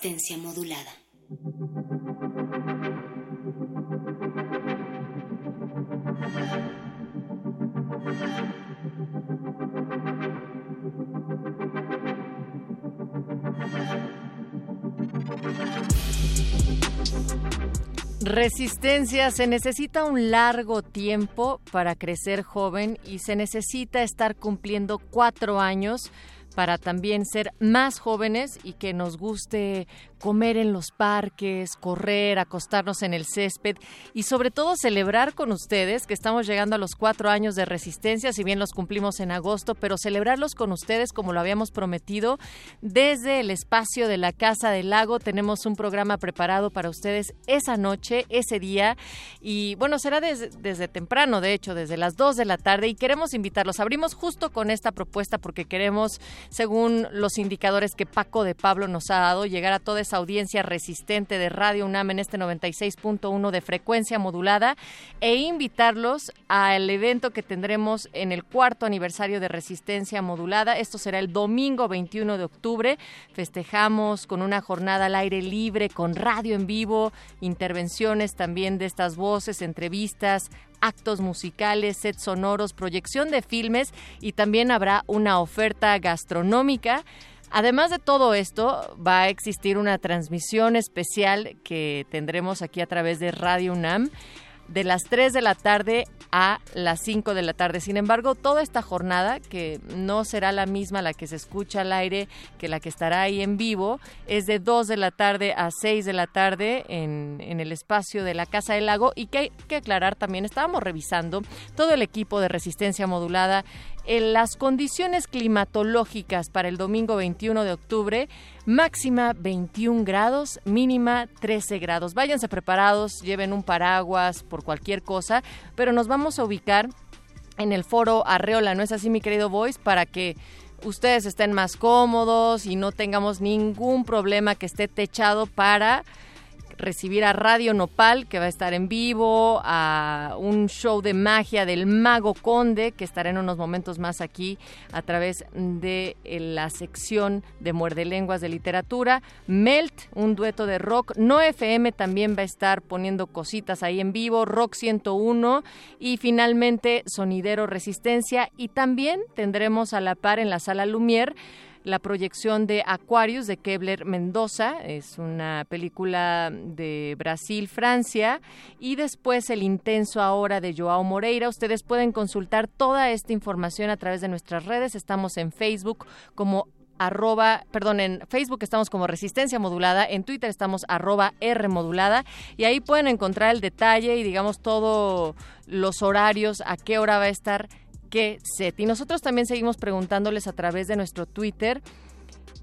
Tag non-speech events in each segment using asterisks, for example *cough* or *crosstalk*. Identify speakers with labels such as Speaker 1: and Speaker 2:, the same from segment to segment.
Speaker 1: Resistencia modulada.
Speaker 2: Resistencia, se necesita un largo tiempo para crecer joven y se necesita estar cumpliendo cuatro años para también ser más jóvenes y que nos guste comer en los parques, correr, acostarnos en el césped y sobre todo celebrar con ustedes que estamos llegando a los cuatro años de resistencia, si bien los cumplimos en agosto, pero celebrarlos con ustedes como lo habíamos prometido desde el espacio de la Casa del Lago. Tenemos un programa preparado para ustedes esa noche, ese día y bueno, será desde, desde temprano, de hecho, desde las dos de la tarde y queremos invitarlos. Abrimos justo con esta propuesta porque queremos, según los indicadores que Paco de Pablo nos ha dado, llegar a toda audiencia resistente de Radio UNAM en este 96.1 de frecuencia modulada e invitarlos al evento que tendremos en el cuarto aniversario de Resistencia Modulada. Esto será el domingo 21 de octubre. Festejamos con una jornada al aire libre, con radio en vivo, intervenciones también de estas voces, entrevistas, actos musicales, sets sonoros, proyección de filmes y también habrá una oferta gastronómica. Además de todo esto, va a existir una transmisión especial que tendremos aquí a través de Radio UNAM de las 3 de la tarde a las 5 de la tarde. Sin embargo, toda esta jornada, que no será la misma la que se escucha al aire que la que estará ahí en vivo, es de 2 de la tarde a 6 de la tarde en, en el espacio de la Casa del Lago y que hay que aclarar también, estábamos revisando todo el equipo de resistencia modulada en las condiciones climatológicas para el domingo 21 de octubre, máxima 21 grados, mínima 13 grados. Váyanse preparados, lleven un paraguas por cualquier cosa, pero nos vamos a ubicar en el foro Arreola, ¿no es así, mi querido Voice? Para que ustedes estén más cómodos y no tengamos ningún problema que esté techado para recibir a Radio Nopal, que va a estar en vivo, a un show de magia del Mago Conde, que estará en unos momentos más aquí a través de eh, la sección de Muerde Lenguas de Literatura. Melt, un dueto de rock. No FM también va a estar poniendo cositas ahí en vivo. Rock 101. Y finalmente Sonidero Resistencia. Y también tendremos a la par en la sala Lumière la proyección de Aquarius de Kebler Mendoza, es una película de Brasil, Francia, y después El Intenso Ahora de Joao Moreira. Ustedes pueden consultar toda esta información a través de nuestras redes. Estamos en Facebook como arroba, perdón, en Facebook estamos como Resistencia Modulada, en Twitter estamos arroba R Modulada y ahí pueden encontrar el detalle y digamos todos los horarios, a qué hora va a estar qué set. Y nosotros también seguimos preguntándoles a través de nuestro Twitter.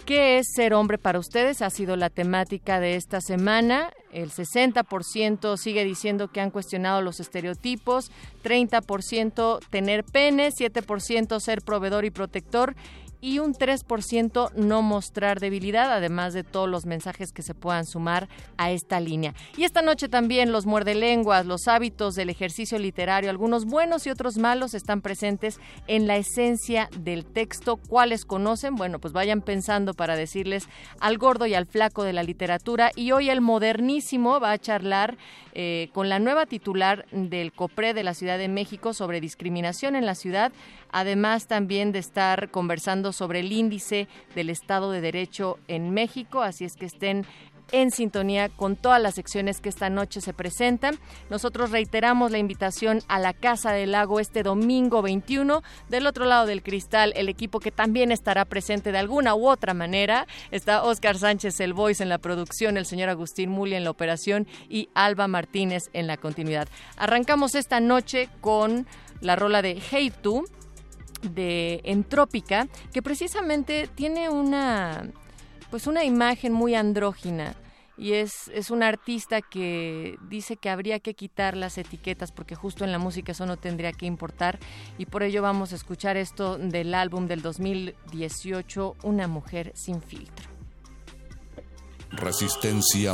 Speaker 2: ¿Qué es ser hombre para ustedes? Ha sido la temática de esta semana. El 60% sigue diciendo que han cuestionado los estereotipos, 30% tener pene, 7% ser proveedor y protector y un 3% no mostrar debilidad, además de todos los mensajes que se puedan sumar a esta línea. Y esta noche también los muerdelenguas, los hábitos del ejercicio literario, algunos buenos y otros malos están presentes en la esencia del texto. ¿Cuáles conocen? Bueno, pues vayan pensando para decirles al gordo y al flaco de la literatura. Y hoy el modernísimo va a charlar eh, con la nueva titular del COPRE de la Ciudad de México sobre discriminación en la ciudad además también de estar conversando sobre el índice del Estado de Derecho en México, así es que estén en sintonía con todas las secciones que esta noche se presentan. Nosotros reiteramos la invitación a la Casa del Lago este domingo 21. Del otro lado del cristal, el equipo que también estará presente de alguna u otra manera. Está Oscar Sánchez, el voice en la producción, el señor Agustín Muli en la operación y Alba Martínez en la continuidad. Arrancamos esta noche con la rola de Hey Tú de Entrópica, que precisamente tiene una pues una imagen muy andrógina y es, es un artista que dice que habría que quitar las etiquetas porque justo en la música eso no tendría que importar y por ello vamos a escuchar esto del álbum del 2018 Una mujer sin filtro.
Speaker 3: Resistencia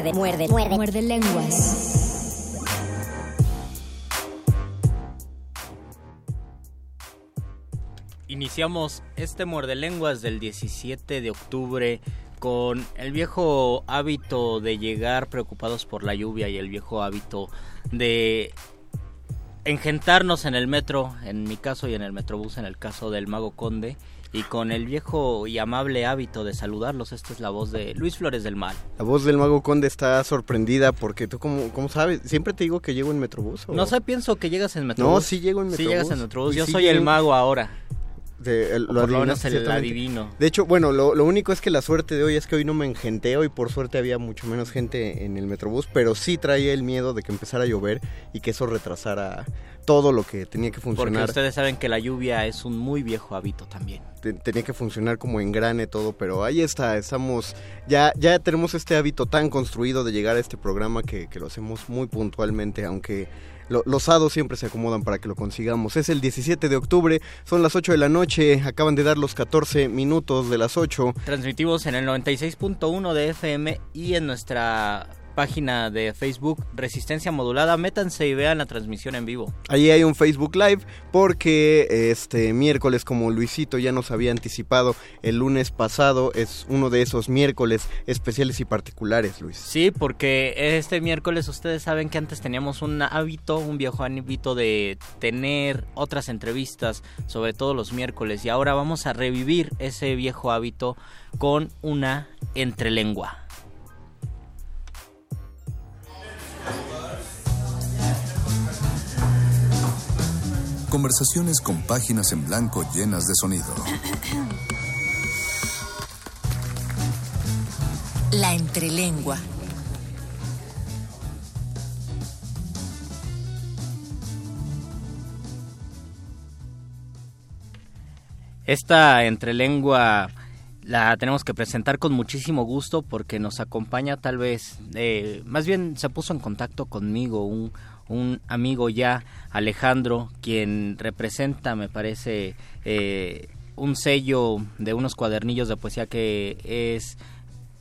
Speaker 4: Muerde, muerde, muerde, muerde lenguas.
Speaker 5: Iniciamos este muerde lenguas del 17 de octubre con el viejo hábito de llegar preocupados por la lluvia y el viejo hábito de engentarnos en el metro, en mi caso y en el metrobús, en el caso del mago conde y con el viejo y amable hábito de saludarlos. Esta es la voz de Luis Flores del Mal.
Speaker 6: La voz del Mago Conde está sorprendida porque tú, como cómo sabes? Siempre te digo que llego en Metrobús.
Speaker 5: No sé, pienso que llegas en Metrobús.
Speaker 6: No, sí llego en Metrobús.
Speaker 5: Sí llegas en Metrobús. Yo soy el mago ahora.
Speaker 6: De, el-
Speaker 5: O por lo menos el adivino.
Speaker 6: De hecho, bueno, lo, lo único es que la suerte de hoy es que hoy no me engenteo y por suerte había mucho menos gente en el Metrobús, pero sí traía el miedo de que empezara a llover y que eso retrasara todo lo que tenía que
Speaker 5: Porque
Speaker 6: funcionar.
Speaker 5: ustedes saben que la lluvia es un muy viejo hábito también.
Speaker 6: Te- tenía que funcionar como engrane todo, pero ahí está, estamos, ya, ya tenemos este hábito tan construido de llegar a este programa que, que lo hacemos muy puntualmente, aunque lo- los hados siempre se acomodan para que lo consigamos. Es el 17 de octubre, son las 8 de la noche, acaban de dar los 14 minutos de las 8.
Speaker 5: Transmitimos en el 96.1 de FM y en nuestra página de Facebook Resistencia Modulada. Métanse y vean la transmisión en vivo.
Speaker 6: Ahí hay un Facebook Live porque este miércoles, como Luisito ya nos había anticipado el lunes pasado, es uno de esos miércoles especiales y particulares, Luis.
Speaker 5: Sí, porque este miércoles ustedes saben que antes teníamos un hábito, un viejo hábito de tener otras entrevistas, sobre todo los miércoles, y ahora vamos a revivir ese viejo hábito con una entrelengua.
Speaker 7: Conversaciones con páginas en blanco llenas de sonido.
Speaker 1: La entrelengua.
Speaker 5: Esta entrelengua la tenemos que presentar con muchísimo gusto porque nos acompaña tal vez, eh, más bien se puso en contacto conmigo un, un amigo ya, Alejandro, quien representa, me parece, eh, un sello de unos cuadernillos de poesía que es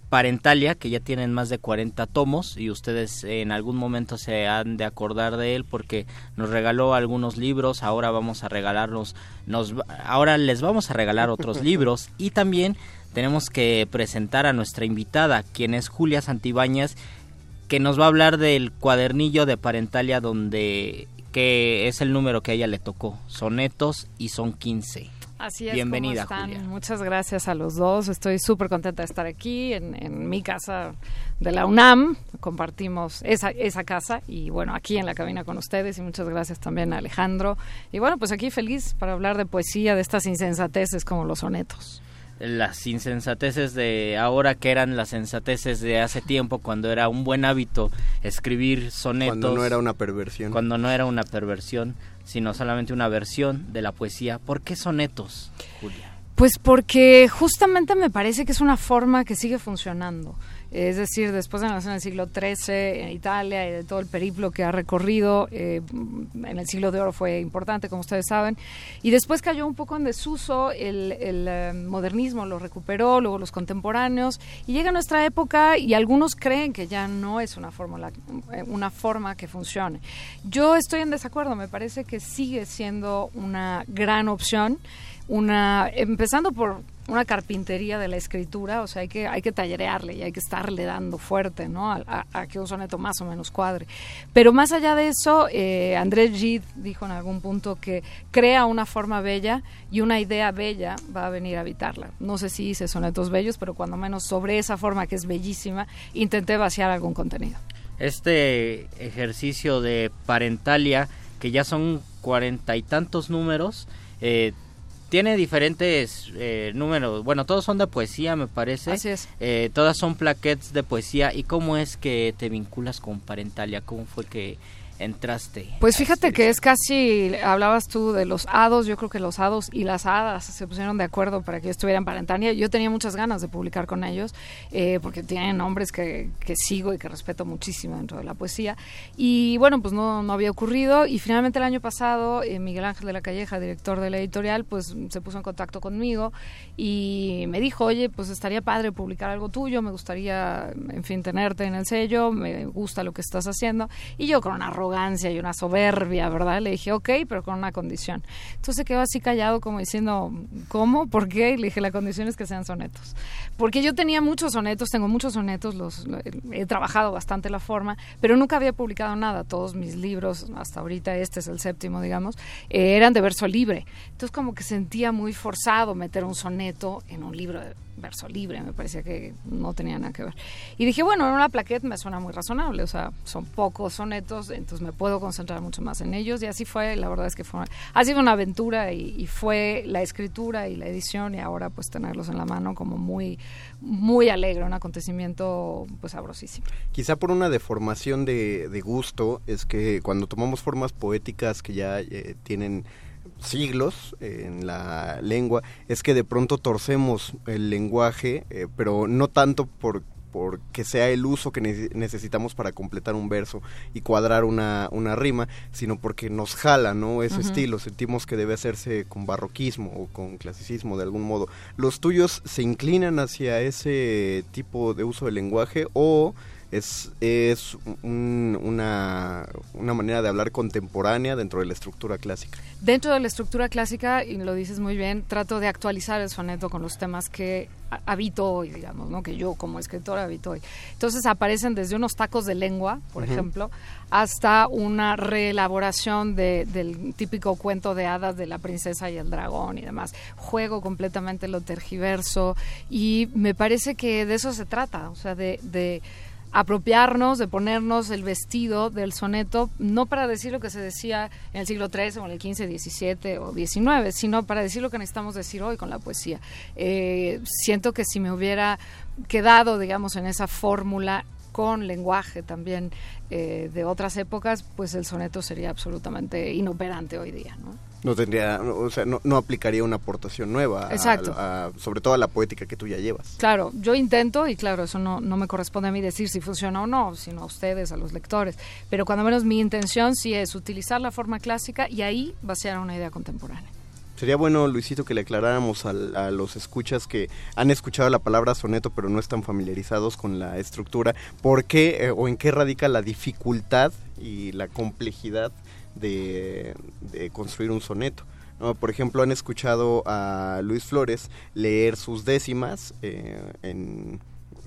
Speaker 5: Parentalia, que ya tienen más de 40 tomos y ustedes en algún momento se han de acordar de él porque nos regaló algunos libros, ahora vamos a regalarnos, nos, ahora les vamos a regalar otros *laughs* libros y también tenemos que presentar a nuestra invitada, quien es Julia Santibáñez, que nos va a hablar del cuadernillo de Parentalia donde que es el número que a ella le tocó, sonetos y son 15.
Speaker 8: Así es.
Speaker 5: Bienvenida,
Speaker 8: ¿cómo están?
Speaker 5: Julia.
Speaker 8: Muchas gracias a los dos. Estoy súper contenta de estar aquí en, en mi casa de la UNAM. Compartimos esa, esa casa y bueno, aquí en la cabina con ustedes y muchas gracias también a Alejandro. Y bueno, pues aquí feliz para hablar de poesía, de estas insensateces como los sonetos.
Speaker 5: Las insensateces de ahora que eran las sensateces de hace tiempo cuando era un buen hábito escribir sonetos
Speaker 6: Cuando no era una perversión.
Speaker 5: cuando no era una perversión sino solamente una versión de la poesía ¿por qué sonetos Julia?
Speaker 8: Pues porque justamente me parece que es una forma que sigue funcionando. Es decir, después de la nación del siglo XIII en Italia y de todo el periplo que ha recorrido, eh, en el siglo de oro fue importante, como ustedes saben, y después cayó un poco en desuso, el, el, eh, modernismo lo recuperó, luego los contemporáneos, y llega nuestra época y algunos creen que ya no es una, fórmula, eh, una forma que funcione. Yo estoy en desacuerdo, me parece que sigue siendo una gran opción una empezando por una carpintería de la escritura, o sea, hay que hay que tallerearle y hay que estarle dando fuerte, ¿no? A, a- a que un soneto más o menos cuadre. Pero más allá de eso, eh, Andrés Gide dijo en algún punto que crea una forma bella y una idea bella va a venir a habitarla. No sé si hice sonetos bellos, pero cuando menos sobre esa forma que es bellísima, intenté vaciar algún contenido.
Speaker 5: este ejercicio de parentalia que ya son cuarenta y tantos números eh, tiene diferentes eh, números. Bueno todos son de poesía me parece.
Speaker 8: Así es.
Speaker 5: Eh, todas son plaquettes de poesía. Y cómo es que te vinculas con parentalia cómo fue que entraste
Speaker 8: Pues fíjate que es casi, hablabas tú de los hados, yo creo que los hados y las hadas se pusieron de acuerdo para que yo estuviera en Parentania. Yo tenía muchas ganas de publicar con ellos, eh, porque tienen nombres que, que sigo y que respeto muchísimo dentro de la poesía. Y bueno, pues no, no había ocurrido. Y finalmente el año pasado, eh, Miguel Ángel de la Calleja, director de la editorial, pues se puso en contacto conmigo y me dijo, oye, pues estaría padre publicar algo tuyo, me gustaría, en fin, tenerte en el sello, me gusta lo que estás haciendo. Y yo con una arrogancia y una soberbia, ¿verdad? Le dije, ok, pero con una condición. Entonces quedó así callado como diciendo, ¿cómo? ¿Por qué? Y le dije, la condición es que sean sonetos. Porque yo tenía muchos sonetos, tengo muchos sonetos, los, he trabajado bastante la forma, pero nunca había publicado nada. Todos mis libros, hasta ahorita este es el séptimo, digamos, eh, eran de verso libre. Entonces como que sentía muy forzado meter un soneto en un libro de verso libre, me parecía que no tenía nada que ver. Y dije, bueno, en una plaquette me suena muy razonable, o sea, son pocos sonetos, entonces me puedo concentrar mucho más en ellos. Y así fue, la verdad es que fue, ha sido una aventura y, fue la escritura y la edición y ahora pues tenerlos en la mano como muy, muy alegre, un acontecimiento pues sabrosísimo.
Speaker 6: Quizá por una deformación de, gusto es que cuando tomamos formas poéticas que ya eh, tienen siglos en la lengua es que de pronto torcemos el lenguaje, eh, pero no tanto por porque sea el uso que necesitamos para completar un verso y cuadrar una, una rima, sino porque nos jala, ¿no? Ese estilo, sentimos que debe hacerse con barroquismo o con clasicismo de algún modo. ¿Los tuyos se inclinan hacia ese tipo de uso del lenguaje o es, es una, una manera de hablar contemporánea dentro de la estructura clásica.
Speaker 8: Dentro de la estructura clásica, y lo dices muy bien, trato de actualizar el soneto con los temas que habito hoy, digamos, ¿no? que yo como escritora habito hoy. Entonces aparecen desde unos tacos de lengua, por ejemplo, hasta una reelaboración de, del típico cuento de hadas de la princesa y el dragón y demás. Juego completamente lo tergiverso y me parece que de eso se trata, o sea, de apropiarnos, de ponernos el vestido del soneto, no para decir lo que se decía en el siglo XIII o en el XV, XVII o XIX, sino para decir lo que necesitamos decir hoy con la poesía. Eh, siento que si me hubiera quedado, digamos, en esa fórmula con lenguaje también eh, de otras épocas, pues el soneto sería absolutamente inoperante hoy día. No
Speaker 6: tendría, o sea, no, aplicaría una aportación nueva,
Speaker 8: Exacto.
Speaker 6: sobre todo a la poética que tú ya llevas.
Speaker 8: Claro, yo intento, y claro, eso no, no me corresponde a mí decir si funciona o no, sino a ustedes, a los lectores, pero cuando menos mi intención sí es utilizar la forma clásica y ahí vaciar una idea contemporánea.
Speaker 6: Sería bueno, Luisito, que le aclaráramos a, los escuchas que han escuchado la palabra soneto pero no están familiarizados con la estructura, por qué eh, o en qué radica la dificultad y la complejidad de, construir un soneto. Por ejemplo, han escuchado a Luis Flores leer sus décimas eh, en,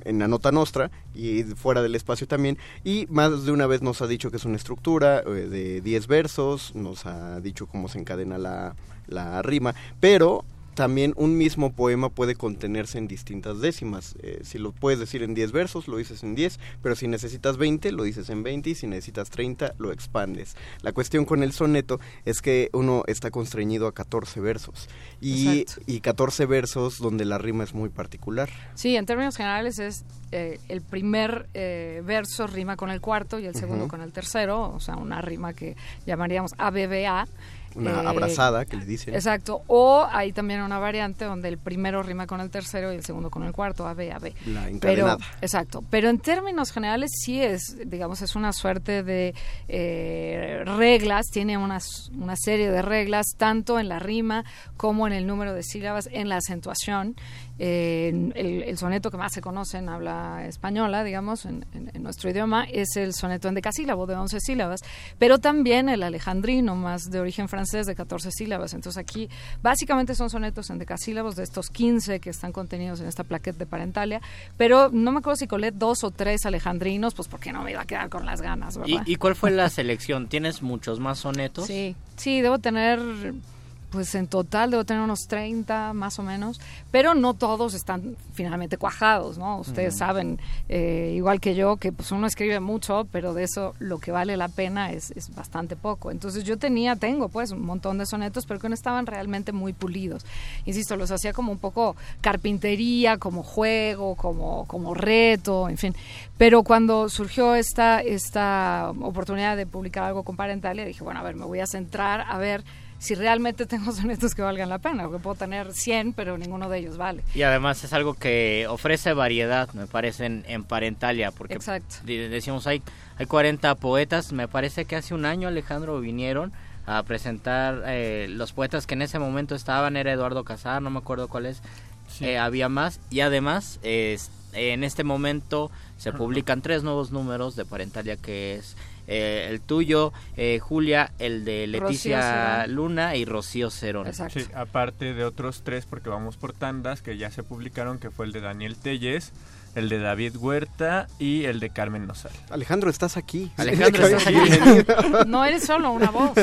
Speaker 6: en la nota nostra y fuera del espacio también. Y más de una vez nos ha dicho que es una estructura eh, de 10 versos, nos ha dicho cómo se encadena la, la rima, pero también un mismo poema puede contenerse en distintas décimas. Eh, si lo puedes decir en 10 versos, lo dices en 10, pero si necesitas 20, lo dices en 20 y si necesitas 30, lo expandes. La cuestión con el soneto es que uno está constreñido a 14 versos y, y 14 versos donde la rima es muy particular.
Speaker 8: Sí, en términos generales es eh, el primer eh, verso rima con el cuarto y el segundo con el tercero, o sea, una rima que llamaríamos ABBA
Speaker 6: una eh, abrazada que le dicen.
Speaker 8: Exacto. O hay también una variante donde el primero rima con el tercero y el segundo con el cuarto, A, B, A, B.
Speaker 6: La encadenada.
Speaker 8: Pero, exacto. Pero en términos generales sí es, digamos, es una suerte de eh, reglas, tiene una, una serie de reglas, tanto en la rima como en el número de sílabas, en la acentuación el, soneto que más se conoce en habla española, digamos, en, nuestro idioma, es el soneto en decasílabo de 11 sílabas, pero también el alejandrino, más de origen francés, de 14 sílabas. Entonces aquí básicamente son sonetos en decasílabos de estos 15 que están contenidos en esta plaqueta de Parentalia, pero no me acuerdo si colé dos o tres alejandrinos, pues porque no me iba a quedar con las ganas, ¿verdad?
Speaker 5: ¿Y, y cuál fue la *laughs* selección? ¿Tienes muchos más sonetos?
Speaker 8: Sí, sí, debo tener pues en total debo tener unos 30 más o menos, pero no todos están finalmente cuajados, ¿no? Ustedes saben, eh, igual que yo, que pues uno escribe mucho, pero de eso lo que vale la pena es, es, bastante poco. Entonces yo tenía, tengo pues un montón de sonetos, pero que no estaban realmente muy pulidos. Insisto, los hacía como un poco carpintería, como juego, como, como reto, en fin. Pero cuando surgió esta, esta oportunidad de publicar algo con Parentalia, dije, bueno, a ver, me voy a centrar a ver si realmente tengo sonetos que valgan la pena, porque puedo tener 100, pero ninguno de ellos vale.
Speaker 5: Y además es algo que ofrece variedad, me parece, en, Parentalia, porque
Speaker 8: Exacto.
Speaker 5: decimos, hay, hay 40 poetas, me parece que hace un año, Alejandro, vinieron a presentar eh, los poetas que en ese momento estaban, era Eduardo Casar, no me acuerdo cuál es, eh, había más, y además en este momento se publican tres nuevos números de Parentalia, que es eh, el tuyo, eh, Julia, el de Leticia Luna y Rocío Cerón.
Speaker 9: Sí, aparte de otros tres, porque vamos por tandas que ya se publicaron, que fue el de Daniel Telles, el de David Huerta y el de Carmen Nosal.
Speaker 6: Alejandro, estás aquí.
Speaker 5: Alejandro, estás aquí.
Speaker 8: no eres solo una voz. *laughs*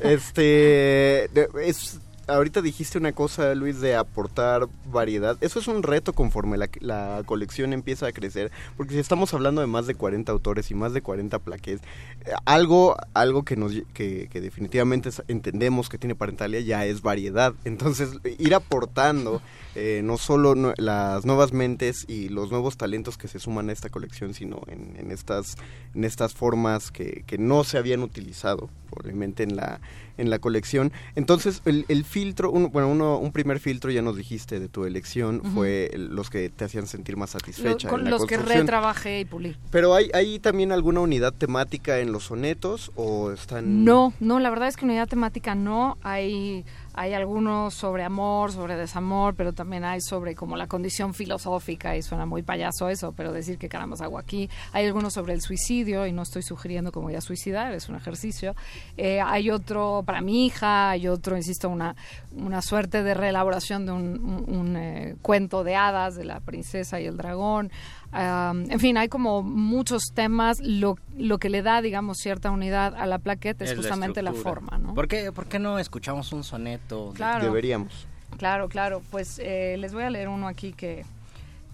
Speaker 6: Este, es ahorita dijiste una cosa, Luis, de aportar variedad. Eso es un reto conforme la, la colección empieza a crecer, porque si estamos hablando de más de 40 autores y más de 40 plaqués, eh, algo, algo que, nos, que, definitivamente entendemos que tiene Parentalia ya es variedad. Entonces, ir aportando eh, no solo no- las nuevas mentes y los nuevos talentos que se suman a esta colección, sino en, en estas, en estas formas que, que no se habían utilizado probablemente en la, en la colección. Entonces, el, el filtro, un, bueno, uno, un primer filtro ya nos dijiste de tu elección
Speaker 8: Ujú.
Speaker 6: fue el- los que te hacían sentir más
Speaker 8: Lo-
Speaker 6: satisfecha.
Speaker 8: con
Speaker 6: en la
Speaker 8: los que retrabajé y pulí.
Speaker 6: Pero hay, hay también alguna unidad temática en los sonetos o están...
Speaker 8: No, no, la verdad es que unidad temática no. Hay, hay algunos sobre amor, sobre desamor, pero también hay sobre como la condición filosófica, y suena muy payaso eso, pero decir que caramba hago aquí. Hay algunos sobre el suicidio, y no estoy sugiriendo como ya suicidar, es un ejercicio. Eh, hay otro para mi hija, hay otro, insisto, una, una suerte de reelaboración de un, un- eh, cuento de hadas de la princesa y el dragón. En fin, hay como muchos temas. Lo, lo que le da, digamos, cierta unidad a la plaqueta es, justamente la, forma, ¿no?
Speaker 5: ¿Por qué, por qué no escuchamos un soneto?
Speaker 8: Claro.
Speaker 6: Deberíamos.
Speaker 8: Claro, claro. Pues eh, les voy a leer uno aquí que,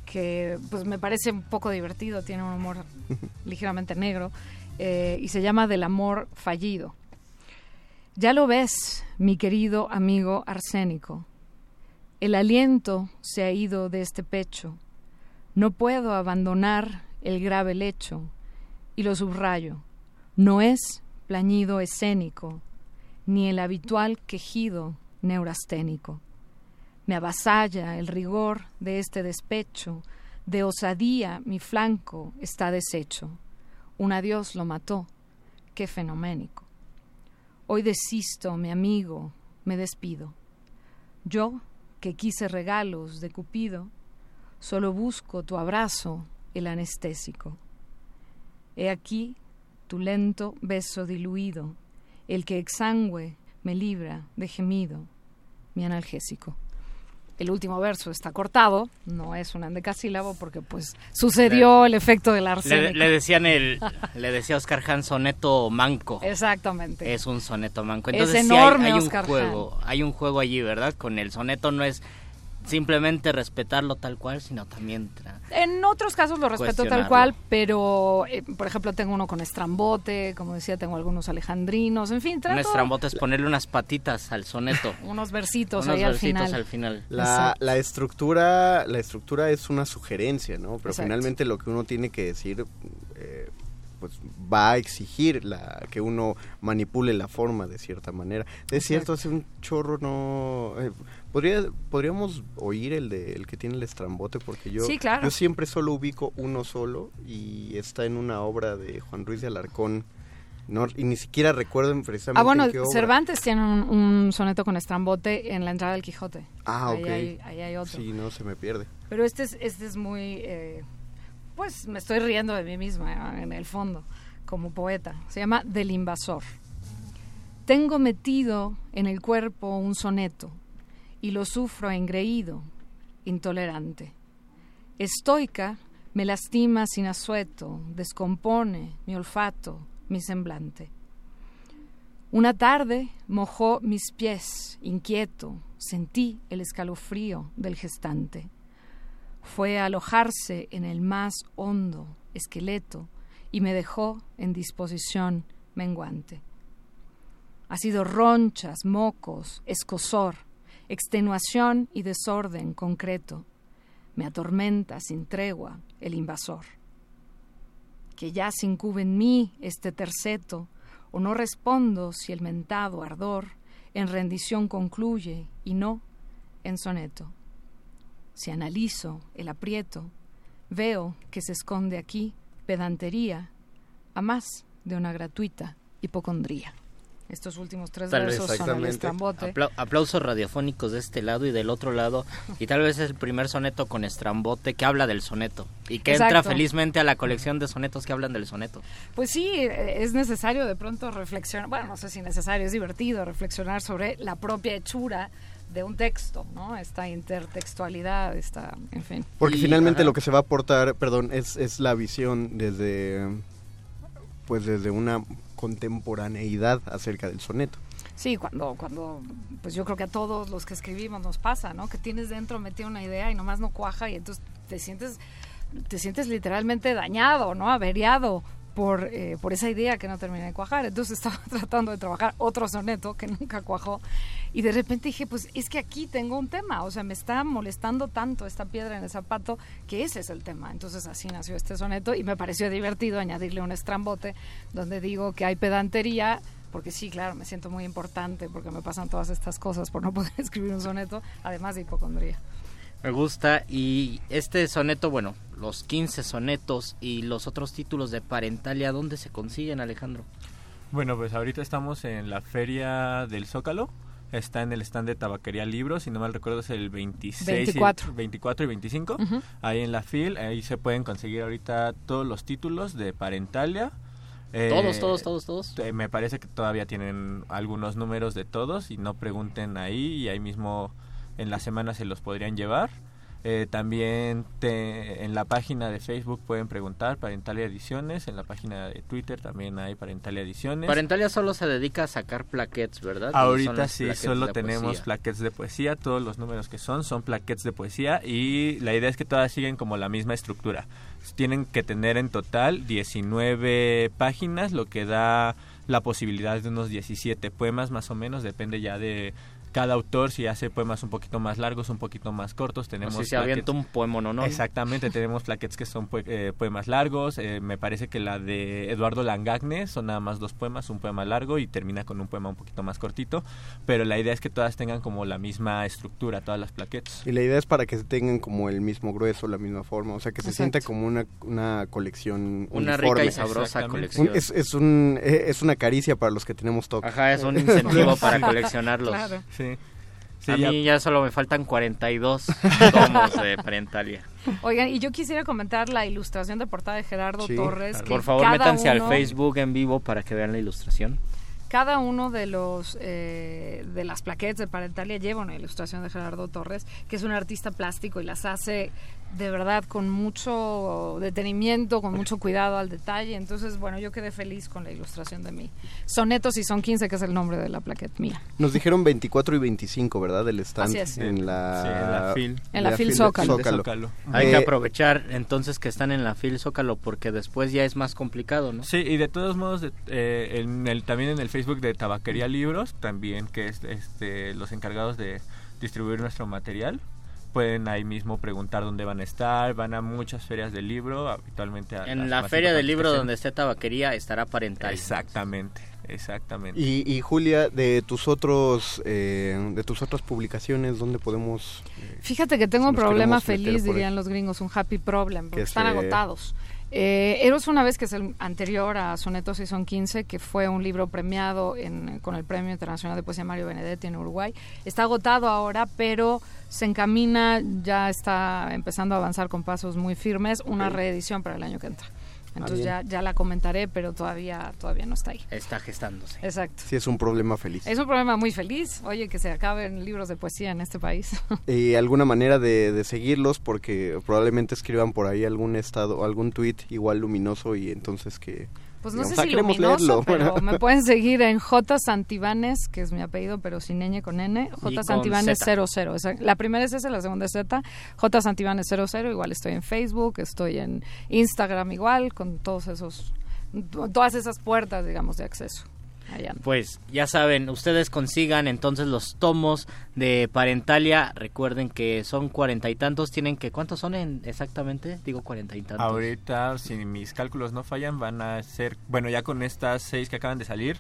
Speaker 8: que pues me parece un poco divertido, tiene un humor *laughs* ligeramente negro, eh, y se llama Del amor fallido. Ya lo ves, mi querido amigo arsénico. El aliento se ha ido de este pecho. No puedo abandonar el grave lecho. Y lo subrayo. No es plañido escénico, ni el habitual quejido neurasténico. Me avasalla el rigor de este despecho, de osadía mi flanco está deshecho. Un adiós lo mató, qué fenoménico. Hoy desisto, mi amigo, me despido. Yo, que quise regalos de Cupido, solo busco tu abrazo, el anestésico. He aquí tu lento beso diluido, el que exangüe me libra de gemido, mi analgésico. El último verso está cortado, no es un endecasílabo porque pues sucedió el efecto del
Speaker 5: Le,
Speaker 8: arsénico.
Speaker 5: le decían el, le decía Oscar Han soneto manco.
Speaker 8: Exactamente.
Speaker 5: Es un soneto manco.
Speaker 8: Es
Speaker 5: Entonces sí
Speaker 8: enorme,
Speaker 5: hay, hay un
Speaker 8: Oscar
Speaker 5: juego, hay un juego allí, ¿verdad? Con el soneto no es simplemente respetarlo tal cual, sino también tra-
Speaker 8: En otros casos lo respeto tal cual, pero eh, por ejemplo tengo uno con estrambote, como decía, tengo algunos alejandrinos, en fin,
Speaker 5: un estrambote es ponerle unas patitas al soneto. *laughs*
Speaker 8: unos versitos
Speaker 5: unos
Speaker 8: ahí al
Speaker 5: versitos
Speaker 8: final.
Speaker 5: al final.
Speaker 6: La, la estructura la estructura es una sugerencia, ¿no? Pero
Speaker 8: Exacto.
Speaker 6: finalmente lo que uno tiene que decir eh, pues va a exigir la que uno manipule la forma de cierta manera. Es cierto, hace un chorro no eh, podría podríamos oír el de el que tiene el estrambote porque yo
Speaker 8: Sí, claro.
Speaker 6: yo siempre solo ubico uno solo y está en una obra de Juan Ruiz de Alarcón. No, y ni siquiera recuerdo precisamente
Speaker 8: Ah, bueno,
Speaker 6: en qué obra.
Speaker 8: Cervantes tiene un, un soneto con estrambote en la entrada del Quijote.
Speaker 6: Ah,
Speaker 8: ahí
Speaker 6: ok.
Speaker 8: Hay, ahí hay otro.
Speaker 6: Sí, no se me pierde.
Speaker 8: Pero este es, este es muy... eh, pues me estoy riendo de mí misma eh, en el fondo, como poeta. Se llama Del invasor. Tengo metido en el cuerpo un soneto y lo sufro engreído, intolerante. Estoica me lastima sin asueto, descompone mi olfato, mi semblante. Una tarde mojó mis pies, inquieto, sentí el escalofrío del gestante. Fue a alojarse en el más hondo esqueleto y me dejó en disposición menguante. Ha sido ronchas, mocos, escosor, extenuación y desorden concreto. Me atormenta sin tregua el invasor. Que ya se incube en mí este terceto, o no respondo si el mentado ardor en rendición concluye y no en soneto. Si analizo el aprieto, veo que se esconde aquí pedantería a más de una gratuita hipocondría. Estos últimos tres
Speaker 5: Tal
Speaker 8: versos son el estrambote.
Speaker 5: Apla- aplausos radiofónicos de este lado y del otro lado. Y tal vez es el primer soneto con estrambote que habla del soneto. Y que entra felizmente a la colección de sonetos que hablan del soneto.
Speaker 8: Pues sí, eh, es necesario de pronto reflexionar, bueno, no sé si necesario, es divertido reflexionar sobre la propia hechura de un texto, ¿no? Esta intertextualidad, esta, en fin.
Speaker 6: Porque
Speaker 5: Y-
Speaker 6: finalmente
Speaker 5: ajá.
Speaker 6: lo que se va a aportar, perdón, es, es la visión desde pues desde una contemporaneidad acerca del soneto.
Speaker 8: Sí, cuando, cuando, pues yo creo que a todos los que escribimos nos pasa, ¿no? Que tienes dentro metida una idea y nomás no cuaja y entonces te sientes, te sientes literalmente dañado, ¿no? Averiado por, eh, por esa idea que no termina de cuajar. Entonces *laughs* estaba tratando de trabajar otro soneto que nunca cuajó y de repente dije, pues es que aquí tengo un tema, o sea, me está molestando tanto esta piedra en el zapato que ese es el tema. Entonces así nació este soneto y me pareció divertido añadirle un estrambote donde digo que hay pedantería porque sí, claro, me siento muy importante porque me pasan todas estas cosas por no poder *laughs* escribir un soneto, además de hipocondría.
Speaker 5: Me gusta y este soneto, bueno, los 15 sonetos y los otros títulos de Parentalia, ¿dónde se consiguen, Alejandro?
Speaker 9: Bueno, pues ahorita estamos en la Feria del Zócalo. Está en el stand de Tabaquería Libros, si no mal recuerdo es el 26
Speaker 8: 24.
Speaker 9: Y, 24 y 25.
Speaker 8: Ujú.
Speaker 9: Ahí en la FIL, ahí se pueden conseguir ahorita todos los títulos de Parentalia. Eh,
Speaker 5: Todos, todos, todos, todos.
Speaker 9: eh, Me parece que todavía tienen algunos números de todos y no pregunten ahí y ahí mismo en la semana se los podrían llevar. Eh, también te- en la página de Facebook pueden preguntar Parentalia Ediciones, en la página de Twitter también hay Parentalia Ediciones.
Speaker 5: Parentalia solo se dedica a sacar plaquettes, ¿verdad?
Speaker 9: Ahorita sí, solo tenemos
Speaker 5: poesía.
Speaker 9: plaquettes de poesía, todos los números que son son plaquettes de poesía y la idea es que todas siguen como la misma estructura. Tienen que tener en total 19 páginas, lo que da la posibilidad de unos 17 poemas más o menos, depende ya de cada autor si hace poemas un poquito más largos, un poquito más cortos. Tenemos
Speaker 5: si se avienta un poema, ¿no?
Speaker 9: Exactamente, *laughs* tenemos plaquettes que son pue- eh, poemas largos. eh, me parece que la de Eduardo Langagne son nada más dos poemas, un poema largo y termina con un poema un poquito más cortito. Pero la idea es que todas tengan como la misma estructura, todas las plaquettes.
Speaker 6: Y la idea es para que tengan como el mismo grueso, la misma forma, o sea, que se
Speaker 9: Exacto.
Speaker 6: sienta como una, una colección
Speaker 5: Una
Speaker 6: uniforme.
Speaker 5: rica y sabrosa colección.
Speaker 6: Un- es, es, un, eh, es una caricia para los que tenemos TOC.
Speaker 5: Ajá, es un *laughs* incentivo para coleccionarlos.
Speaker 8: Claro.
Speaker 9: Sí.
Speaker 5: a
Speaker 9: ya-
Speaker 5: mí ya solo me faltan 42 *laughs* tomos de Parentalia.
Speaker 8: Oigan, y yo quisiera comentar la ilustración de portada de Gerardo
Speaker 5: Sí,
Speaker 8: Torres.
Speaker 5: claro.
Speaker 8: que
Speaker 5: Por favor, métanse al Facebook en vivo para que vean la ilustración.
Speaker 8: cada uno de los eh, de las plaquettes de Parentalia lleva una ilustración de Gerardo Torres, que es un artista plástico y las hace de verdad con mucho detenimiento, con mucho cuidado al detalle. Entonces, bueno, yo quedé feliz con la ilustración de mí. Sonetos y son 15, que es el nombre de la plaquette mía.
Speaker 6: Nos dijeron 24 y 25, ¿verdad? Del stand
Speaker 8: Así es.
Speaker 6: en la,
Speaker 9: Sí, en la FIL.
Speaker 8: En la FIL Zócalo.
Speaker 9: Zócalo.
Speaker 5: Hay
Speaker 6: Eh,
Speaker 5: que aprovechar entonces que están en la fil Zócalo porque después ya es más complicado, ¿no?
Speaker 9: Sí, y de todos modos, de- eh, en el, también en el Facebook de Tabaquería Libros, también que es este, los encargados de distribuir nuestro material, pueden ahí mismo preguntar dónde van a estar, van a muchas ferias del libro, habitualmente a
Speaker 5: En la feria del libro donde esté tabaquería estará Parentalia.
Speaker 9: Exactamente, exactamente.
Speaker 6: Y, y Julia, de tus otros, eh, de tus otras publicaciones, ¿dónde podemos? eh,
Speaker 8: Fíjate que tengo un problema feliz, dirían los gringos, un happy problem, porque
Speaker 6: Que
Speaker 8: están
Speaker 6: se-
Speaker 8: agotados. Eh, Eros una vez que es el anterior a Sonetos y son 15, que fue un libro premiado en- con el Premio Internacional de Poesía Mario Benedetti en Uruguay. Está agotado ahora, pero se encamina, ya está empezando a avanzar con pasos muy firmes, una reedición para el año que entra. Entonces ya, ya la comentaré, pero todavía, todavía no está ahí.
Speaker 5: Está gestándose.
Speaker 8: Exacto.
Speaker 6: Sí, es un problema feliz.
Speaker 8: Es un problema muy feliz, oye, que se acaben libros de poesía en este país. *laughs*
Speaker 6: Y alguna manera de, de seguirlos, porque probablemente escriban por ahí algún estado, algún tweet igual luminoso y entonces que...
Speaker 8: Pues no sé
Speaker 6: "Ah,
Speaker 8: si luminoso,
Speaker 6: leerlo". *laughs*
Speaker 8: pero me pueden seguir en J Santibanes, que es mi apellido, pero sin ñ con N. J Santibanes
Speaker 5: Z.
Speaker 8: 00. Esa- La primera es esa, la segunda es Z. J Santibanes 00. Igual estoy en Facebook, estoy en Instagram igual, con todos esos, todas esas puertas, digamos, de acceso. Allá.
Speaker 5: Pues ya saben, ustedes consigan entonces los tomos de Parentalia. Recuerden que son cuarenta y tantos. Tienen que, ¿cuántos son en, exactamente? Digo cuarenta y tantos.
Speaker 9: Ahorita, si mis cálculos no fallan, van a ser, bueno, ya con estas seis que acaban de salir,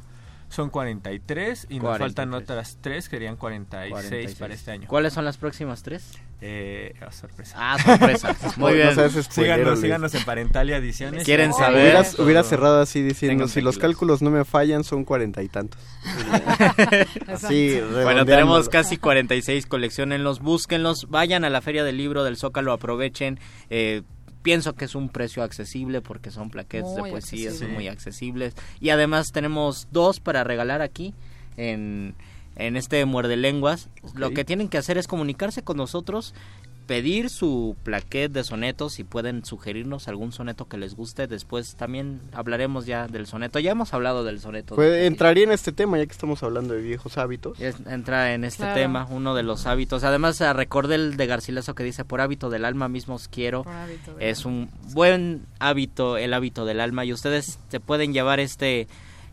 Speaker 9: son 43 y nos
Speaker 5: 43.
Speaker 9: faltan otras tres que serían 46,
Speaker 5: 46.
Speaker 9: para este año.
Speaker 5: ¿Cuáles son las próximas tres?
Speaker 9: Eh, oh, sorpresa.
Speaker 5: Ah, sorpresa. *laughs* Muy
Speaker 6: No
Speaker 5: bien.
Speaker 6: spoilero,
Speaker 9: síganos, síganos en Parentalia Ediciones.
Speaker 5: ¿Quieren
Speaker 9: Y-
Speaker 5: saber?
Speaker 6: Hubieras, hubiera cerrado así diciendo, si los cálculos no me fallan, son cuarenta y tantos. *laughs* así,
Speaker 5: Bueno, tenemos casi 46, coleccionenlos, búsquenlos, vayan a la Feria del Libro del Zócalo, aprovechen. Eh, pienso que es un precio accesible porque son plaquettes de
Speaker 8: Muy
Speaker 5: poesía, son
Speaker 8: accesible.
Speaker 5: muy accesibles. Y además tenemos dos para regalar aquí en, en este Muerde Lenguas. Lo que tienen que hacer es comunicarse con nosotros pedir su plaquet de sonetos y pueden sugerirnos algún soneto que les guste. Después también hablaremos ya del soneto. Ya hemos hablado del soneto.
Speaker 6: Pues, entraría en este tema ya que estamos hablando de viejos hábitos.
Speaker 5: Es- entra en este
Speaker 8: Claro.
Speaker 5: tema, uno de los hábitos. Además, eh, recordé el de Garcilaso que dice, por hábito del alma mismo os quiero.
Speaker 8: Por hábito del
Speaker 5: Es un buen hábito, el hábito del alma. Y ustedes se pueden llevar este,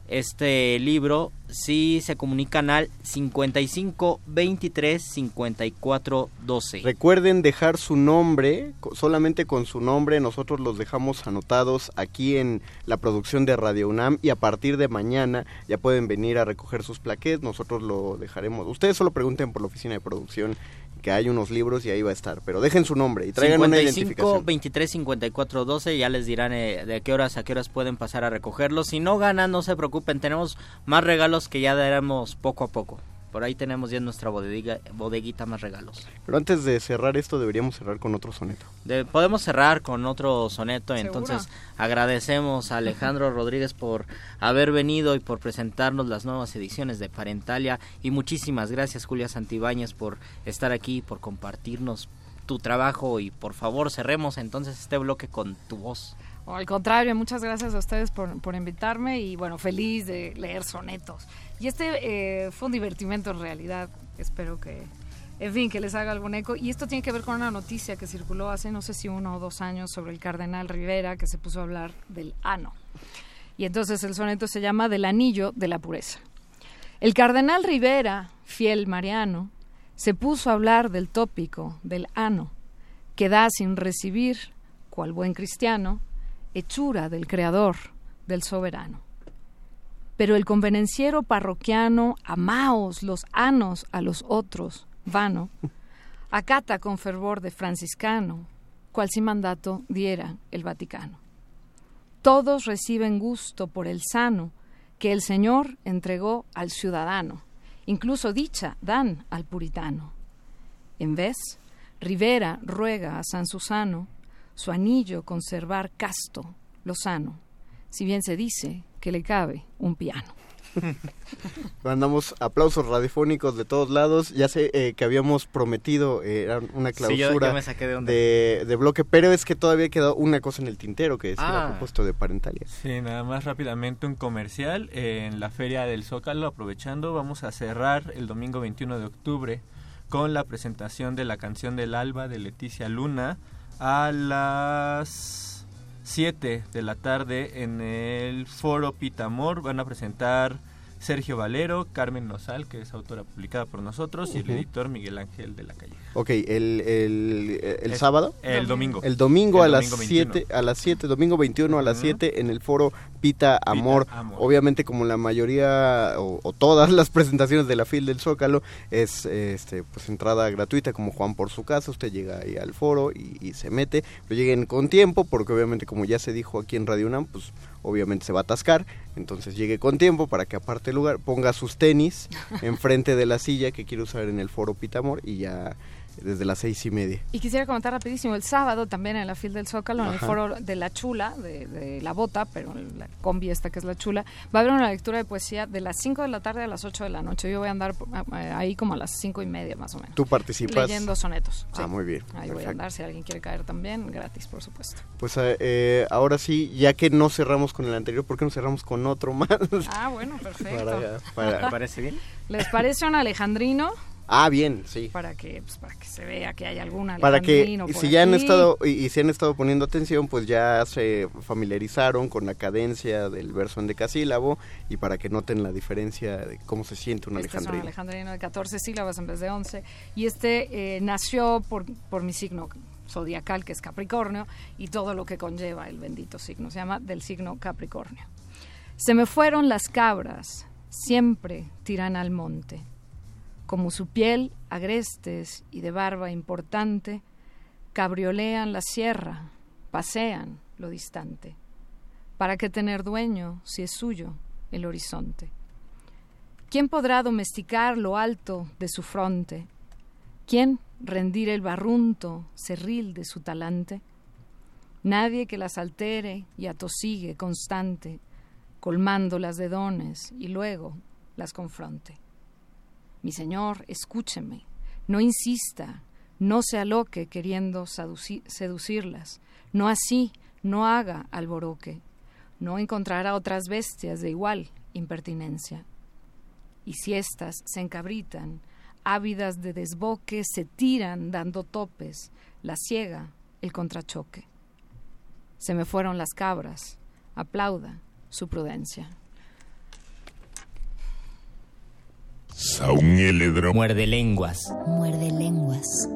Speaker 5: este libro si se comunican al 55 23 54 12.
Speaker 6: Recuerden dejar su nombre, solamente con su nombre nosotros los dejamos anotados aquí en la producción de Radio UNAM y a partir de mañana ya pueden venir a recoger sus plaquettes, nosotros lo dejaremos. Ustedes solo pregunten por la oficina de producción que hay unos libros y ahí va a estar, pero dejen su nombre y traigan una
Speaker 5: 55
Speaker 6: identificación.
Speaker 5: 23 54 12 ya les dirán eh, de qué horas a qué horas pueden pasar a recogerlos si no ganan no se preocupen tenemos más regalos que ya daremos poco a poco por ahí tenemos ya en nuestra bodega, bodeguita más regalos
Speaker 6: Pero antes de cerrar esto deberíamos cerrar con otro soneto.
Speaker 5: De- podemos cerrar con otro soneto
Speaker 8: ¿Seguro?
Speaker 5: entonces agradecemos a Alejandro Rodríguez por haber venido y por presentarnos las nuevas ediciones de Parentalia y muchísimas gracias Julia Santibáñez por estar aquí por compartirnos tu trabajo y por favor cerremos entonces este bloque con tu voz
Speaker 8: O al contrario, muchas gracias a ustedes por, por invitarme y bueno, feliz de leer sonetos. Y este eh, fue un divertimento en realidad. Espero que, en fin, que les haga algún eco. Y esto tiene que ver con una noticia que circuló hace no sé si uno o dos años sobre el cardenal Rivera que se puso a hablar del ano. Y entonces el soneto se llama Del anillo de la pureza. El cardenal Rivera, fiel mariano, se puso a hablar del tópico del ano, que da sin recibir, cual buen cristiano, hechura del Creador, del soberano. Pero el convenenciero parroquiano, amaos los anos a los otros, vano, acata con fervor de franciscano, cual si mandato diera el Vaticano. Todos reciben gusto por el sano que el Señor entregó al ciudadano, incluso dicha dan al puritano. En vez, Rivera ruega a San Susano su anillo conservar casto, lozano, si bien se dice que le cabe un piano. *laughs*
Speaker 6: Mandamos aplausos radiofónicos de todos lados. Ya sé eh, que habíamos prometido, eh, una
Speaker 5: Sí, yo-
Speaker 6: clausura
Speaker 5: yo me saqué de onda.
Speaker 6: de, de bloque, pero es que todavía quedó una cosa en el tintero que es
Speaker 5: Ah.
Speaker 6: a propósito de parentalia.
Speaker 9: Sí, nada más rápidamente un comercial. En la Feria del Zócalo, aprovechando, vamos a cerrar el domingo 21 de octubre con la presentación de la canción del Alba de Leticia Luna a las 7 de la tarde en el Foro Pitamor. Van a presentar Sergio Valero, Carmen Nosal, que es autora publicada por nosotros, y el editor Miguel Ángel de la Calle.
Speaker 6: Ok, el, el, el
Speaker 9: Es-
Speaker 6: sábado.
Speaker 9: El domingo.
Speaker 6: El domingo
Speaker 9: El
Speaker 6: a las
Speaker 9: domingo 21.
Speaker 6: 7, a las 7, domingo 21 a las
Speaker 9: Ujú.
Speaker 6: 7 en el foro Pita Amor.
Speaker 9: Amor.
Speaker 6: Obviamente como la mayoría o, o todas las *laughs* presentaciones de la FIL del Zócalo es este pues entrada gratuita como Juan por su casa, usted llega ahí al foro y, y se mete, pero lleguen con tiempo porque obviamente como ya se dijo aquí en Radio UNAM, pues obviamente se va a atascar, entonces llegue con tiempo para que aparte lugar ponga sus tenis *laughs* enfrente de la silla que quiere usar en el foro Pita Amor y ya desde las seis y media.
Speaker 8: Y quisiera comentar rapidísimo, el sábado también en la fil del Zócalo, en el foro de La Chula, de, de La Bota, pero en la combi esta que es La Chula, va a haber una lectura de poesía de las 5 de la tarde a las 8 de la noche. Yo voy a andar eh, ahí como a las 5 y media más o menos.
Speaker 6: ¿Tú participas?
Speaker 8: Leyendo sonetos.
Speaker 6: Ah, muy bien,
Speaker 8: Ahí voy a andar, si alguien quiere caer también, gratis, por supuesto.
Speaker 6: Pues eh, eh, ahora sí, ya que no cerramos con el anterior, ¿por qué no cerramos con otro más?
Speaker 8: Ah, bueno, perfecto. *laughs*
Speaker 6: Para- para-
Speaker 5: ¿Me parece bien?
Speaker 8: ¿Les parece un alejandrino?
Speaker 6: Ah, bien, sí.
Speaker 8: Para que, pues, para que se vea que hay algún
Speaker 6: Para que
Speaker 8: alejandrino por
Speaker 6: si ya han estado y, y si han estado poniendo atención, pues ya se familiarizaron con la cadencia del verso en decasílabo y para que noten la diferencia de cómo se siente un
Speaker 8: Este es un
Speaker 6: alejandrino.
Speaker 8: alejandrino de 14 sílabas en vez de 11. Y este eh, nació por, por mi signo zodiacal, que es Capricornio, y todo lo que conlleva el bendito signo. Se llama del signo Capricornio. Se me fueron las cabras, siempre tiran al monte. Como su piel, agrestes y de barba importante, cabriolean la sierra, pasean lo distante. ¿Para qué tener dueño si es suyo el horizonte? ¿Quién podrá domesticar lo alto de su fronte? ¿Quién rendir el barrunto cerril de su talante? Nadie que las altere y atosigue constante, colmándolas de dones y luego las confronte. Mi señor, escúcheme, no insista, no se aloque queriendo seducirlas, no así, no haga alboroque, no encontrará otras bestias de igual impertinencia. Y si éstas se encabritan, ávidas de desboque, se tiran dando topes, la ciega, el contrachoque. Se me fueron las cabras, aplauda su prudencia.
Speaker 5: Muerde lenguas.
Speaker 10: Muerde lenguas.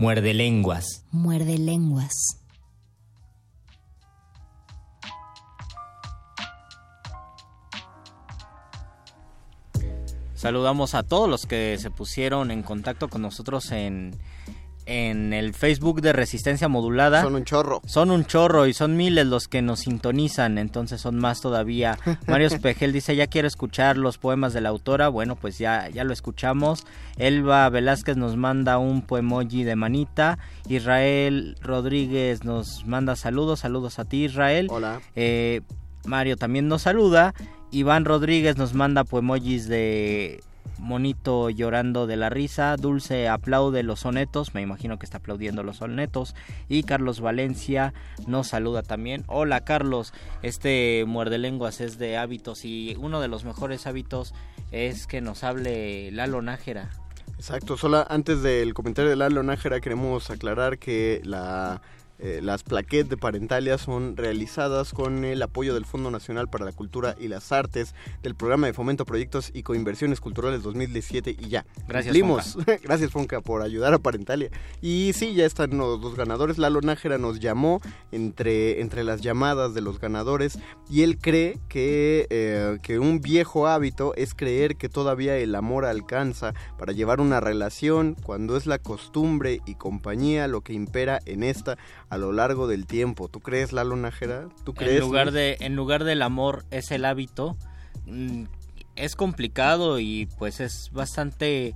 Speaker 5: Muerde lenguas.
Speaker 10: Muerde lenguas.
Speaker 5: Saludamos a todos los que se pusieron en contacto con nosotros en en el Facebook de Resistencia Modulada.
Speaker 6: Son un chorro.
Speaker 5: Son un chorro y son miles los que nos sintonizan, entonces son más todavía. *laughs* Mario Espejel dice, ya quiero escuchar los poemas de la autora. Bueno, pues ya, ya lo escuchamos. Elba Velázquez nos manda un poemoji de manita. Israel Rodríguez nos manda saludos. Saludos a ti, Israel.
Speaker 6: Hola.
Speaker 5: Eh, Mario también nos saluda Iván Rodríguez nos manda poemojis de Monito llorando de la risa, Dulce aplaude los sonetos, me imagino que está aplaudiendo los sonetos, y Carlos Valencia nos saluda también. Hola Carlos, este muerde lenguas es de hábitos y uno de los mejores hábitos es que nos hable Lalo Nájera.
Speaker 6: Exacto, solo antes del comentario de Lalo Nájera queremos aclarar que la eh, las plaquettes de Parentalia son realizadas con el apoyo del Fondo Nacional para la Cultura y las Artes, del Programa de Fomento Proyectos y Coinversiones Culturales 2017 y ya.
Speaker 5: Gracias,
Speaker 6: Fonca. *laughs* Gracias, Fonca, por ayudar a Parentalia. Y sí, ya están los dos ganadores. Lalo Nájera nos llamó entre, entre las llamadas de los ganadores y él cree que, eh, que un viejo hábito es creer que todavía el amor alcanza para llevar una relación cuando es la costumbre y compañía lo que impera en esta a lo largo del tiempo. ¿Tú crees, Lalo Nájera? ¿Tú crees?
Speaker 5: En lugar, de, en lugar del amor es el hábito. Mm, es complicado y pues es bastante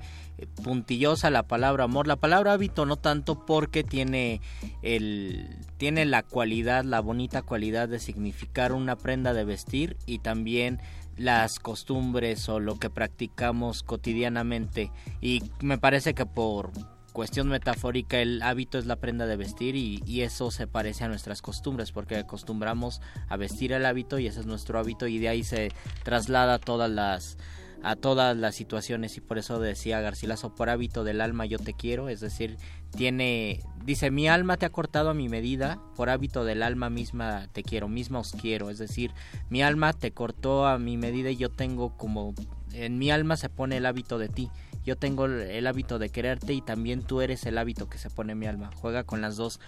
Speaker 5: puntillosa la palabra amor. La palabra hábito no tanto porque tiene el tiene la cualidad, la bonita cualidad de significar una prenda de vestir y también las costumbres o lo que practicamos cotidianamente y me parece que por cuestión metafórica el hábito es la prenda de vestir y, eso se parece a nuestras costumbres porque acostumbramos a vestir el hábito y ese es nuestro hábito y de ahí se traslada a todas las a todas las situaciones y por eso decía Garcilaso por hábito del alma yo te quiero es decir tiene dice mi alma te ha cortado a mi medida por hábito del alma misma te quiero misma os quiero es decir mi alma te cortó a mi medida y yo tengo como en mi alma se pone el hábito de ti yo tengo el hábito de quererte y también tú eres el hábito que se pone en mi alma. Juega con las dos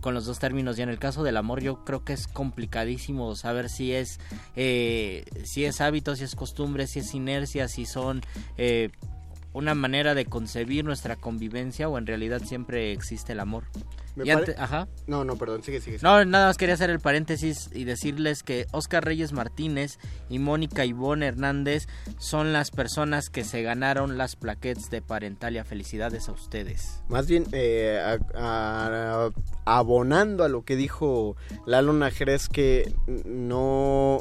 Speaker 5: con los dos términos y en el caso del amor yo creo que es complicadísimo saber si es eh, si es hábito si es costumbre si es inercia si son eh, una manera de concebir nuestra convivencia o en realidad siempre existe el amor
Speaker 6: ajá. No, no, perdón, sigue, sigue,
Speaker 5: No, nada más quería hacer el paréntesis y decirles que Oscar Reyes Martínez y Mónica Ivonne Hernández son las personas que se ganaron las plaquettes de Parentalia. Felicidades a ustedes.
Speaker 6: Más bien, eh, abonando a lo que dijo Lalo Najeres, que no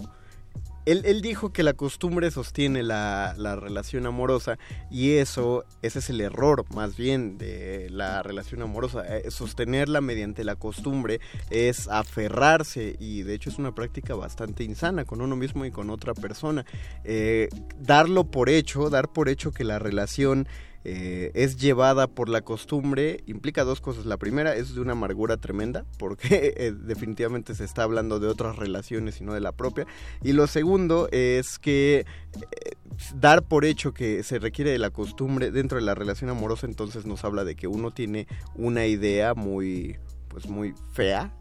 Speaker 6: él, dijo que la costumbre sostiene la, relación amorosa y eso, ese es el error más bien de la relación amorosa. Eh, sostenerla mediante la costumbre es aferrarse y de hecho es una práctica bastante insana con uno mismo y con otra persona. Eh, darlo por hecho, dar por hecho que la relación eh, es llevada por la costumbre implica dos cosas. La primera es de una amargura tremenda, porque *laughs* eh, definitivamente se está hablando de otras relaciones y no de la propia. Y lo segundo es que eh, dar por hecho que se requiere de la costumbre dentro de la relación amorosa, entonces nos habla de que uno tiene una idea muy pues muy fea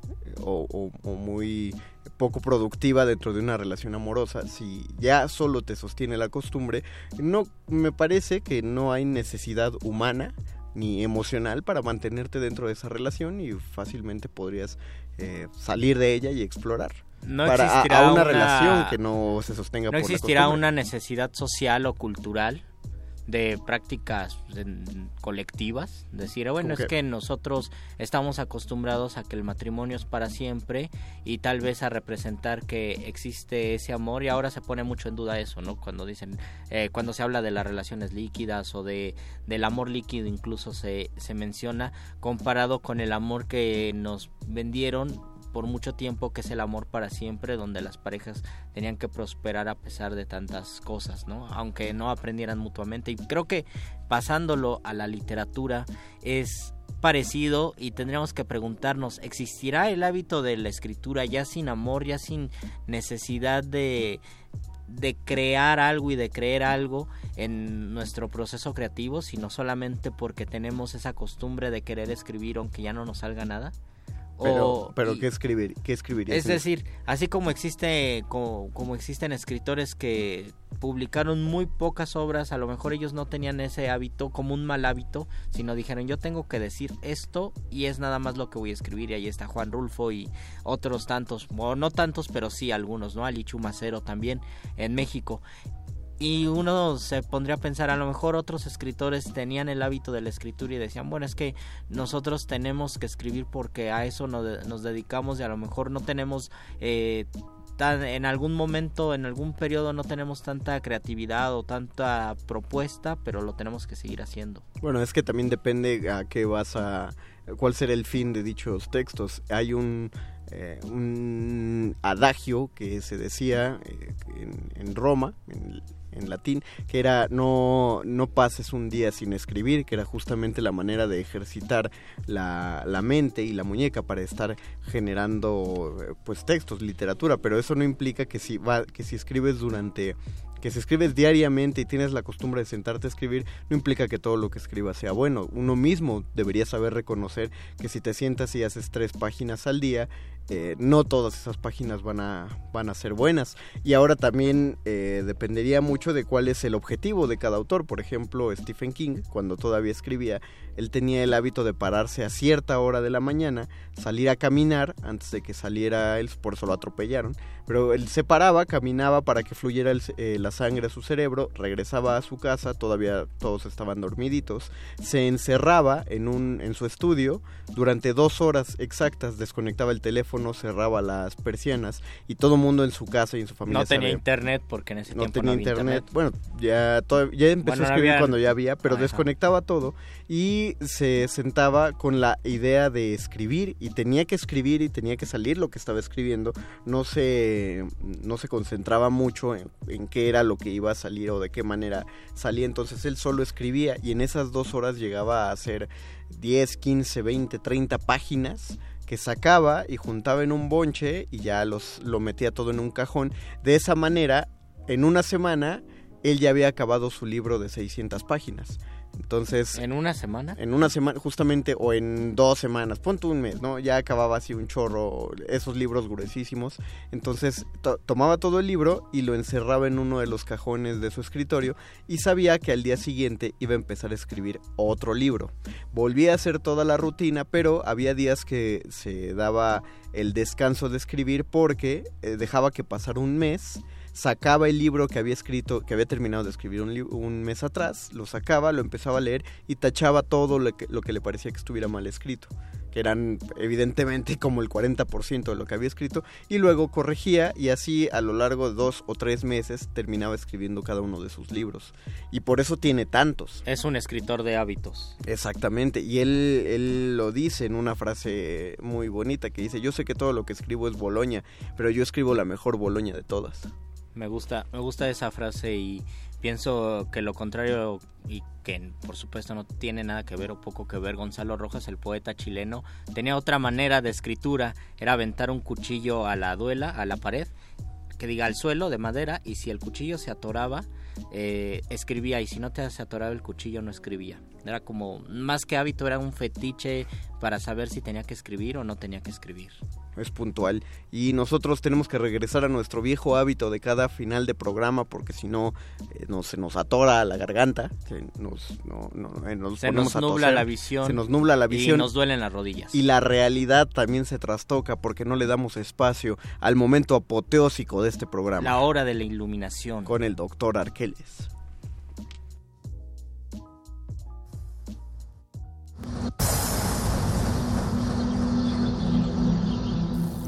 Speaker 6: o muy poco productiva dentro de una relación amorosa. Si ya solo te sostiene la costumbre, no me parece que no hay necesidad humana ni emocional para mantenerte dentro de esa relación y fácilmente podrías eh, salir de ella y explorar.
Speaker 5: No
Speaker 6: para
Speaker 5: existirá
Speaker 6: una, relación que no se sostenga
Speaker 5: no existirá una necesidad social o cultural de prácticas colectivas, decir, bueno, es que nosotros estamos acostumbrados a que el matrimonio es para siempre y tal vez a representar que existe ese amor y ahora se pone mucho en duda eso, ¿no? Cuando dicen, eh, cuando se habla de las relaciones líquidas o de del amor líquido incluso se, se menciona comparado con el amor que nos vendieron por mucho tiempo que es el amor para siempre, donde las parejas tenían que prosperar a pesar de tantas cosas, ¿no? Aunque no aprendieran mutuamente. Y creo que pasándolo a la literatura es parecido y tendríamos que preguntarnos, ¿existirá el hábito de la escritura ya sin amor, ya sin necesidad de de crear algo y de creer algo en nuestro proceso creativo, sino solamente porque tenemos esa costumbre de querer escribir aunque ya no nos salga nada?
Speaker 6: Pero, pero ¿qué, escribir, qué escribirías?
Speaker 5: Es decir, así como existe como, como, existen escritores que publicaron muy pocas obras, a lo mejor ellos no tenían ese hábito como un mal hábito, sino dijeron yo tengo que decir esto y es nada más lo que voy a escribir y ahí está Juan Rulfo y otros tantos, o no tantos, pero sí algunos, ¿no? Ali Chumacero también en México y uno se pondría a pensar, a lo mejor otros escritores tenían el hábito de la escritura y decían, bueno, es que nosotros tenemos que escribir porque a eso nos, dedicamos y a lo mejor no tenemos eh, en algún momento, en algún periodo no tenemos tanta creatividad o tanta propuesta, pero lo tenemos que seguir haciendo.
Speaker 6: Bueno, es que también depende a qué vas a, cuál será el fin de dichos textos. Hay un, eh, adagio que se decía eh, en, Roma, en, en latín, que era no, no pases un día sin escribir, que era justamente la manera de ejercitar la, la mente y la muñeca para estar generando pues textos, literatura, pero eso no implica que si va, que si escribes durante que si escribes diariamente y tienes la costumbre de sentarte a escribir, no implica que todo lo que escribas sea bueno. Uno mismo debería saber reconocer que si te sientas y haces tres páginas al día, eh, no todas esas páginas van a, van a ser buenas. Y ahora también eh, dependería mucho de cuál es el objetivo de cada autor. Por ejemplo, Stephen King, cuando todavía escribía, él tenía el hábito de pararse a cierta hora de la mañana, salir a caminar antes de que saliera él, por eso lo atropellaron, pero él se paraba, caminaba para que fluyera eh, la sangre a su cerebro, regresaba a su casa, todavía todos estaban dormiditos, se encerraba en, un, en su estudio durante dos horas exactas, desconectaba el teléfono, cerraba las persianas y todo el mundo en su casa y en su familia.
Speaker 5: No tenía internet porque en ese
Speaker 6: no
Speaker 5: tiempo
Speaker 6: tenía
Speaker 5: no
Speaker 6: internet. Bueno, ya, ya empezó a escribir cuando ya había, pero desconectaba todo y se sentaba con la idea de escribir y tenía que escribir y tenía que salir lo que estaba escribiendo. No se, no se concentraba mucho en, en qué era lo que iba a salir o de qué manera salía. Entonces él solo escribía y en esas dos horas llegaba a hacer 10, 15, 20, 30 páginas que sacaba y juntaba en un bonche y ya los, lo metía todo en un cajón. De esa manera, en una semana, él ya había acabado su libro de 600 páginas. Entonces...
Speaker 5: ¿En una semana?
Speaker 6: En una semana, justamente, o en dos semanas, ponte un mes, ¿no? Ya acababa así un chorro, esos libros gruesísimos. Entonces tomaba todo el libro y lo encerraba en uno de los cajones de su escritorio y sabía que al día siguiente iba a empezar a escribir otro libro. Volvía a hacer toda la rutina, pero había días que se daba el descanso de escribir porque eh, dejaba que pasara un mes sacaba el libro que había escrito, que había terminado de escribir un, un mes atrás, lo sacaba, lo empezaba a leer y tachaba todo lo que, lo que le parecía que estuviera mal escrito que eran evidentemente como el 40% de lo que había escrito, y luego corregía y así a lo largo de dos o tres meses terminaba escribiendo cada uno de sus libros. Y por eso tiene tantos.
Speaker 5: Es un escritor de hábitos.
Speaker 6: Exactamente, y él, él lo dice en una frase muy bonita que dice, yo sé que todo lo que escribo es Boloña, pero yo escribo la mejor Boloña de todas.
Speaker 5: Me gusta, me gusta esa frase y pienso que lo contrario y que por supuesto no tiene nada que ver o poco que ver Gonzalo Rojas, el poeta chileno, tenía otra manera de escritura, era aventar un cuchillo a la duela, a la pared, que diga al suelo de madera y si el cuchillo se atoraba, eh, escribía y si no te se atoraba el cuchillo no escribía. Era como, más que hábito, era un fetiche para saber si tenía que escribir o no tenía que escribir
Speaker 6: es puntual. Y nosotros tenemos que regresar a nuestro viejo hábito de cada final de programa porque si no eh, no, se nos atora la garganta, se nos, no, no,
Speaker 5: eh, nos, se nos nubla la visión.
Speaker 6: Se nos nubla la visión.
Speaker 5: Y nos duelen las rodillas.
Speaker 6: Y la realidad también se trastoca porque no le damos espacio al momento apoteósico de este programa.
Speaker 5: La hora de la iluminación.
Speaker 6: Con el doctor Arqueles.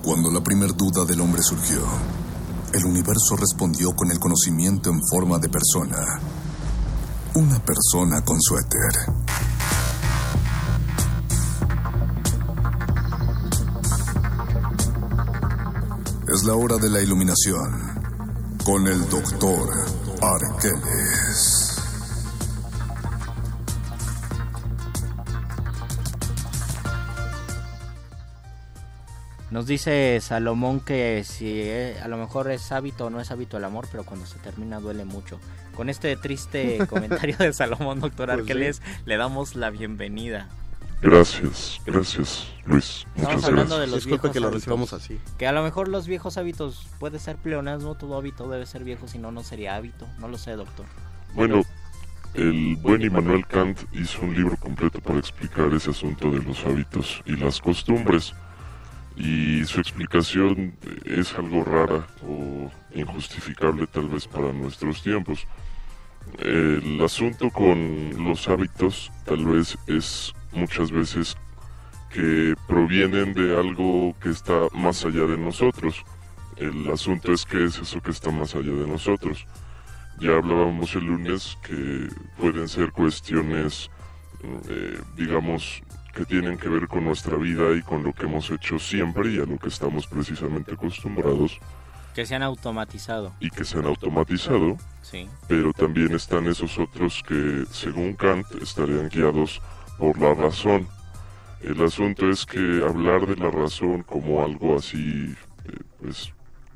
Speaker 7: Cuando la primer duda del hombre surgió, el universo respondió con el conocimiento en forma de persona. Una persona con suéter. Es la hora de la iluminación con el doctor Arqueles.
Speaker 5: Nos dice Salomón que si eh, a lo mejor es hábito o no es hábito el amor, pero cuando se termina duele mucho. Con este triste *laughs* comentario de Salomón, doctor pues Arqueles, le damos la bienvenida.
Speaker 11: Gracias, gracias Luis.
Speaker 5: Estamos hablando de los viejos
Speaker 6: que lo recibamos así.
Speaker 5: Que a lo mejor los viejos hábitos puede ser pleonasmo, todo hábito debe ser viejo, si no, no sería hábito. No lo sé, doctor.
Speaker 11: Bueno, el buen Immanuel Kant hizo un libro completo para explicar ese asunto de los hábitos y las costumbres y su explicación es algo rara o injustificable tal vez para nuestros tiempos. El asunto con los hábitos tal vez es muchas veces que provienen de algo que está más allá de nosotros. El asunto es que es eso que está más allá de nosotros. Ya hablábamos el lunes que pueden ser cuestiones, eh, digamos, que tienen que ver con nuestra vida y con lo que hemos hecho siempre y a lo que estamos precisamente acostumbrados.
Speaker 5: Que se han automatizado.
Speaker 11: Y que se han automatizado.
Speaker 5: Sí.
Speaker 11: Pero también están esos otros que, según Kant, estarían guiados por la razón. El asunto es que hablar de la razón como algo así, eh, pues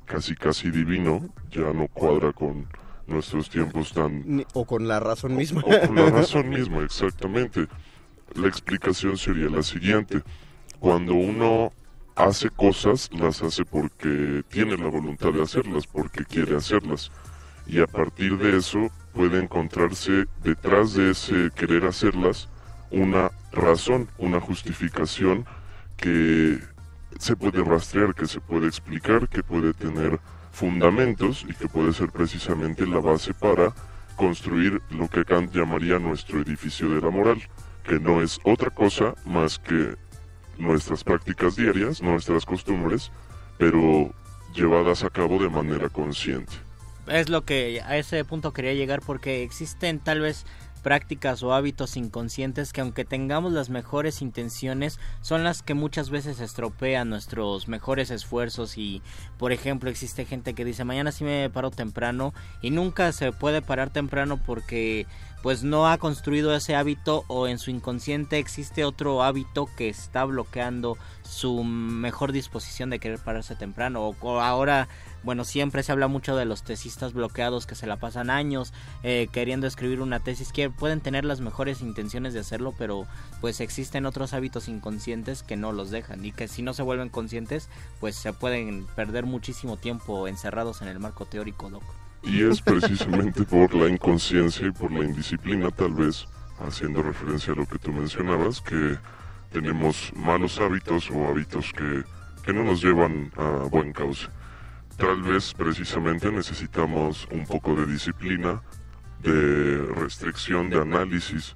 Speaker 11: casi casi divino, ya no cuadra con nuestros tiempos tan...
Speaker 6: O con la razón misma.
Speaker 11: O con la *laughs* razón misma, exactamente. La explicación sería la siguiente. Cuando uno hace cosas, las hace porque tiene la voluntad de hacerlas, porque quiere hacerlas. Y a partir de eso puede encontrarse detrás de ese querer hacerlas una razón, una justificación que se puede rastrear, que se puede explicar, que puede tener fundamentos y que puede ser precisamente la base para construir lo que Kant llamaría nuestro edificio de la moral, que no es otra cosa más que nuestras prácticas diarias, nuestras costumbres, pero llevadas a cabo de manera consciente.
Speaker 5: Es lo que a ese punto quería llegar porque existen tal vez prácticas o hábitos inconscientes que aunque tengamos las mejores intenciones son las que muchas veces estropean nuestros mejores esfuerzos y por ejemplo existe gente que dice mañana sí me paro temprano y nunca se puede parar temprano porque pues no ha construido ese hábito o en su inconsciente existe otro hábito que está bloqueando su mejor disposición de querer pararse temprano o ahora bueno, siempre se habla mucho de los tesistas bloqueados que se la pasan años eh, queriendo escribir una tesis que pueden tener las mejores intenciones de hacerlo, pero pues existen otros hábitos inconscientes que no los dejan y que si no se vuelven conscientes, pues se pueden perder muchísimo tiempo encerrados en el marco teórico, Doc.
Speaker 11: Y es precisamente por la inconsciencia y por la indisciplina, tal vez, haciendo referencia a lo que tú mencionabas, que tenemos malos hábitos o hábitos que, que no nos llevan a buen cauce. Tal vez precisamente necesitamos un poco de disciplina, de restricción de análisis,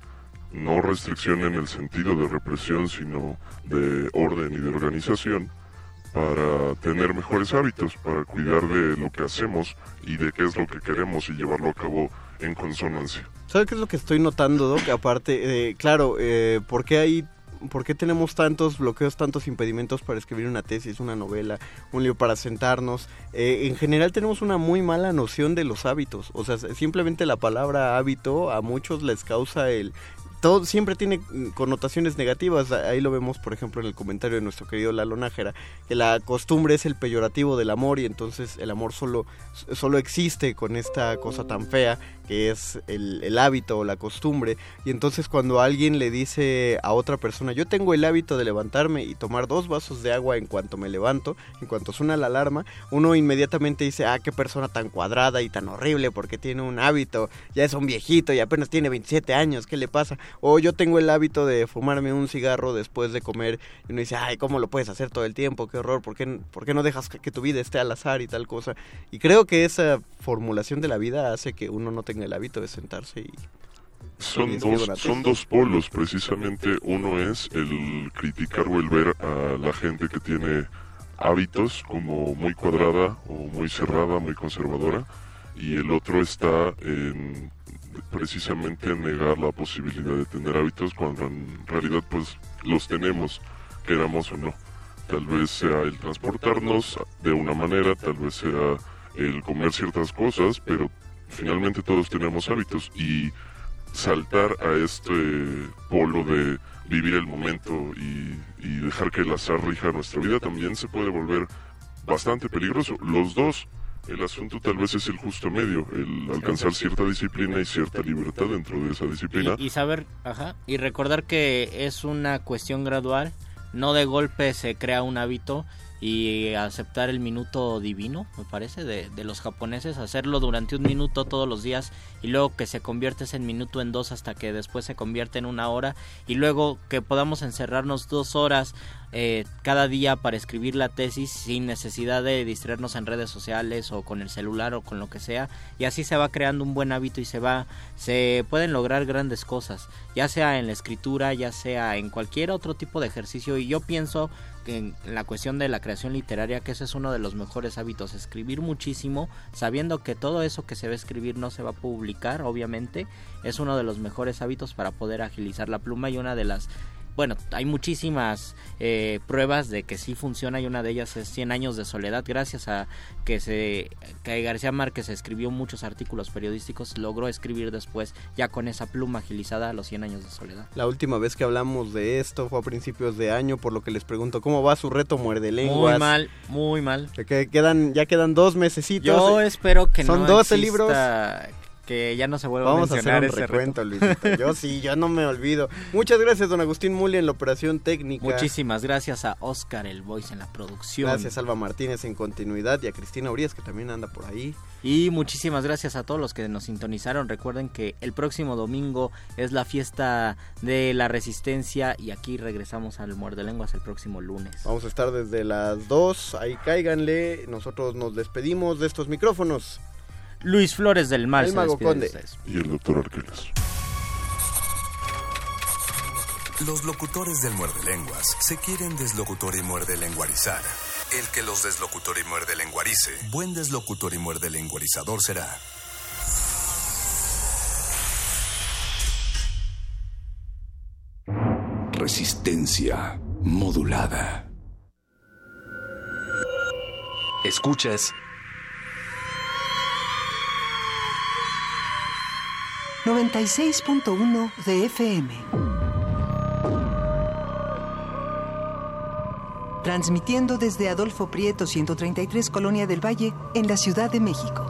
Speaker 11: no restricción en el sentido de represión, sino de orden y de organización, para tener mejores hábitos, para cuidar de lo que hacemos y de qué es lo que queremos y llevarlo a cabo en consonancia.
Speaker 6: ¿Sabes qué es lo que estoy notando, Doc? Aparte, eh, claro, eh, ¿por qué hay ¿por qué tenemos tantos bloqueos, tantos impedimentos para escribir una tesis, una novela, un libro para sentarnos? Eh, en general tenemos una muy mala noción de los hábitos. O sea, simplemente la palabra hábito a muchos les causa el, todo siempre tiene connotaciones negativas. Ahí lo vemos, por ejemplo, en el comentario de nuestro querido Lalo Nájera, que la costumbre es el peyorativo del amor y entonces el amor solo, solo existe con esta cosa tan fea que es el, hábito o la costumbre. Y entonces cuando alguien le dice a otra persona, yo tengo el hábito de levantarme y tomar dos vasos de agua en cuanto me levanto, en cuanto suena la alarma, uno inmediatamente dice, ah, qué persona tan cuadrada y tan horrible porque tiene un hábito, ya es un viejito y apenas tiene 27 años, ¿qué le pasa? O yo tengo el hábito de fumarme un cigarro después de comer y uno dice, ay, ¿cómo lo puedes hacer todo el tiempo? Qué horror, ¿por qué, por qué no dejas que, que tu vida esté al azar y tal cosa? Y creo que esa formulación de la vida hace que uno no tenga el hábito de sentarse y...
Speaker 11: Son, dos, son dos polos, precisamente uno es el criticar o el ver a la gente que tiene hábitos como muy cuadrada o muy cerrada, muy conservadora, y el otro está en precisamente negar la posibilidad de tener hábitos cuando en realidad pues los tenemos, queramos o no. Tal vez sea el transportarnos de una manera, tal vez sea el comer ciertas cosas, pero finalmente todos tenemos hábitos y saltar a este polo de vivir el momento y, dejar que el azar rija nuestra vida también se puede volver bastante peligroso. Los dos, el asunto tal vez es el justo medio, el alcanzar cierta disciplina y cierta libertad dentro de esa disciplina.
Speaker 5: Y, y saber, ajá, y recordar que es una cuestión gradual, no de golpe se crea un hábito y aceptar el minuto divino, me parece, de, de, los japoneses, hacerlo durante un minuto todos los días y luego que se convierte ese minuto en dos hasta que después se convierte en una hora y luego que podamos encerrarnos dos horas eh, cada día para escribir la tesis sin necesidad de distraernos en redes sociales o con el celular o con lo que sea. Y así se va creando un buen hábito y se va se pueden lograr grandes cosas ya sea en la escritura ya sea en cualquier otro tipo de ejercicio. Y yo pienso en la cuestión de la creación literaria que ese es uno de los mejores hábitos, escribir muchísimo, sabiendo que todo eso que se va a escribir no se va a publicar, obviamente, es uno de los mejores hábitos para poder agilizar la pluma y una de las bueno, hay muchísimas eh, pruebas de que sí funciona y una de ellas es 100 años de soledad. Gracias a que, se, que García Márquez escribió muchos artículos periodísticos, logró escribir después ya con esa pluma agilizada los 100 años de soledad.
Speaker 6: La última vez que hablamos de esto fue a principios de año, por lo que les pregunto, ¿cómo va su reto muerde lenguas?
Speaker 5: Muy mal, muy mal.
Speaker 6: Que quedan, ya quedan dos mesecitos.
Speaker 5: Yo espero que
Speaker 6: Son
Speaker 5: no
Speaker 6: 12
Speaker 5: exista-
Speaker 6: libros.
Speaker 5: Que ya no se vuelva
Speaker 6: Vamos
Speaker 5: a
Speaker 6: a hacer
Speaker 5: mencionar
Speaker 6: un
Speaker 5: ese
Speaker 6: recuento. Luisito. Yo sí, yo no me olvido. Muchas gracias, don Agustín Muli, en la operación técnica.
Speaker 5: Muchísimas gracias a Oscar el Voice en la producción.
Speaker 6: Gracias, Alba Martínez, en continuidad, y a Cristina Urias, que también anda por ahí.
Speaker 5: Y muchísimas gracias a todos los que nos sintonizaron. Recuerden que el próximo domingo es la fiesta de la resistencia y aquí regresamos al Muerde Lenguas el próximo lunes.
Speaker 6: Vamos a estar desde las 2, ahí cáiganle. Nosotros nos despedimos de estos micrófonos.
Speaker 5: Luis Flores del Mal
Speaker 6: El
Speaker 5: se
Speaker 6: Mago Conde.
Speaker 11: Y el doctor Arqueles.
Speaker 7: Los locutores del muerde lenguas se quieren deslocutor y muerde lenguarizar. El que los deslocutor y muerde lenguarice, buen deslocutor y muerde lenguarizador será.
Speaker 12: Resistencia modulada. Escuchas
Speaker 13: 96.1 de FM. Transmitiendo desde Adolfo Prieto 133 Colonia del Valle en la Ciudad de México.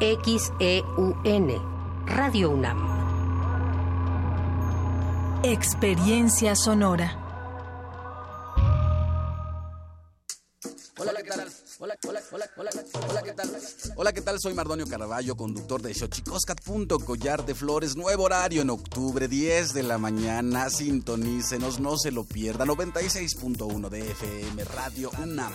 Speaker 1: XEUN, Radio UNAM.
Speaker 14: Experiencia sonora.
Speaker 15: Hola, hola, hola, hola, ¿qué tal? Hola, ¿qué tal? Soy Mardonio Carballo, conductor de Xochicoscat. Collar de Flores, nuevo horario en octubre, 10 de la mañana. Sintonícenos, no se lo pierda. 96.1 de FM, Radio UNAM.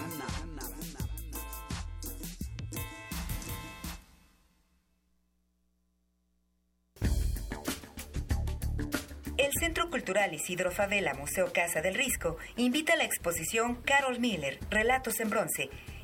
Speaker 16: El Centro Cultural Isidro Favela Museo Casa del Risco invita a la exposición Carol Miller, Relatos en Bronce,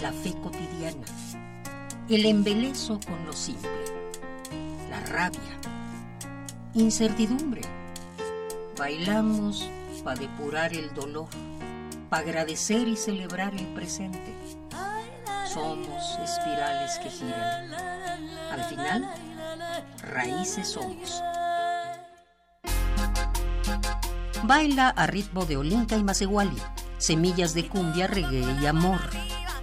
Speaker 1: la fe cotidiana. El embelezo con lo simple. La rabia. Incertidumbre. Bailamos para depurar el dolor. Para agradecer y celebrar el presente. Somos espirales que giran. Al final, raíces somos. Baila a ritmo de Olinka y Maseguali. Semillas de cumbia, reggae y amor.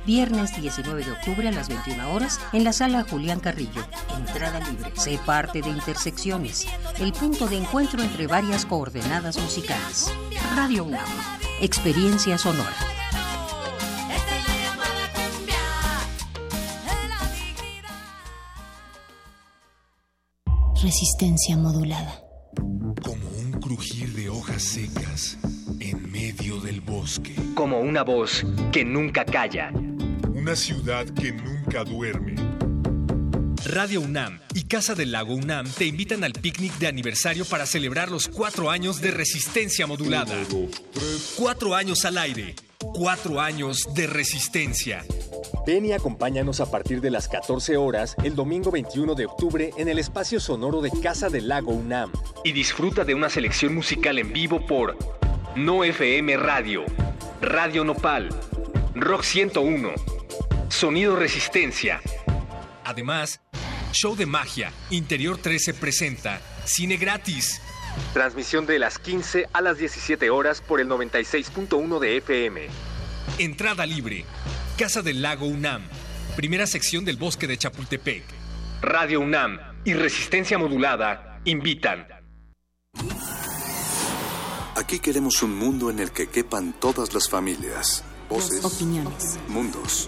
Speaker 1: Viernes 19 de octubre a las 21 horas en la sala Julián Carrillo. Entrada libre. Sé parte de Intersecciones, el punto de encuentro entre varias coordenadas musicales. Radio UNAM. Experiencia sonora.
Speaker 10: Resistencia modulada.
Speaker 17: Como un crujir de hojas secas en medio del bosque.
Speaker 18: Como una voz que nunca calla.
Speaker 17: Una ciudad que nunca duerme.
Speaker 19: Radio UNAM y Casa del Lago UNAM te invitan al picnic de aniversario para celebrar los cuatro años de resistencia modulada. Cuatro años al aire. Cuatro años de resistencia.
Speaker 18: Ven y acompáñanos a partir de las 14 horas el domingo 21 de octubre en el espacio sonoro de Casa del Lago UNAM.
Speaker 19: Y disfruta de una selección musical en vivo por No FM Radio, Radio Nopal, Rock 101, Sonido Resistencia. Además, Show de Magia, Interior 13 presenta Cine Gratis.
Speaker 18: Transmisión de las 15 a las 17 horas por el 96.1 de FM.
Speaker 19: Entrada libre. Casa del Lago UNAM. Primera sección del Bosque de Chapultepec. Radio UNAM y Resistencia Modulada invitan.
Speaker 7: Aquí queremos un mundo en el que quepan todas las familias, voces,
Speaker 10: opiniones.
Speaker 7: mundos.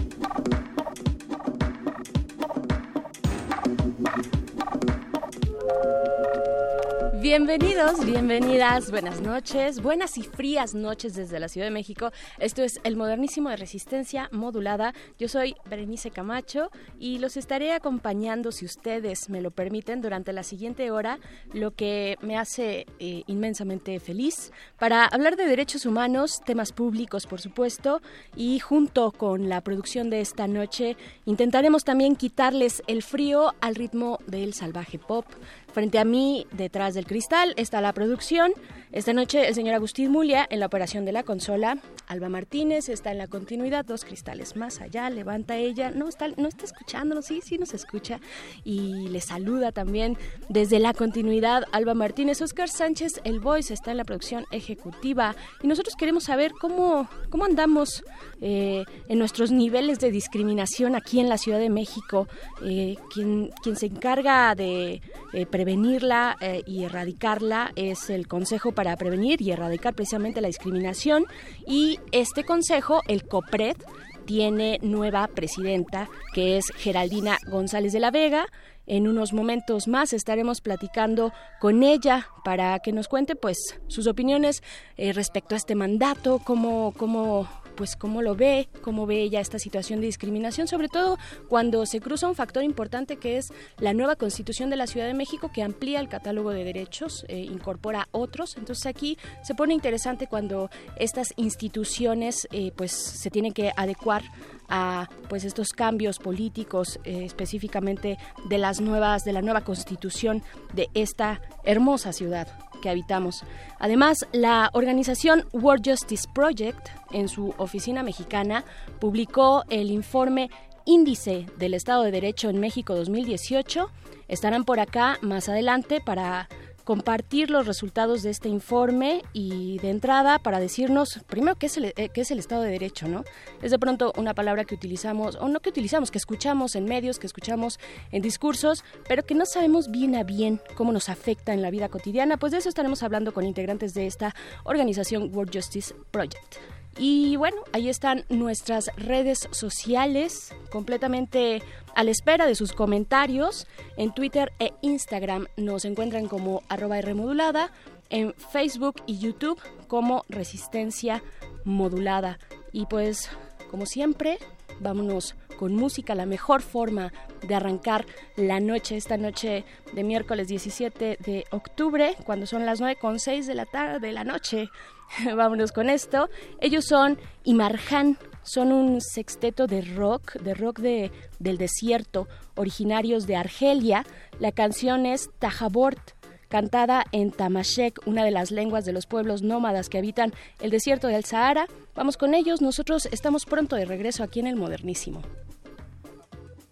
Speaker 20: Bienvenidos, bienvenidas, buenas noches, buenas y frías noches desde la Ciudad de México. Esto es el modernísimo de resistencia modulada. Yo soy Berenice Camacho y los estaré acompañando, si ustedes me lo permiten, durante la siguiente hora, lo que me hace eh, inmensamente feliz para hablar de derechos humanos, temas públicos, por supuesto, y junto con la producción de esta noche intentaremos también quitarles el frío al ritmo del salvaje pop. Frente a mí, detrás del cristal, está la producción. Esta noche el señor Agustín Mulia en la operación de la consola. Alba Martínez está en la continuidad, dos cristales más allá, levanta ella. No está, no está escuchándonos, sí, sí nos escucha. Y le saluda también desde la continuidad Alba Martínez. Oscar Sánchez, el voice, está en la producción ejecutiva. Y nosotros queremos saber cómo, cómo andamos eh, en nuestros niveles de discriminación aquí en la Ciudad de México. Eh, quien, se encarga de eh, prevenirla eh, y erradicarla es el Consejo para Prevenir y Erradicar precisamente la discriminación y este consejo, el COPRED, tiene nueva presidenta que es Geraldina González de la Vega. En unos momentos más estaremos platicando con ella para que nos cuente pues sus opiniones eh, respecto a este mandato, cómo, cómo pues cómo lo ve, cómo ve ella esta situación de discriminación, sobre todo cuando se cruza un factor importante que es la nueva Constitución de la Ciudad de México que amplía el catálogo de derechos, eh, incorpora otros. Entonces aquí se pone interesante cuando estas instituciones eh, pues se tienen que adecuar a pues estos cambios políticos eh, específicamente de las nuevas de la nueva constitución de esta hermosa ciudad que habitamos. Además, la organización World Justice Project, en su oficina mexicana, publicó el informe Índice del Estado de Derecho en México 2018. Estarán por acá más adelante para compartir los resultados de este informe y de entrada para decirnos primero qué es el, eh, qué es el Estado de Derecho, ¿no? Es de pronto una palabra que utilizamos, o no que utilizamos, que escuchamos en medios, que escuchamos en discursos, pero que no sabemos bien a bien cómo nos afecta en la vida cotidiana. Pues de eso estaremos hablando con integrantes de esta organización World Justice Project. Y bueno, ahí están nuestras redes sociales completamente a la espera de sus comentarios. En Twitter e Instagram nos encuentran como arroba Rmodulada, en Facebook y YouTube como Resistencia Modulada. Y pues, como siempre, vámonos con música, la mejor forma de arrancar la noche, esta noche de miércoles 17 de octubre, cuando son las 9.6 de la tarde de la noche. *laughs* Vámonos con esto. Ellos son Imarjan, son un sexteto de rock, de rock de, del desierto, originarios de Argelia. La canción es Tajabort, cantada en Tamashek, una de las lenguas de los pueblos nómadas que habitan el desierto del Sahara. Vamos con ellos, nosotros estamos pronto de regreso aquí en el Modernísimo.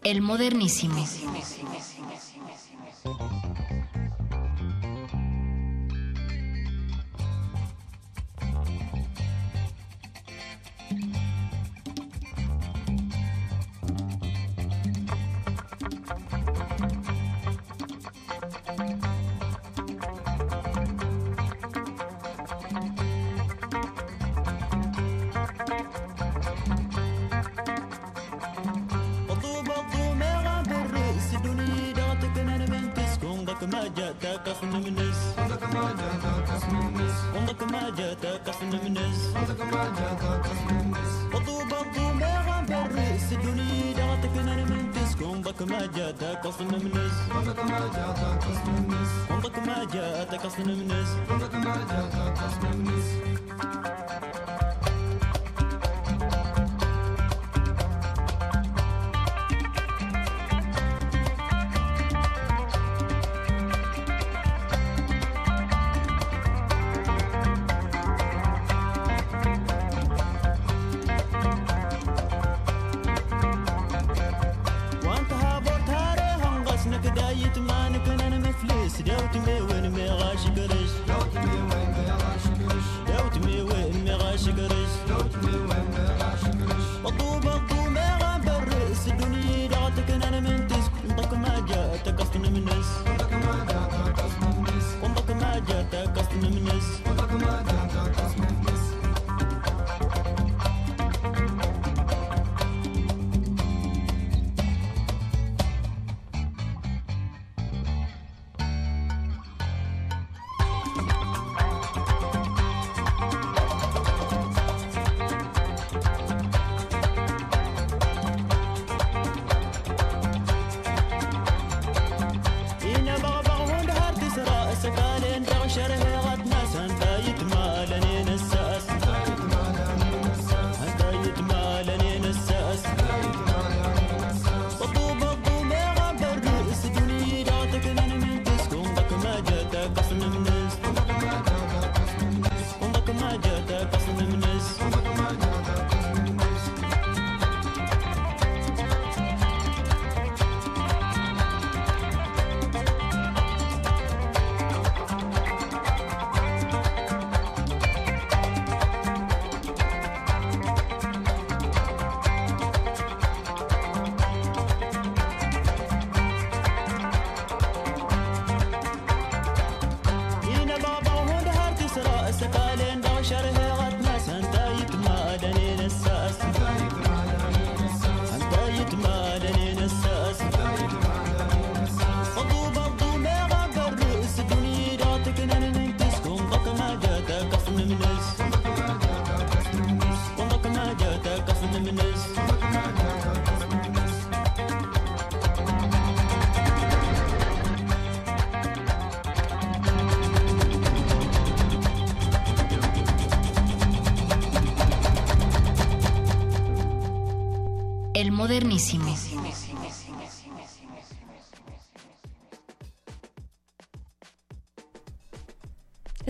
Speaker 10: El modernísimo. جاتك
Speaker 21: قسم منس صدق ما جاتك قسم منس صدق ما جاتك قسم منس صدق ما جاتك قسم منس وطوبى الطوبى غنبر رئيس الدنيا دارتك من من تسكن ضك ما جاتك قسم منس صدق ما جاتك قسم منس صدق ما جاتك قسم منس صدق ما جاتك قسم منس que meu
Speaker 10: modernísimo.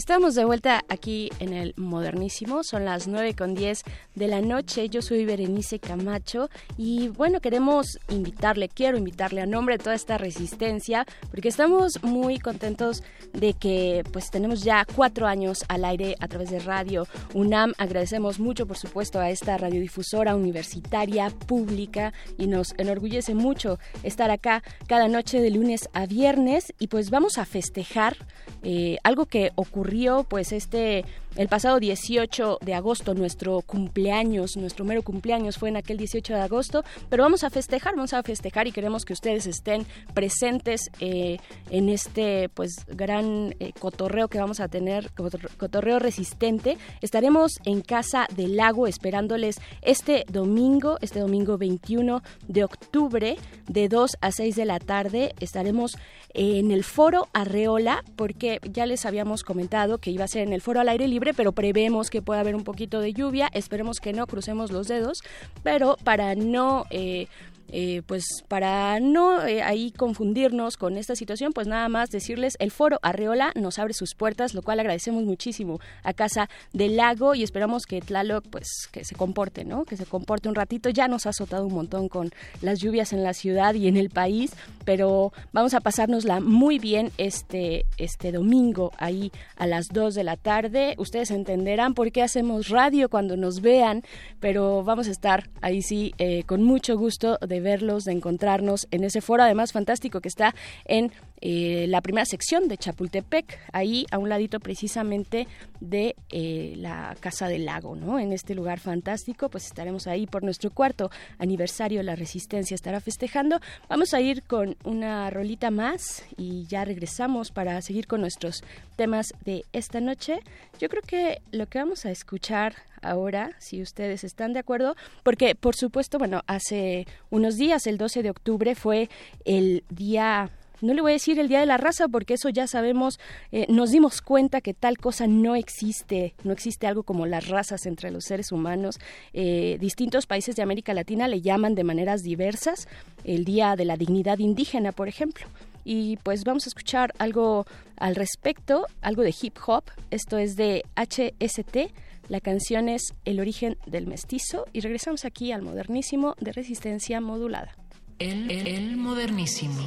Speaker 20: Estamos de vuelta aquí en el Modernísimo, son las 9 con 10 de la noche, yo soy Berenice Camacho y bueno, queremos invitarle, quiero invitarle a nombre de toda esta resistencia, porque estamos muy contentos de que pues tenemos ya cuatro años al aire a través de Radio UNAM, agradecemos mucho por supuesto a esta radiodifusora universitaria pública y nos enorgullece mucho estar acá cada noche de lunes a viernes. Y pues vamos a festejar eh, algo que ocurrió pues este el pasado 18 de agosto, nuestro cumpleaños, nuestro mero cumpleaños fue en aquel 18 de agosto, pero vamos a festejar, vamos a festejar y queremos que ustedes estén presentes eh, en este pues gran eh, cotorreo que vamos a tener, cotorreo resistente. Estaremos en Casa del Lago esperándoles este domingo, este domingo 21 de octubre, de 2 a 6 de la tarde. Estaremos en el foro Arreola, porque ya les habíamos comentado que iba a ser en el foro al aire libre pero prevemos que pueda haber un poquito de lluvia. Esperemos que no, crucemos los dedos, pero para no eh, eh, pues para no eh, ahí confundirnos con esta situación, pues nada más decirles, el foro Arreola nos abre sus puertas, lo cual agradecemos muchísimo a Casa del Lago y esperamos que Tlaloc pues que se comporte, ¿no? Que se comporte un ratito. Ya nos ha azotado un montón con las lluvias en la ciudad y en el país, pero vamos a pasárnosla muy bien este, este domingo ahí a las 2 de la tarde. Ustedes entenderán por qué hacemos radio cuando nos vean, pero vamos a estar ahí sí eh, con mucho gusto verlos, de encontrarnos en ese foro, además fantástico que está en eh, la primera sección de Chapultepec, ahí a un ladito precisamente de eh, la Casa del Lago, ¿no? En este lugar fantástico, pues estaremos ahí por nuestro cuarto aniversario, la Resistencia estará festejando. Vamos a ir con una rolita más y ya regresamos para seguir con nuestros temas de esta noche. Yo creo que lo que vamos a escuchar ahora, si ustedes están de acuerdo, porque por supuesto, bueno, hace unos días, el 12 de octubre, fue el día no le voy a decir el Día de la Raza porque eso ya sabemos, eh, nos dimos cuenta que tal cosa no existe, no existe algo como las razas entre los seres humanos. Eh, distintos países de América Latina le llaman de maneras diversas el Día de la Dignidad Indígena, por ejemplo. Y pues vamos a escuchar algo al respecto, algo de hip hop. Esto es de HST. La canción es El origen del mestizo y regresamos aquí al modernísimo de resistencia modulada.
Speaker 10: El, el, el modernísimo.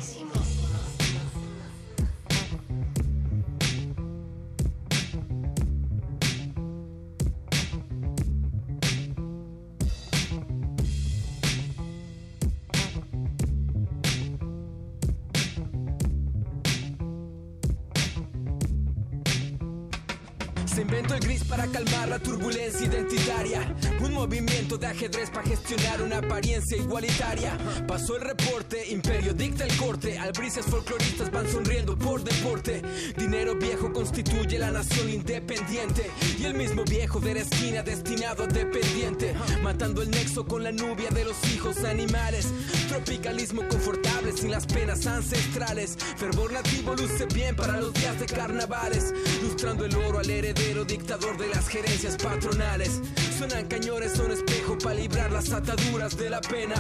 Speaker 22: Se inventó el gris para calmar la turbulencia identitaria. Un movimiento de ajedrez para gestionar una apariencia igualitaria. Pasó el reporte, imperio dicta el corte. Albricias folcloristas van sonriendo por deporte. Dinero viejo constituye la nación independiente. Y el mismo viejo de la esquina destinado a dependiente. Matando el nexo con la nubia de los hijos animales. Tropicalismo confortable sin las penas ancestrales. Fervor nativo luce bien para los días de carnavales. Lustrando el oro al heredero dictador de las gerencias patronales. Suenan cañones un espejo para librar las ataduras de la pena.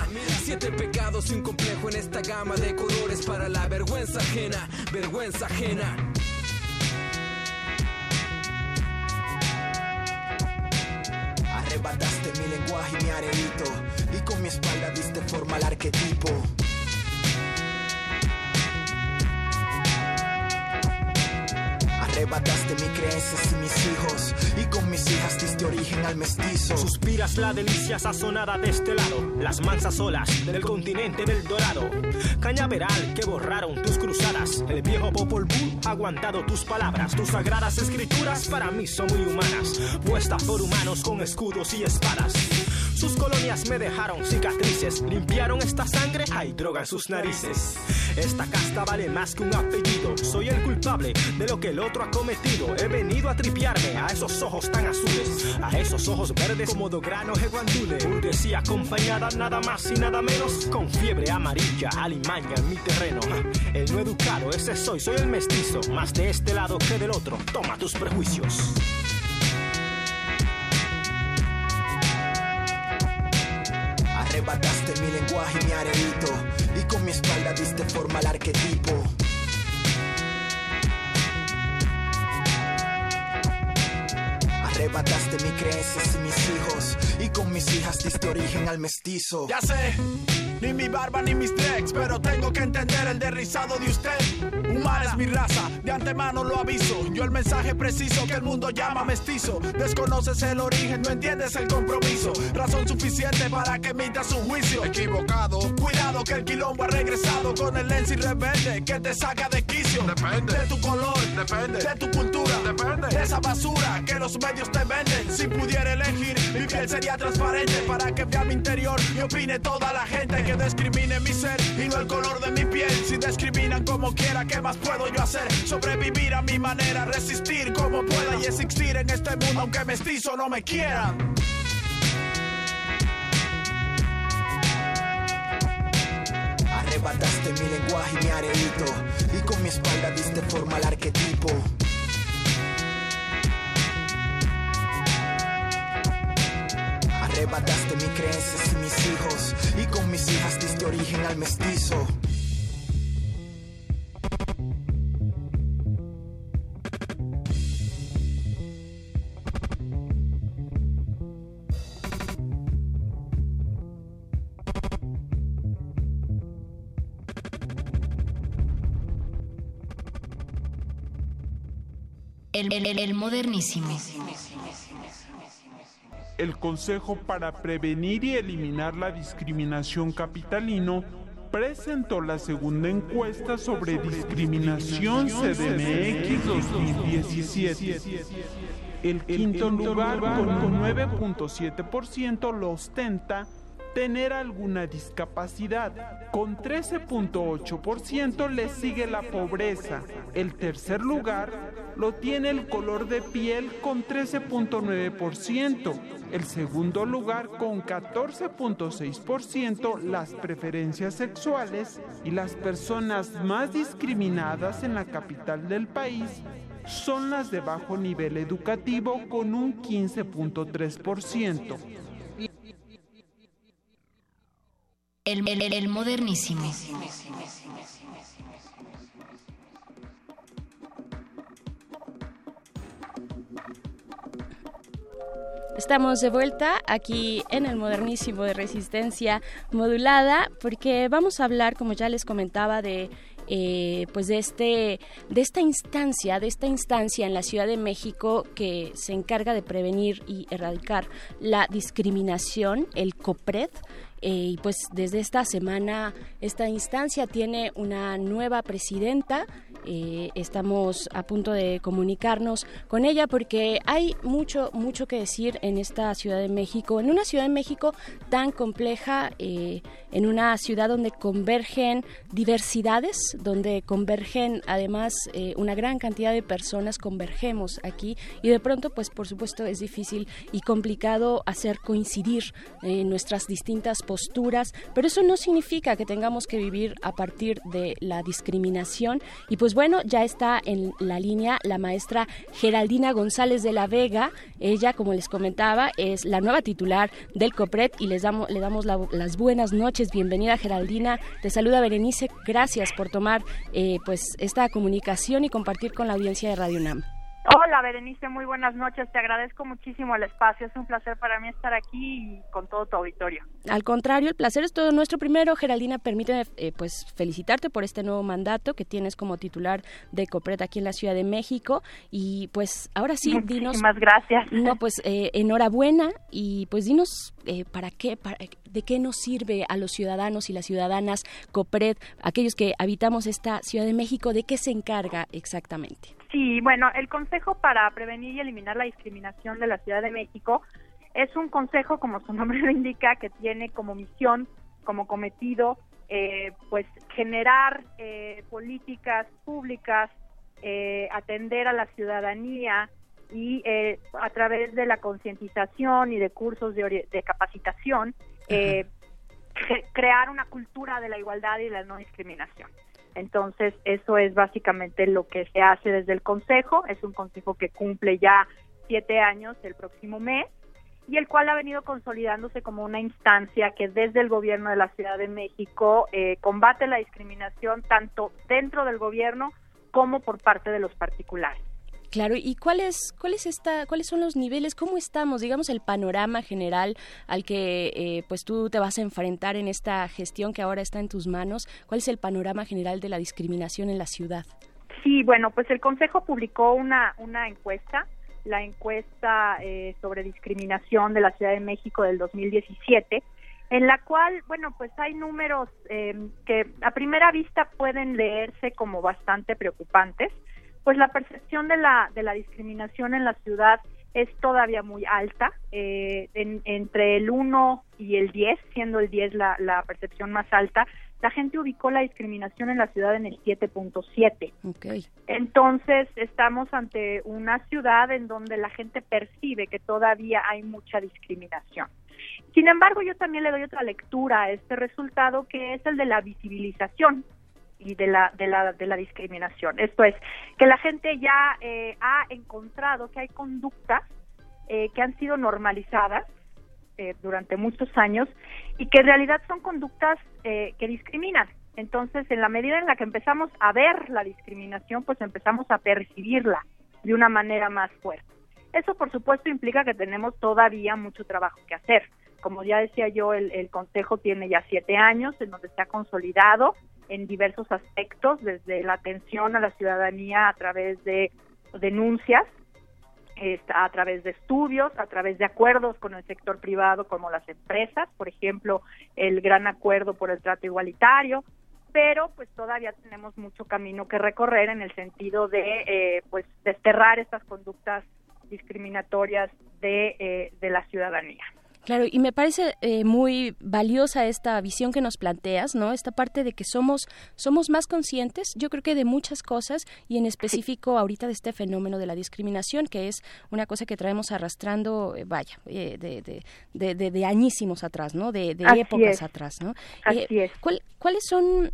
Speaker 22: Siete pecados y un complejo en esta gama de colores para la vergüenza ajena, vergüenza ajena.
Speaker 23: Arrebataste mi lenguaje y mi arenito y con mi espalda diste forma al arquetipo. Arrebataste mi creencias y mis hijos y con mis hijas diste origen al mestizo.
Speaker 24: Suspiras la delicia sazonada de este lado, las mansas olas del continente del dorado. Cañaveral que borraron tus cruzadas, el viejo Popol Vuh ha aguantado tus palabras, tus sagradas escrituras para mí son muy humanas, puestas por humanos con escudos y espadas. Sus colonias me dejaron cicatrices. Limpiaron esta sangre, hay droga en sus narices. Esta casta vale más que un apellido. Soy el culpable de lo que el otro ha cometido. He venido a tripearme a esos ojos tan azules, a esos ojos verdes como dos granos de guandule. Burguesía acompañada nada más y nada menos con fiebre amarilla, alimaña en mi terreno. El no educado, ese soy, soy el mestizo, más de este lado que del otro. Toma tus prejuicios.
Speaker 23: Arrebataste mi lenguaje y mi arenito Y con mi espalda diste forma al arquetipo. Arrebataste mis creencias y mis hijos Y con mis hijas diste origen al mestizo.
Speaker 25: Ya sé, ni mi barba ni mis dreads Pero tengo que entender el derrizado de usted. Humana es mi raza, de antemano lo aviso. Yo el mensaje preciso que el mundo llama mestizo. Desconoces el origen, no entiendes el compromiso. Razón suficiente para que emitas su juicio. Equivocado. Cuidado que el quilombo ha regresado Con el lens y rebelde que te saca de quicio. Depende. De tu color, depende. De tu cultura, depende. De esa basura que los medios te venden. Si pudiera elegir, mi piel sería transparente Para que vea mi interior y opine toda la gente Que discrimine mi ser y no el color de mi piel. Si discriminan como quiera, ¿qué más puedo yo hacer? Sobrevivir a mi manera, resistir como pueda Y existir en este mundo aunque mestizo no me quieran
Speaker 23: Arrebataste mi lenguaje y mi arenito Y con mi espalda diste forma al arquetipo Arrebataste mis creencias y mis hijos Y con mis hijas diste origen al mestizo
Speaker 10: El, el- el modernísimo.
Speaker 26: El Consejo para Prevenir y Eliminar la Discriminación Capitalino presentó la segunda encuesta sobre discriminación CDMX 2017. El quinto lugar con 9.7% lo ostenta tener alguna discapacidad. Con 13.8% le sigue la pobreza. El tercer lugar lo tiene el color de piel con 13.9%. El segundo lugar con 14.6% las preferencias sexuales y las personas más discriminadas en la capital del país son las de bajo nivel educativo con un 15.3%.
Speaker 10: El, modernísimo.
Speaker 20: Estamos de vuelta aquí en el modernísimo de resistencia modulada porque vamos a hablar, como ya les comentaba, de eh, pues de este de esta instancia, de esta instancia en la Ciudad de México que se encarga de prevenir y erradicar la discriminación, el COPRED. Eh, y pues desde esta semana esta instancia tiene una nueva presidenta. Eh, estamos a punto de comunicarnos con ella porque hay mucho, mucho que decir en esta Ciudad de México, en una Ciudad de México tan compleja, eh, en una ciudad donde convergen diversidades, donde convergen además eh, una gran cantidad de personas, convergemos aquí y de pronto, pues por supuesto es difícil y complicado hacer coincidir eh, nuestras distintas posturas, pero eso no significa que tengamos que vivir a partir de la discriminación y pues bueno, ya está en la línea la maestra Geraldina González de la Vega. Ella, como les comentaba, es la nueva titular del COPRED y les damos, le damos la- las buenas noches. Bienvenida, Geraldina. Te saluda Berenice. Gracias por tomar eh, pues esta comunicación y compartir con la audiencia de Radio UNAM.
Speaker 27: Hola, Berenice, muy buenas noches. Te agradezco muchísimo el espacio. Es un placer para mí estar aquí y con todo tu auditorio.
Speaker 20: Al contrario, el placer es todo nuestro. Primero, Geraldina, permíteme eh, pues felicitarte por este nuevo mandato que tienes como titular de COPRED aquí en la Ciudad de México. Y pues ahora sí, dinos.
Speaker 27: Muchísimas gracias.
Speaker 20: No, pues eh, enhorabuena y pues dinos eh, para qué, para, de qué nos sirve a los ciudadanos y las ciudadanas COPRED, aquellos que habitamos esta Ciudad de México, de qué se encarga exactamente.
Speaker 27: Sí, bueno, el Consejo para Prevenir y Eliminar la Discriminación de la Ciudad de México Es un consejo, como su *laughs* nombre lo indica, que tiene como misión, como cometido, eh, pues generar eh, políticas públicas, eh, atender a la ciudadanía y a través de la concientización y de cursos de, de capacitación, crear una cultura de la igualdad y la no discriminación. Entonces, eso es básicamente lo que se hace desde el Consejo. Es un Consejo que cumple ya siete años el próximo mes y el cual ha venido consolidándose como una instancia que desde el gobierno de la Ciudad de México eh, combate la discriminación tanto dentro del gobierno como por parte de los particulares.
Speaker 20: Claro, ¿y cuál es, esta, cuáles son los niveles? ¿Cómo estamos? Digamos el panorama general al que eh, pues tú te vas a enfrentar en esta gestión que ahora está en tus manos. ¿Cuál es el panorama general de la discriminación en la ciudad?
Speaker 27: Sí, bueno, pues el Consejo publicó una, una encuesta, la encuesta eh, sobre discriminación de la Ciudad de México del 2017, en la cual, bueno, pues hay números eh, que a primera vista pueden leerse como bastante preocupantes pues la percepción de la, de la discriminación en la ciudad es todavía muy alta, eh, entre el 1 y el 10, siendo el 10 la, la percepción más alta, la gente ubicó la discriminación en la ciudad en el 7.7. Okay. Entonces, estamos ante una ciudad en donde la gente percibe que todavía hay mucha discriminación. Sin embargo, yo también le doy otra lectura a este resultado que es el de la visibilización y de la, de la, de la discriminación. Esto es, que la gente ya eh, ha encontrado que hay conductas eh, que han sido normalizadas eh, durante muchos años y que en realidad son conductas que discriminan. Entonces, en la medida en la que empezamos a ver la discriminación, pues empezamos a percibirla de una manera más fuerte. Eso, por supuesto, implica que tenemos todavía mucho trabajo que hacer. Como ya decía yo, el, el Consejo tiene ya siete años en donde se ha consolidado en diversos aspectos, desde la atención a la ciudadanía a través de denuncias, a través de estudios, a través de acuerdos con el sector privado como las empresas, por ejemplo, el gran acuerdo por el trato igualitario, pero pues todavía tenemos mucho camino que recorrer en el sentido de eh, pues desterrar estas conductas discriminatorias de, eh, de la ciudadanía.
Speaker 20: Claro, y me parece eh, muy valiosa esta visión que nos planteas, ¿no? Esta parte de que somos somos más conscientes, yo creo que de muchas cosas y en específico ahorita de este fenómeno de la discriminación, que es una cosa que traemos arrastrando, eh, vaya, eh, de, de, de, añísimos atrás, ¿no? De, épocas atrás, ¿no?
Speaker 27: Así es.
Speaker 20: ¿Cuáles son,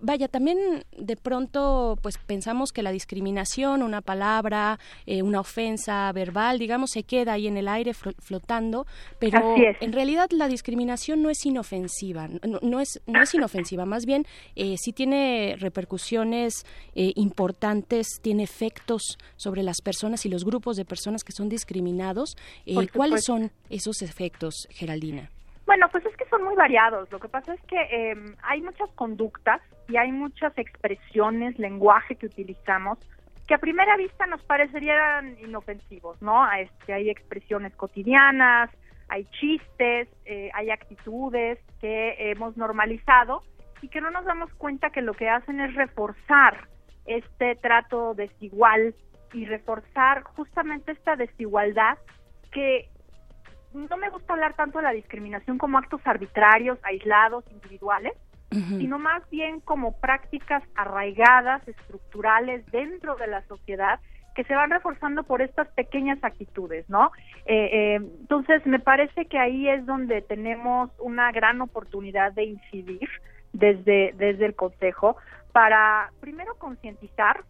Speaker 20: vaya, también de pronto, pues pensamos que la discriminación, una palabra, una ofensa verbal, digamos, se queda ahí en el aire flotando, pero en realidad la discriminación no es inofensiva, no, es, no es inofensiva, más bien eh, sí tiene repercusiones eh, importantes, tiene efectos sobre las personas y los grupos de personas que son discriminados. Eh, ¿Cuáles son esos efectos, Geraldina?
Speaker 27: Bueno, pues es que son muy variados. Lo que pasa es que em, hay muchas conductas y hay muchas expresiones, lenguaje que utilizamos que a primera vista nos parecerían inofensivos, ¿no? Este, hay expresiones cotidianas, hay chistes, eh, hay actitudes que hemos normalizado y que no nos damos cuenta que lo que hacen es reforzar este trato desigual y reforzar justamente esta desigualdad que no me gusta hablar tanto de la discriminación como actos arbitrarios, aislados, individuales, sino más bien como prácticas arraigadas, estructurales dentro de la sociedad que se van reforzando por estas pequeñas actitudes, ¿no? Eh, eh, entonces, me parece que ahí es donde tenemos una gran oportunidad de incidir desde, desde el Consejo para, primero, concientizar,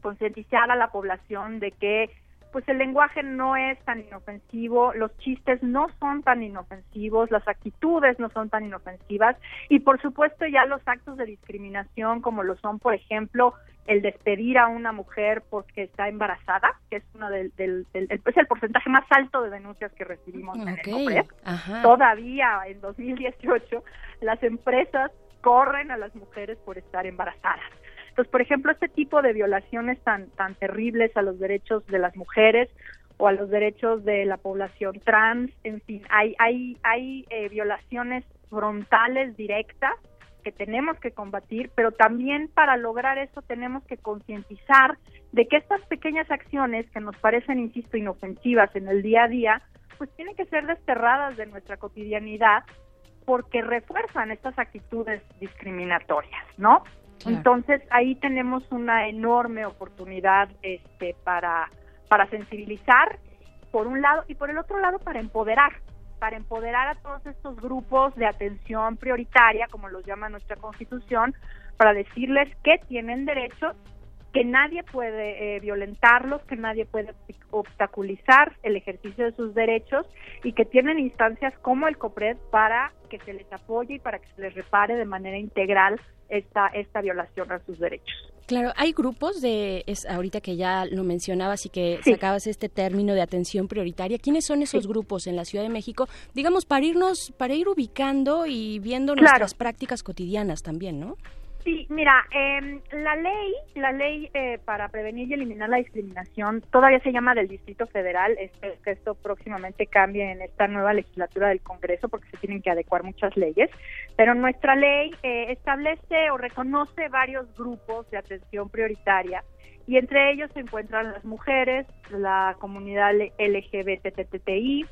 Speaker 27: concientizar a la población de que pues el lenguaje no es tan inofensivo, los chistes no son tan inofensivos, las actitudes no son tan inofensivas y por supuesto ya los actos de discriminación como lo son, por ejemplo, el despedir a una mujer porque está embarazada, que es uno del, del, es el porcentaje más alto de denuncias que recibimos en el COPRED. Todavía en 2018 las empresas corren a las mujeres por estar embarazadas. Entonces, por ejemplo, este tipo de violaciones tan, tan terribles a los derechos de las mujeres o a los derechos de la población trans, en fin, hay, hay, hay eh, violaciones frontales directas que tenemos que combatir, pero también para lograr eso tenemos que concientizar de que estas pequeñas acciones que nos parecen, insisto, inofensivas en el día a día, pues tienen que ser desterradas de nuestra cotidianidad porque refuerzan estas actitudes discriminatorias, ¿no? Entonces ahí tenemos una enorme oportunidad este, para, para sensibilizar por un lado y por el otro lado para empoderar, para empoderar a todos estos grupos de atención prioritaria, como los llama nuestra constitución, para decirles que tienen derechos, que nadie puede eh, violentarlos, que nadie puede obstaculizar el ejercicio de sus derechos y que tienen instancias como el COPRED para que se les apoye y para que se les repare de manera integral esta, esta violación a sus derechos.
Speaker 20: Claro, hay grupos de, es, ahorita que ya lo mencionabas y que sacabas este término de atención prioritaria, ¿quiénes son esos grupos en la Ciudad de México? Digamos, para irnos, para ir ubicando y viendo nuestras prácticas cotidianas también, ¿no?
Speaker 27: Sí, mira, eh, la ley, la ley eh, para prevenir y eliminar la discriminación todavía se llama del Distrito Federal. Espero que esto próximamente cambie en esta nueva legislatura del Congreso porque se tienen que adecuar muchas leyes. Pero nuestra ley eh, establece o reconoce varios grupos de atención prioritaria y entre ellos se encuentran las mujeres, la comunidad LGBTTI,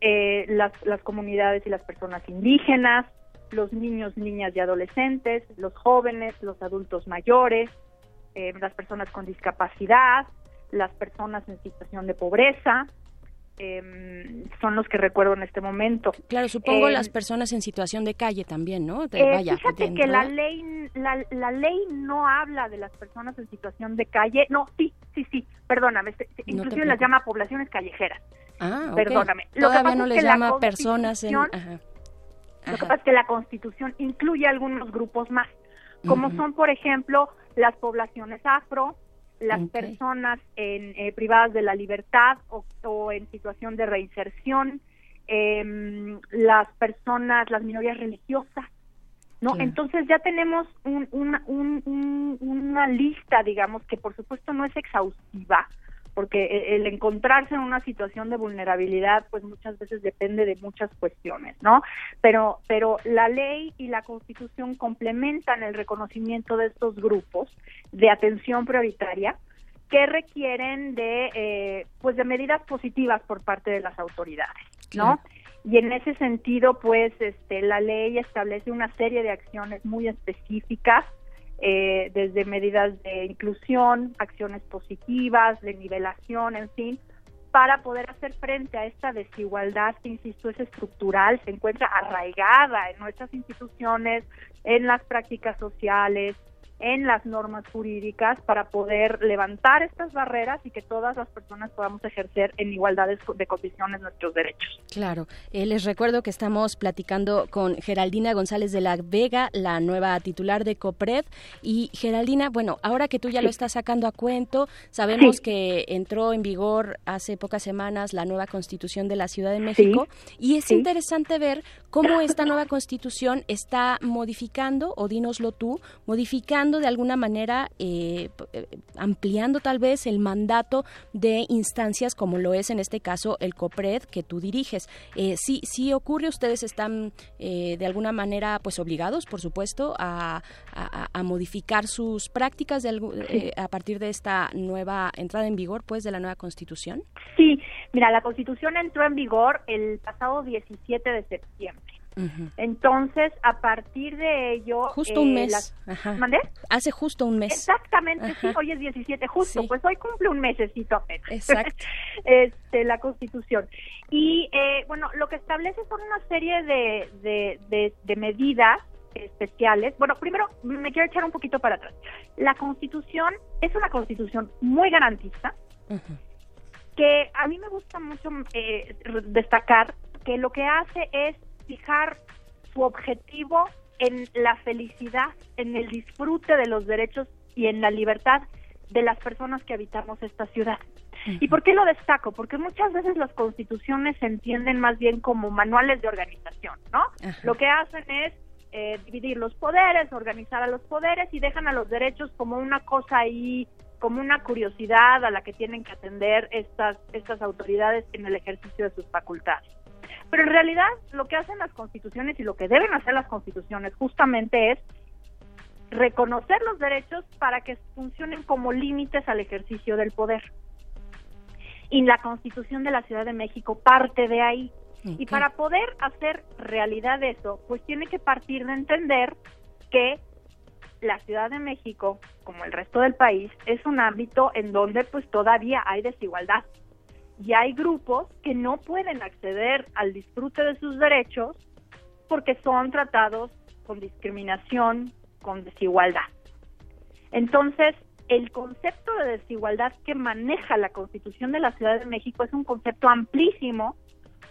Speaker 27: eh, las, las comunidades y las personas indígenas, los niños, niñas y adolescentes, los jóvenes, los adultos mayores, eh, las personas con discapacidad, las personas en situación de pobreza, em, son los que recuerdo en este momento.
Speaker 20: Claro, supongo las em, personas en situación de calle también, ¿no?
Speaker 27: Eh, fíjate que la ley, la, la, ley no habla de las personas en situación de calle, no, sí, sí, sí, perdóname, inclusive las llama poblaciones callejeras.
Speaker 20: Ah,
Speaker 27: Perdóname.
Speaker 20: Todavía no les llama personas en...
Speaker 27: Lo que pasa es que la Constitución incluye algunos grupos más, como son, por ejemplo, las poblaciones afro, las personas en, eh, privadas de la libertad o, en situación de reinserción, em, las personas, las minorías religiosas, ¿no? Entonces ya tenemos una, una lista, digamos, que por supuesto no es exhaustiva, porque e, el encontrarse en una situación de vulnerabilidad pues muchas veces depende de muchas cuestiones, ¿no? Pero pero la ley y la Constitución complementan el reconocimiento de estos grupos de atención prioritaria que requieren de eh, pues de medidas positivas por parte de las autoridades, ¿no? Y en ese sentido, pues, este, la ley establece una serie de acciones muy específicas eh, desde medidas de inclusión, acciones positivas, de nivelación, en fin, para poder hacer frente a esta desigualdad que, insisto, es estructural, se encuentra arraigada en nuestras instituciones, en las prácticas sociales, en las normas jurídicas para poder levantar estas barreras y que todas las personas podamos ejercer en igualdad de condiciones nuestros derechos.
Speaker 20: Claro, eh, les recuerdo que estamos platicando con Geraldina González de la Vega, la nueva titular de COPRED. Y Geraldina, bueno, ahora que tú ya lo estás sacando a cuento, sabemos que entró en vigor hace pocas semanas la nueva constitución de la Ciudad de México. Y es interesante ver cómo esta nueva constitución está modificando, o dínoslo tú, modificando de alguna manera, eh, eh, ampliando tal vez el mandato de instancias como lo es en este caso el COPRED que tú diriges. Eh, sí, sí ocurre, ustedes están eh, de alguna manera pues obligados, por supuesto, a, modificar sus prácticas de, a partir de esta nueva entrada en vigor pues de la nueva Constitución.
Speaker 27: Sí, mira, la Constitución entró en vigor el pasado 17 de septiembre. Entonces, a partir de ello...
Speaker 20: Justo un eh, mes.
Speaker 27: ¿Mandé?
Speaker 20: Hace justo un mes.
Speaker 27: Exactamente, sí, hoy es 17, justo, pues hoy cumple un mesecito apenas. Exacto. *laughs* este, la Constitución. Y, eh, bueno, lo que establece son una serie de, de, de, medidas especiales. Bueno, primero me quiero echar un poquito para atrás. La Constitución es una Constitución muy garantista, que a mí me gusta mucho eh, destacar que lo que hace es fijar su objetivo en la felicidad, en el disfrute de los derechos y en la libertad de las personas que habitamos esta ciudad. ¿Y por qué lo destaco? Porque muchas veces las constituciones se entienden más bien como manuales de organización, ¿no? Lo que hacen es eh, dividir los poderes, organizar a los poderes y dejan a los derechos como una cosa ahí, como una curiosidad a la que tienen que atender estas, estas autoridades en el ejercicio de sus facultades. Pero en realidad lo que hacen las constituciones y lo que deben hacer las constituciones justamente es reconocer los derechos para que funcionen como límites al ejercicio del poder. Y la Constitución de la Ciudad de México parte de ahí. Y para poder hacer realidad eso, pues tiene que partir de entender que la Ciudad de México, como el resto del país, es un ámbito en donde pues todavía hay desigualdad. Y hay grupos que no pueden acceder al disfrute de sus derechos porque son tratados con discriminación, con desigualdad. Entonces, el concepto de desigualdad que maneja la Constitución de la Ciudad de México es un concepto amplísimo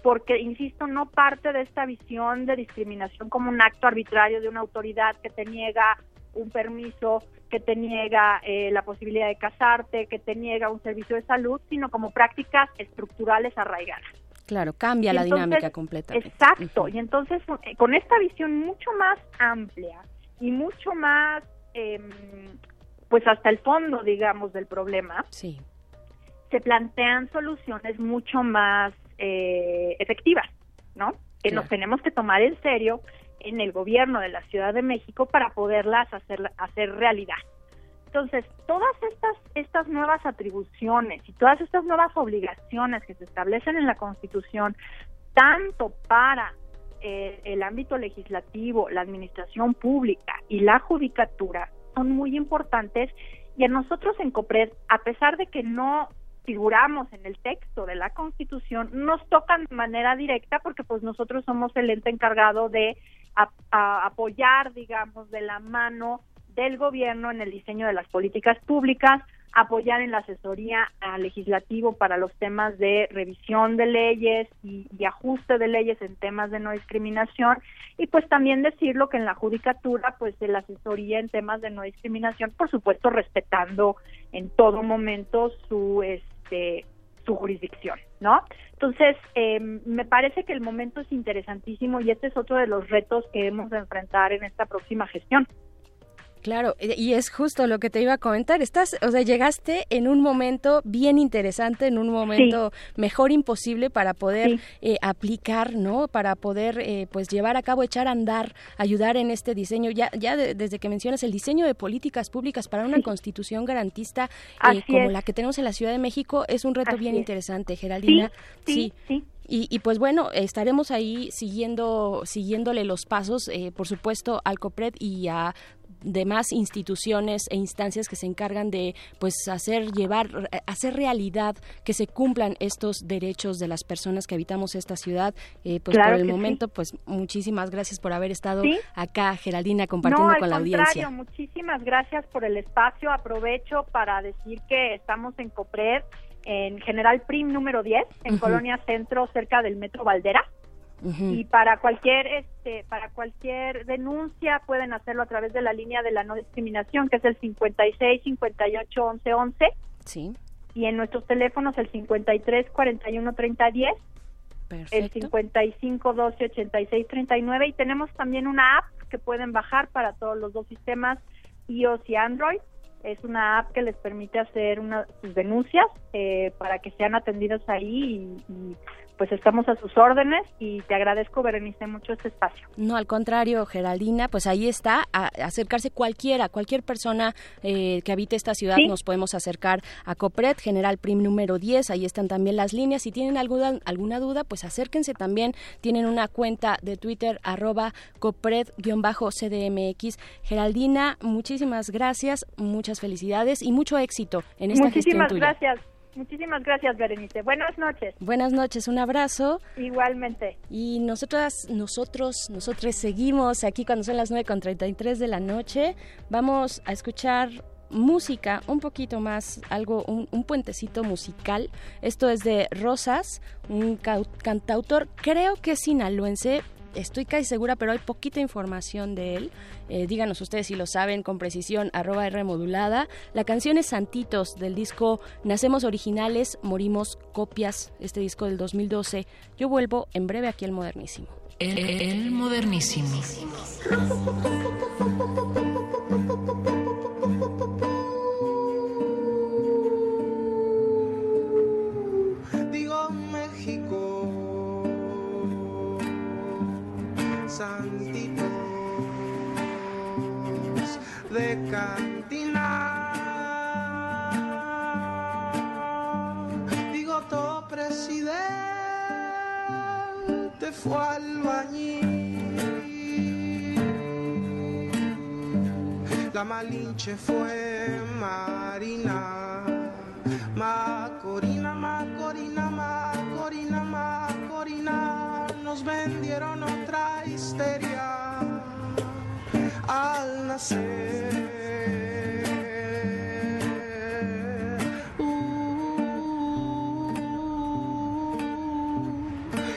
Speaker 27: porque, insisto, no parte de esta visión de discriminación como un acto arbitrario de una autoridad que te niega un permiso, que te niega eh, la posibilidad de casarte, que te niega un servicio de salud, sino como prácticas estructurales arraigadas.
Speaker 20: Claro, cambia la dinámica completa.
Speaker 27: Exacto, y entonces eh, con esta visión mucho más amplia y mucho más, em, pues hasta el fondo, digamos, del problema,
Speaker 20: sí.
Speaker 27: se plantean soluciones mucho más eh, efectivas, ¿no? Que nos tenemos que tomar en serio en el gobierno de la Ciudad de México para poderlas hacer, hacer realidad. Entonces, todas estas, estas nuevas atribuciones y todas estas nuevas obligaciones que se establecen en la Constitución, tanto para eh, el ámbito legislativo, la administración pública y la judicatura, son muy importantes y a nosotros en COPRED, a pesar de que no figuramos en el texto de la Constitución nos tocan de manera directa porque pues nosotros somos el ente encargado de apoyar, digamos, de la mano del gobierno en el diseño de las políticas públicas, apoyar en la asesoría legislativo para los temas de revisión de leyes y, ajuste de leyes en temas de no discriminación y pues también decirlo que en la judicatura pues la asesoría en temas de no discriminación por supuesto respetando en todo momento su este su jurisdicción, ¿no? Entonces, eh, me parece que el momento es interesantísimo y este es otro de los retos que hemos de enfrentar en esta próxima gestión.
Speaker 20: Claro, e, y es justo lo que te iba a comentar. Estás, o sea, llegaste en un momento bien interesante, en un momento mejor imposible para poder eh, aplicar, ¿no? Para poder, eh, pues, llevar a cabo, echar a andar, ayudar en este diseño. Ya, ya desde que mencionas el diseño de políticas públicas para una constitución garantista eh, como la que tenemos en la Ciudad de México es un reto bien interesante, Geraldina.
Speaker 27: sí. sí.
Speaker 20: Y, y, pues bueno, estaremos ahí siguiendo, siguiéndole los pasos, por supuesto, al COPRED y a demás instituciones e instancias que se encargan de pues hacer llevar hacer realidad que se cumplan estos derechos de las personas que habitamos esta ciudad. Eh, pues por el momento pues muchísimas gracias por haber estado acá Geraldina compartiendo con la audiencia.
Speaker 27: muchísimas gracias por el espacio. Aprovecho para decir que estamos en Copred en General Prim número 10 en Colonia Centro cerca del Metro Valdera y para cualquier este para cualquier denuncia pueden hacerlo a través de la línea de la no discriminación que es el 56 58 11 11
Speaker 20: sí.
Speaker 27: Y en nuestros teléfonos el 53 41 30 10 el 55 12 86 39 y tenemos también una app que pueden bajar para todos los dos sistemas iOS y Android. Es una app que les permite hacer una, sus denuncias eh, para que sean atendidos ahí y pues estamos a sus órdenes y te agradezco, Berenice, mucho este espacio.
Speaker 20: No, al contrario, Geraldina, pues ahí está, a acercarse cualquiera, cualquier persona eh, que habite esta ciudad, nos podemos acercar a COPRED, General Prim número 10, ahí están también las líneas. Si tienen alguna, alguna duda, pues acérquense también, tienen una cuenta de Twitter, arroba COPRED-CDMX. Geraldina, muchísimas gracias, muchas felicidades y mucho éxito en esta
Speaker 27: Muchísimas gracias. Muchísimas gracias, Berenice. Buenas noches.
Speaker 20: Buenas noches, un abrazo.
Speaker 27: Igualmente.
Speaker 20: Y nosotras, nosotros, nosotros seguimos aquí cuando son las 9.33 de la noche. Vamos a escuchar música, un poquito más, algo, un, un, puentecito musical. Esto es de Rosas, un cantautor, creo que sinaloense, estoy casi segura, pero hay poquita información de él. Eh, díganos ustedes si lo saben con precisión, arroba R modulada. La canción es Santitos del disco Nacemos Originales, Morimos Copias, este disco del 2012. Yo vuelvo en breve aquí al Modernísimo.
Speaker 10: El, el Modernísimo. *laughs*
Speaker 28: santitos de cantina. Digo, todo
Speaker 29: presidente fue al albañil. La malinche fue marina, macorina. Nos vendieron otra histeria al nacer.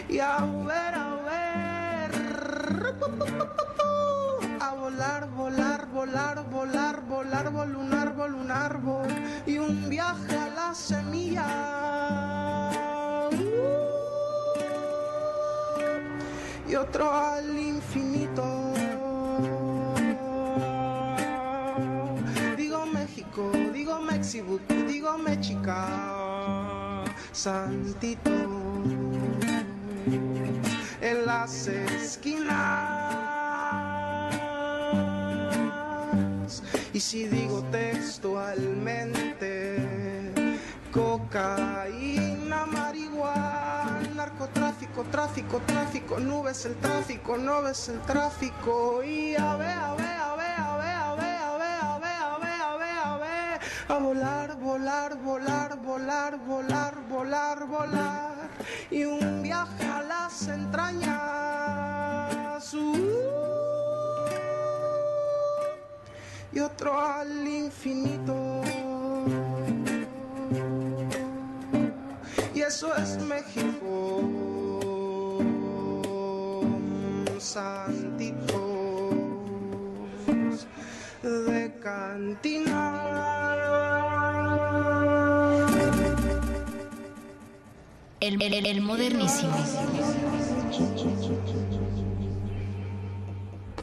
Speaker 29: y a ver, a ver. A volar, volar, volar, volar, volar, vol un árbol, un árbol y un viaje a la semilla. Y otro al infinito. Digo México, digo México, digo Mexica, Santito en las esquinas. Y si digo textualmente, cocaína, marihuana, narcotráfico, tráfico, tráfico, nubes el tráfico, nubes el tráfico. Y a ver, a ver, a ver, a ver, a ver, a ver, a ver, a ver, a ver, a ver, a volar, volar, volar, volar, volar, volar, volar. Y un viaje a las entrañas. uh, y otro al infinito. Y eso es México, santitos de cantina.
Speaker 4: El, el, el modernísimo.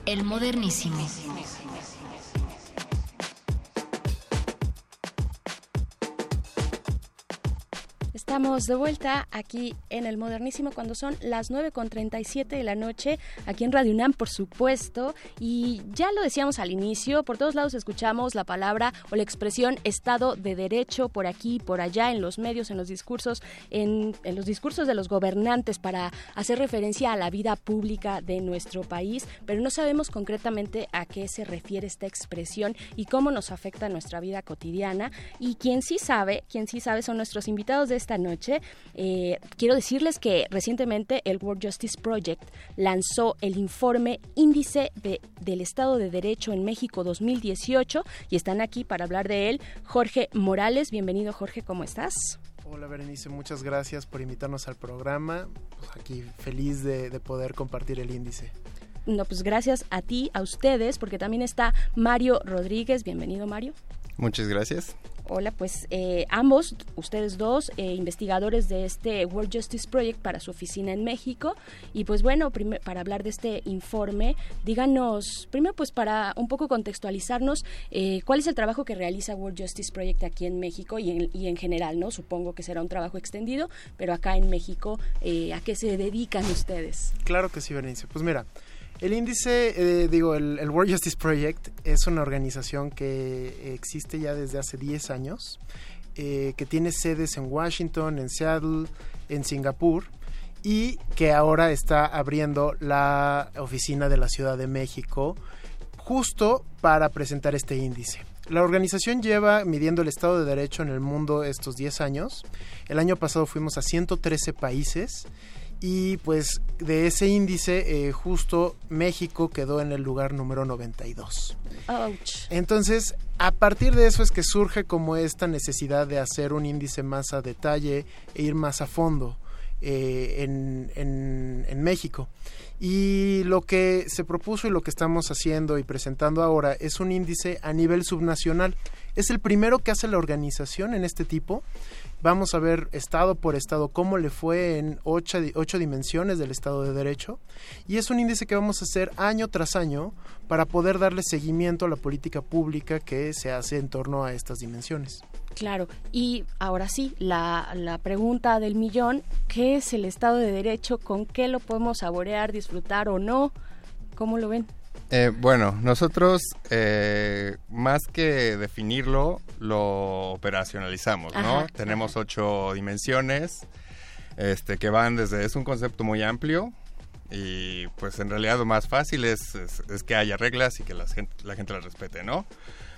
Speaker 4: El modernísimo.
Speaker 20: Estamos de vuelta aquí en el Modernísimo cuando son las 9.37 de la noche, aquí en Radio UNAM, por supuesto. Y ya lo decíamos al inicio, por todos lados escuchamos la palabra o la expresión Estado de Derecho por aquí, por allá, en los medios, en los discursos, en, en los discursos de los gobernantes para hacer referencia a la vida pública de nuestro país, pero no sabemos concretamente a qué se refiere esta expresión y cómo nos afecta nuestra vida cotidiana. Y quien sí sabe, quien sí sabe son nuestros invitados de esta noche. Eh, quiero decirles que recientemente el World Justice Project lanzó el informe Índice de, del Estado de Derecho en México 2018 y están aquí para hablar de él Jorge Morales. Bienvenido Jorge, ¿cómo estás?
Speaker 30: Hola Berenice, muchas gracias por invitarnos al programa. Pues aquí feliz de, de poder compartir el índice.
Speaker 20: No, pues gracias a ti, a ustedes, porque también está Mario Rodríguez. Bienvenido Mario.
Speaker 31: Muchas gracias.
Speaker 20: Hola, pues eh, ambos, ustedes dos, eh, investigadores de este World Justice Project para su oficina en México. Y pues bueno, para hablar de este informe, díganos, primero pues para un poco contextualizarnos, eh, cuál es el trabajo que realiza World Justice Project aquí en México y en, y en general, ¿no? Supongo que será un trabajo extendido, pero acá en México, ¿a qué se dedican ustedes?
Speaker 30: Claro que sí, Berenice. Pues mira, el índice, eh, digo, el, World Justice Project es una organización que existe ya desde hace 10 años, eh, que tiene sedes en Washington, en Seattle, en Singapur y que ahora está abriendo la oficina de la Ciudad de México justo para presentar este índice. La organización lleva midiendo el Estado de Derecho en el mundo estos 10 años. El año pasado fuimos a 113 países y pues de ese índice eh, justo México quedó en el lugar número 92.
Speaker 20: Ouch.
Speaker 30: Entonces, a partir de eso es que surge como esta necesidad de hacer un índice más a detalle e ir más a fondo eh, en, en, en México. Y lo que se propuso y lo que estamos haciendo y presentando ahora es un índice a nivel subnacional. Es el primero que hace la organización en este tipo vamos a ver estado por estado cómo le fue en ocho, ocho, dimensiones del Estado de Derecho y es un índice que vamos a hacer año tras año para poder darle seguimiento a la política pública que se hace en torno a estas dimensiones.
Speaker 20: Claro, y ahora sí, la, la pregunta del millón, ¿qué es el Estado de Derecho? ¿Con qué lo podemos saborear, disfrutar o no? ¿Cómo lo ven?
Speaker 31: Eh, bueno, nosotros eh, más que definirlo, lo operacionalizamos, ¿no?
Speaker 20: Ajá,
Speaker 31: Tenemos ocho dimensiones este, que van desde, es un concepto muy amplio, y pues en realidad lo más fácil es, es, es que haya reglas y que la gente, la gente las respete, ¿no?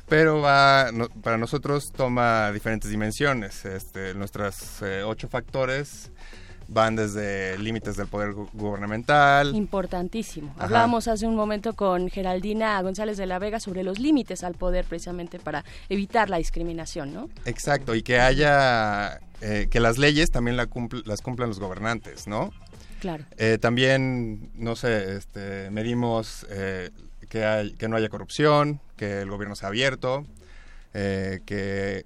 Speaker 31: Pero va, no- para nosotros toma diferentes dimensiones. Este, nuestros eh, ocho factores van desde límites del poder gu- gubernamental,
Speaker 20: Importantísimo.
Speaker 31: Ajá.
Speaker 20: Hablábamos hace un momento con Geraldina González de la Vega sobre los límites al poder precisamente para evitar la discriminación, ¿no?
Speaker 31: Exacto, y que haya, eh, que las leyes también la cumpl- las cumplan los gobernantes, ¿no?
Speaker 20: Claro.
Speaker 31: Eh, también, no sé, este, medimos eh, que, hay- que no haya corrupción, que el gobierno sea abierto, que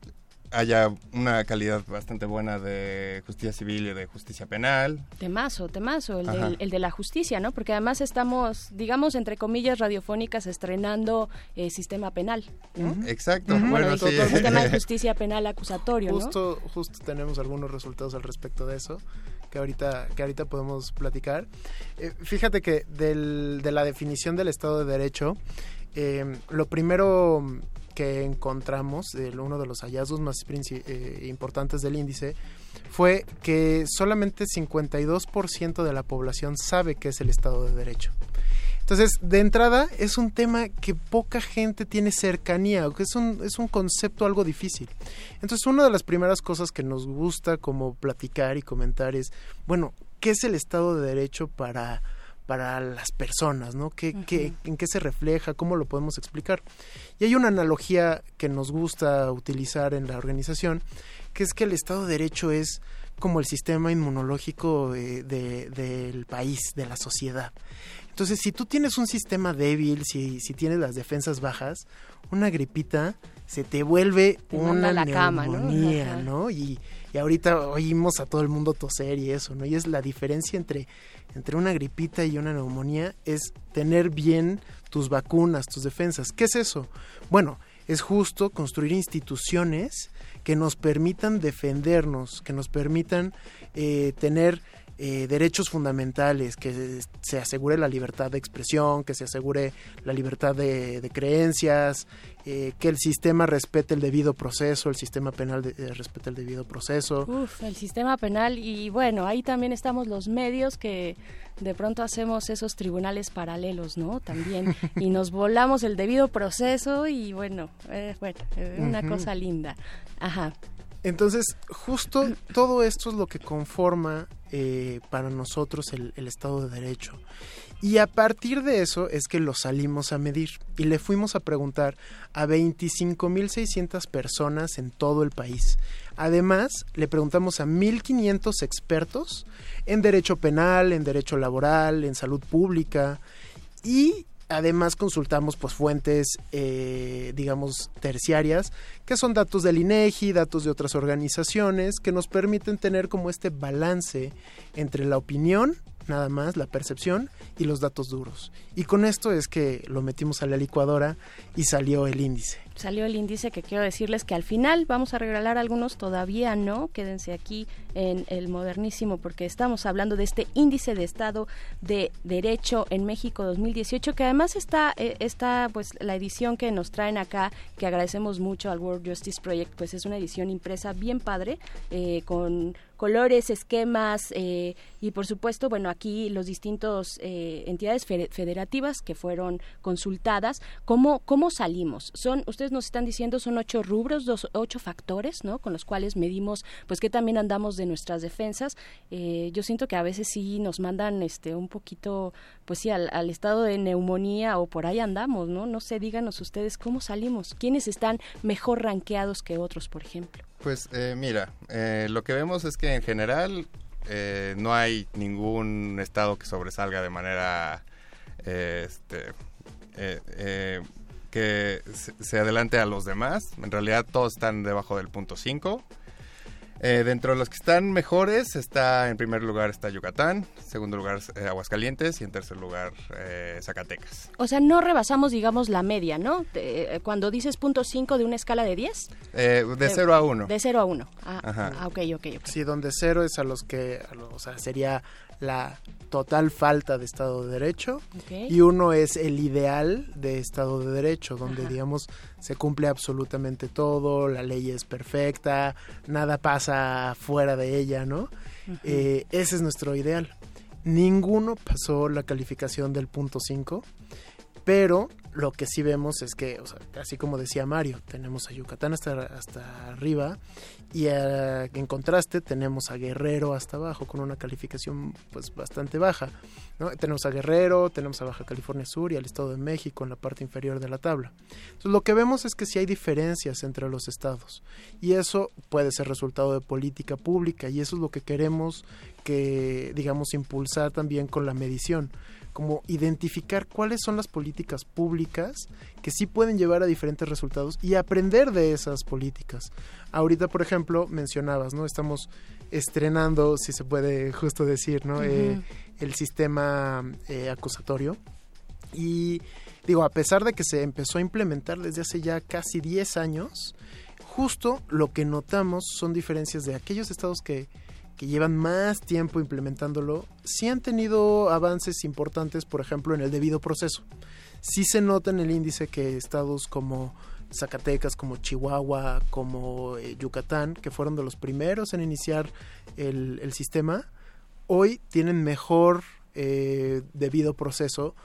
Speaker 31: haya una calidad bastante buena de justicia civil y de justicia penal.
Speaker 20: Temazo, temazo, el, del- el de la justicia, ¿no? Porque además estamos, digamos, entre comillas, radiofónicas, estrenando eh, sistema penal, ¿no?
Speaker 31: Exacto,
Speaker 20: Bueno,
Speaker 31: bueno,
Speaker 20: y
Speaker 31: sí.
Speaker 20: todo el *laughs* sistema de justicia penal acusatorio, ¿no?
Speaker 30: Justo, justo tenemos algunos resultados al respecto de eso que ahorita, que ahorita podemos platicar. Eh, fíjate que del- de la definición del Estado de Derecho, eh, lo primero que encontramos, el- uno de los hallazgos más eh, importantes del índice, fue que solamente 52% de la población sabe qué es el Estado de Derecho. Entonces, de entrada, es un tema que poca gente tiene cercanía, que es un, es un concepto algo difícil. Entonces, una de las primeras cosas que nos gusta como platicar y comentar es, bueno, ¿qué es el Estado de Derecho para, para las personas? ¿no? ¿Qué, qué- ¿En qué se refleja? ¿Cómo lo podemos explicar? Y hay una analogía que nos gusta utilizar en la organización, que es que el Estado de Derecho es como el sistema inmunológico eh, de- del país, de la sociedad. Entonces, si tú tienes un sistema débil, si, si tienes las defensas bajas, una gripita se te vuelve una
Speaker 20: la cama, ¿no?
Speaker 30: neumonía,
Speaker 20: Ajá.
Speaker 30: ¿no? Y, y ahorita oímos a todo el mundo toser y eso, ¿no? Y es la diferencia entre, entre una gripita y una neumonía es tener bien tus vacunas, tus defensas. ¿Qué es eso? Bueno, es justo construir instituciones que nos permitan defendernos, que nos permitan eh, tener eh, derechos fundamentales, que se asegure la libertad de expresión, que se asegure la libertad de, de creencias, eh, que el sistema respete el debido proceso, el sistema penal de- eh, respete el debido proceso.
Speaker 20: Uf, el sistema penal y bueno, ahí también estamos los medios que de pronto hacemos esos tribunales paralelos, ¿no? También *laughs* y nos volamos el debido proceso y bueno, eh, bueno, eh, una cosa linda. Ajá.
Speaker 30: Entonces, justo todo esto es lo que conforma eh, para nosotros el, el Estado de Derecho. Y a partir de eso es que lo salimos a medir y le fuimos a preguntar a 25.600 personas en todo el país. Además, le preguntamos a 1.500 expertos en derecho penal, en derecho laboral, en salud pública y además consultamos pues fuentes eh, digamos terciarias que son datos del INEGI, datos de otras organizaciones que nos permiten tener como este balance entre la opinión nada más, la percepción y los datos duros. Y con esto es que lo metimos a la licuadora y salió el índice.
Speaker 20: Salió el índice que quiero decirles que al final vamos a regalar algunos, todavía no, quédense aquí en el modernísimo porque estamos hablando de este índice de estado de derecho en México 2018 que además está, eh, está pues la edición que nos traen acá, que agradecemos mucho al World Justice Project, pues es una edición impresa bien padre, eh, con colores, esquemas eh, y por supuesto, bueno, aquí los distintos eh, entidades fe- federativas que fueron consultadas, ¿cómo, cómo salimos? Son, ustedes nos están diciendo, son ocho rubros, dos, ocho factores, ¿no? Con los cuales medimos, pues, que también andamos de nuestras defensas. Eh, yo siento que a veces sí nos mandan, este, un poquito, pues sí, al, al estado de neumonía o por ahí andamos, ¿no? No sé, díganos ustedes cómo salimos, quiénes están mejor rankeados que otros, por ejemplo.
Speaker 31: Pues eh, mira, eh, lo que vemos es que en general eh, no hay ningún estado que sobresalga de manera eh, este, eh, eh, que se, se adelante a los demás. En realidad todos están debajo del punto 5. Eh, dentro de los que están mejores está en primer lugar está Yucatán, segundo lugar eh, Aguascalientes y en tercer lugar eh, Zacatecas.
Speaker 20: O sea, no rebasamos, digamos, la media, ¿no? De- eh, cuando dices punto 5 de una escala de 10.
Speaker 31: Eh, de
Speaker 20: Eh,
Speaker 31: 0 a 1.
Speaker 20: De 0 a 1. Ah,
Speaker 31: Ajá.
Speaker 20: ah, ok, ok, ok.
Speaker 30: Sí, donde cero es a los que, a lo- o sea, sería la total falta de Estado de Derecho. Y uno es el ideal de Estado de Derecho, donde digamos se cumple absolutamente todo, la ley es perfecta, nada pasa fuera de ella, ¿no? Eh, ese es nuestro ideal. Ninguno pasó la calificación del punto 5, pero lo que sí vemos es que, o sea, así como decía Mario, tenemos a Yucatán hasta, hasta arriba y eh, en contraste tenemos a Guerrero hasta abajo con una calificación pues bastante baja. Tenemos a Guerrero, tenemos a Baja California Sur y al Estado de México en la parte inferior de la tabla. Entonces lo que vemos es que sí hay diferencias entre los estados y eso puede ser resultado de política pública y eso es lo que queremos que digamos impulsar también con la medición como identificar cuáles son las políticas públicas que sí pueden llevar a diferentes resultados y aprender de esas políticas. Ahorita, por ejemplo, mencionabas, ¿no? Estamos estrenando, si se puede justo decir, ¿no? Eh, el sistema eh, acusatorio. Y digo, a pesar de que se empezó a implementar desde hace ya casi 10 años, justo lo que notamos son diferencias de aquellos estados que que llevan más tiempo implementándolo, sí han tenido avances importantes, por ejemplo, en el debido proceso. Sí se nota en el índice que estados como Zacatecas, como Chihuahua, como eh, Yucatán, que fueron de los primeros en iniciar el, sistema, hoy tienen mejor eh, debido proceso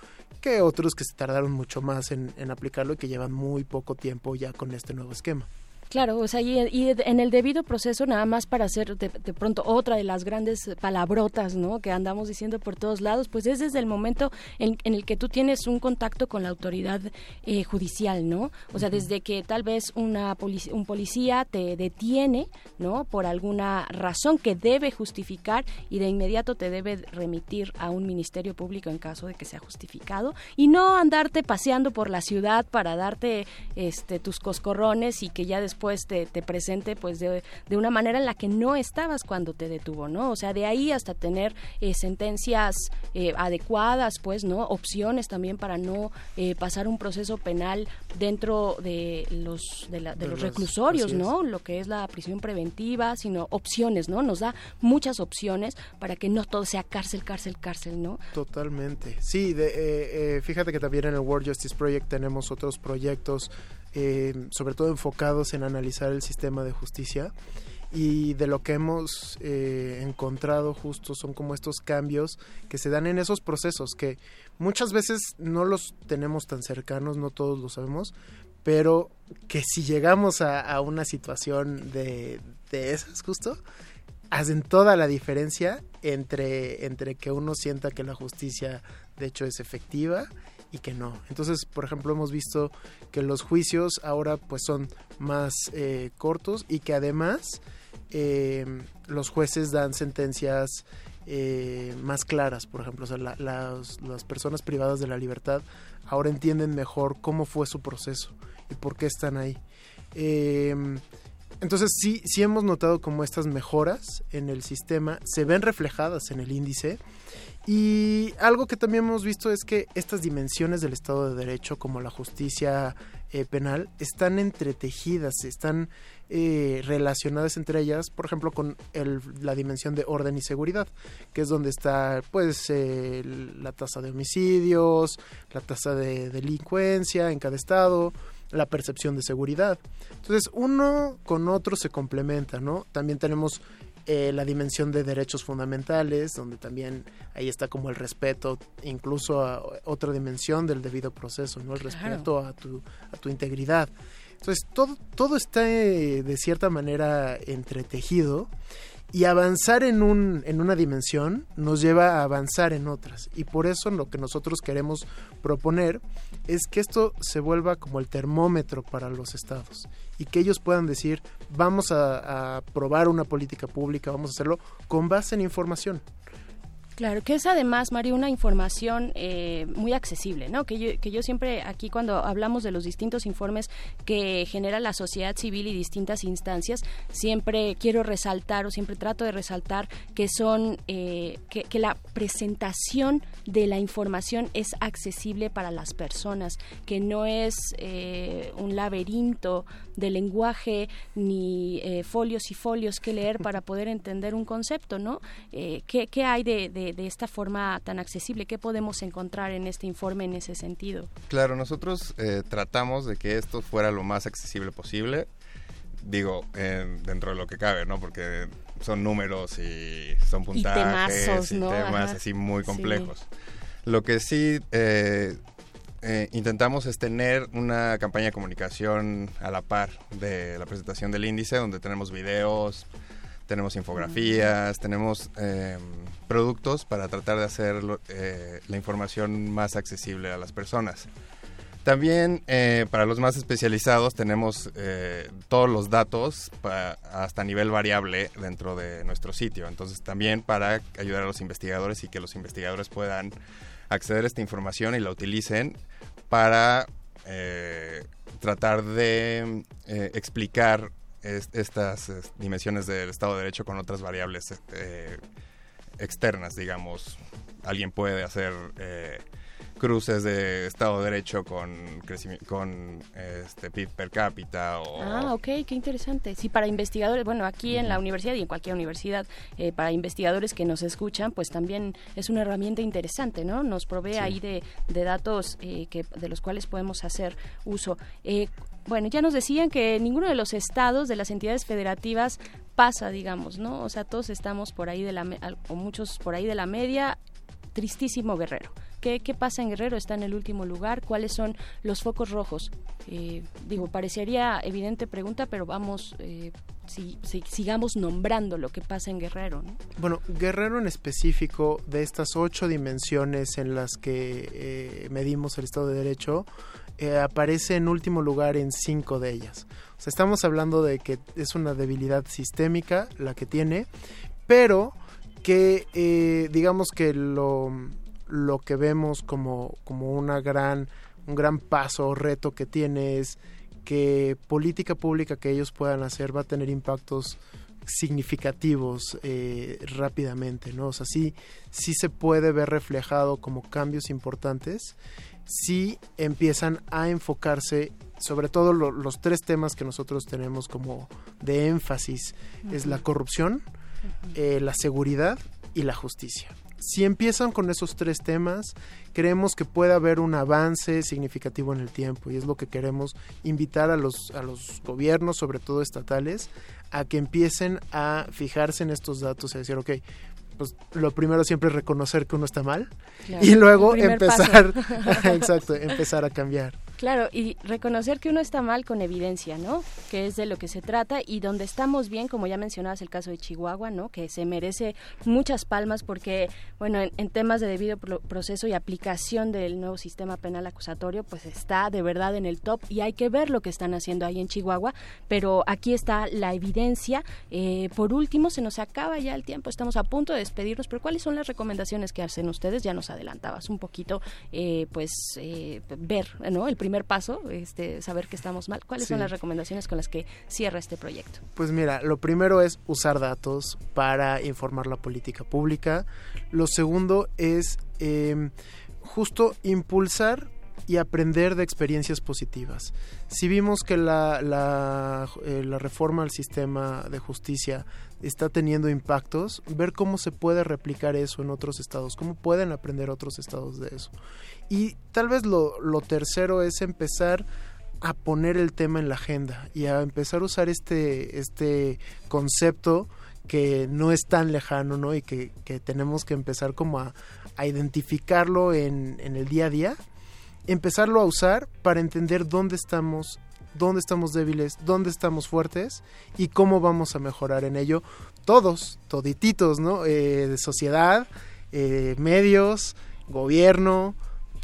Speaker 30: que otros que se tardaron mucho más en aplicarlo y que llevan muy poco tiempo ya con este nuevo esquema.
Speaker 20: Claro, o sea, y, en el debido proceso, nada más para hacer de, pronto otra de las grandes palabrotas, ¿no? Que andamos diciendo por todos lados, pues es desde el momento en, el que tú tienes un contacto con la autoridad eh, judicial, ¿no? O sea, desde que tal vez una un policía te detiene, ¿no? Por alguna razón que debe justificar y de inmediato te debe remitir a un ministerio público en caso de que sea justificado y no andarte paseando por la ciudad para darte este tus coscorrones y que ya después pues te, presente pues de, una manera en la que no estabas cuando te detuvo, ¿no? O sea, de ahí hasta tener eh, sentencias eh, adecuadas, pues, ¿no? Opciones también para no eh, pasar un proceso penal dentro de los, de, los reclusorios, ¿no? Lo que es la prisión preventiva, sino opciones, ¿no? Nos da muchas opciones para que no todo sea cárcel, cárcel, cárcel, ¿no?
Speaker 30: Totalmente. Sí, de, fíjate que también en el World Justice Project tenemos otros proyectos eh, sobre todo enfocados en analizar el sistema de justicia. Y de lo que hemos eh, encontrado justo son como estos cambios que se dan en esos procesos que muchas veces no los tenemos tan cercanos, no todos lo sabemos, pero que si llegamos a, una situación de, de esas justo, hacen toda la diferencia entre, entre que uno sienta que la justicia de hecho es efectiva y que no. Entonces, por ejemplo, hemos visto que los juicios ahora pues son más eh, cortos y que además eh, los jueces dan sentencias eh, más claras, por ejemplo, las, las, personas privadas de la libertad ahora entienden mejor cómo fue su proceso y por qué están ahí. entonces sí, sí hemos notado como estas mejoras en el sistema se ven reflejadas en el índice y algo que también hemos visto es que estas dimensiones del Estado de Derecho, como la justicia eh, penal, están entretejidas, están eh, relacionadas entre ellas, por ejemplo, con la dimensión de orden y seguridad, que es donde está pues la tasa de homicidios, la tasa de delincuencia en cada estado, la percepción de seguridad. Entonces, uno con otro se complementa, ¿no? También tenemos eh, la dimensión de derechos fundamentales, donde también ahí está como el respeto, incluso a otra dimensión del debido proceso, ¿no? El respeto a tu, a tu integridad. Entonces, todo, todo está eh, de cierta manera entretejido y avanzar en, un, en una dimensión nos lleva a avanzar en otras. Y por eso lo que nosotros queremos proponer es que esto se vuelva como el termómetro para los estados y que ellos puedan decir, vamos a, a probar una política pública, vamos a hacerlo con base en información.
Speaker 20: Claro, que es además, María, una información eh, muy accesible, ¿no? Que yo, que yo siempre aquí cuando hablamos de los distintos informes que genera la sociedad civil y distintas instancias, siempre quiero resaltar o siempre trato de resaltar que son, eh, que, que, la presentación de la información es accesible para las personas, que no es eh, un laberinto de lenguaje ni folios y folios que leer para poder entender un concepto, ¿no? ¿qué, ¿qué, hay de, esta forma tan accesible? ¿Qué podemos encontrar en este informe en ese sentido?
Speaker 31: Claro, nosotros eh, tratamos de que esto fuera lo más accesible posible. digo, dentro de lo que cabe, ¿no? Porque son números y son puntajes y, temas así muy complejos. Lo que sí eh, eh, intentamos es tener una campaña de comunicación a la par de la presentación del índice, donde tenemos videos, tenemos infografías, tenemos em, productos para tratar de hacer eh, la información más accesible a las personas. También eh, para los más especializados tenemos eh, todos los datos hasta nivel variable dentro de nuestro sitio. Entonces también para ayudar a los investigadores y que los investigadores puedan acceder a esta información y la utilicen para eh, tratar de explicar estas dimensiones del Estado de Derecho con otras variables externas, digamos. Alguien puede hacer cruces de Estado de Derecho con con este PIB per cápita o...
Speaker 20: Ah, ok, qué interesante. Sí, para investigadores, bueno, aquí en la universidad y en cualquier universidad, eh, para investigadores que nos escuchan, pues también es una herramienta interesante, ¿no? Nos provee ahí de, de datos eh, que, de los cuales podemos hacer uso. Eh, bueno, ya nos decían que ninguno de los estados, de las entidades federativas, pasa, digamos, ¿no? O sea, todos estamos por ahí de la, o muchos por ahí de la media, tristísimo guerrero. ¿Qué, pasa en Guerrero? ¿Está en el último lugar? ¿Cuáles son los focos rojos? Eh, digo, parecería evidente pregunta, pero vamos, eh, si, sigamos nombrando lo que pasa en Guerrero.
Speaker 30: Bueno, Guerrero en específico, de estas ocho dimensiones en las que eh, medimos el Estado de Derecho, aparece en último lugar en cinco de ellas. O sea, estamos hablando de que es una debilidad sistémica la que tiene, pero que digamos que lo lo que vemos como, como una gran, un gran paso o reto que tiene es que política pública que ellos puedan hacer va a tener impactos significativos eh, rápidamente, ¿no? O sea, sí, sí se puede ver reflejado como cambios importantes si empiezan a enfocarse sobre todo los tres temas que nosotros tenemos como de énfasis es la corrupción, eh, la seguridad y la justicia. Si empiezan con esos tres temas, creemos que puede haber un avance significativo en el tiempo y es lo que queremos invitar a los, a los gobiernos, sobre todo estatales, a que empiecen a fijarse en estos datos y decir, ok, pues lo primero siempre es reconocer que uno está mal y luego empezar, *laughs* *laughs* exacto, empezar a cambiar.
Speaker 20: Claro, y reconocer que uno está mal con evidencia, ¿no? Que es de lo que se trata y donde estamos bien, como ya mencionabas el caso de Chihuahua, ¿no? Que se merece muchas palmas porque, bueno, en, temas de debido proceso y aplicación del nuevo sistema penal acusatorio, pues está de verdad en el top y hay que ver lo que están haciendo ahí en Chihuahua, pero aquí está la evidencia. Eh, por último, se nos acaba ya el tiempo, estamos a punto de despedirnos, pero ¿cuáles son las recomendaciones que hacen ustedes? Ya nos adelantabas un poquito, eh, pues, eh, ver, ¿no? El primer primer paso, este, saber que estamos mal. ¿Cuáles son las recomendaciones con las que cierra este proyecto?
Speaker 30: Pues mira, lo primero es usar datos para informar la política pública. Lo segundo es em, justo impulsar y aprender de experiencias positivas. Si vimos que la, eh, la, reforma al sistema de justicia está teniendo impactos, ver cómo se puede replicar eso en otros estados, cómo pueden aprender otros estados de eso. Y tal vez lo, lo tercero es empezar a poner el tema en la agenda y a empezar a usar este, este concepto que no es tan lejano, ¿no? Y que, que tenemos que empezar como a, a identificarlo en, en, el día a día, empezarlo a usar para entender dónde estamos, dónde estamos débiles, dónde estamos fuertes y cómo vamos a mejorar en ello. Todos, todititos, ¿no? Eh, de sociedad, eh, medios, gobierno,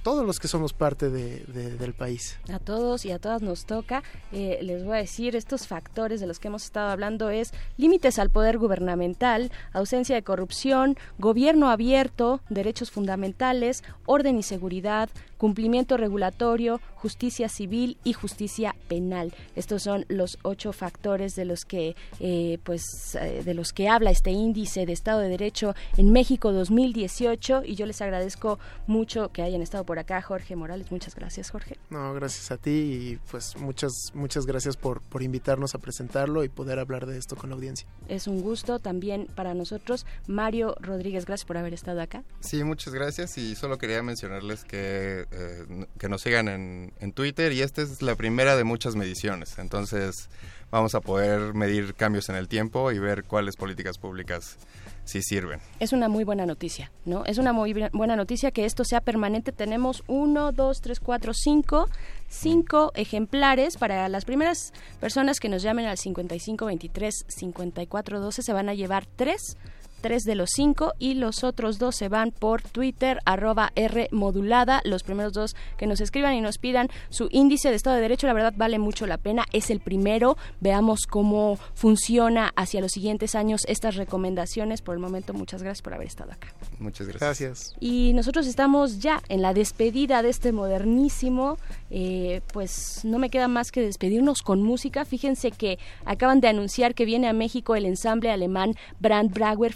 Speaker 30: todos los que somos parte de, del país.
Speaker 20: A todos y a todas nos toca. Eh, les voy a decir, estos factores de los que hemos estado hablando es límites al poder gubernamental, ausencia de corrupción, gobierno abierto, derechos fundamentales, orden y seguridad, cumplimiento regulatorio, justicia civil y justicia penal. Estos son los ocho factores de los que, eh, pues, eh, de los que habla este índice de Estado de Derecho en México 2018 y yo les agradezco mucho que hayan estado por acá Jorge Morales. Muchas gracias, Jorge.
Speaker 30: No, gracias a ti y pues muchas, muchas gracias por, por invitarnos a presentarlo y poder hablar de esto con la audiencia.
Speaker 20: Es un gusto también para nosotros. Mario Rodríguez, gracias por haber estado acá.
Speaker 31: Sí, muchas gracias y solo quería mencionarles que, eh, que nos sigan en, en Twitter y esta es la primera de muchas mediciones. Entonces vamos a poder medir cambios en el tiempo y ver cuáles políticas públicas sí sirven.
Speaker 20: Es una muy buena noticia, ¿no? Es una muy buena noticia que esto sea permanente. Tenemos uno, dos, tres, cuatro, cinco, cinco ejemplares para las primeras personas que nos llamen al 5523 5412 se van a llevar tres tres de los cinco y los otros dos se van por Twitter, arroba R modulada. Los primeros dos que nos escriban y nos pidan su índice de Estado de Derecho, la verdad vale mucho la pena. Es el primero. Veamos cómo funciona hacia los siguientes años estas recomendaciones. Por el momento, muchas gracias por haber estado acá.
Speaker 31: Muchas gracias.
Speaker 30: Gracias.
Speaker 20: Y nosotros estamos ya en la despedida de este modernísimo. Eh, pues no me queda más que despedirnos con música. Fíjense que acaban de anunciar que viene a México el ensamble alemán Brand Brauer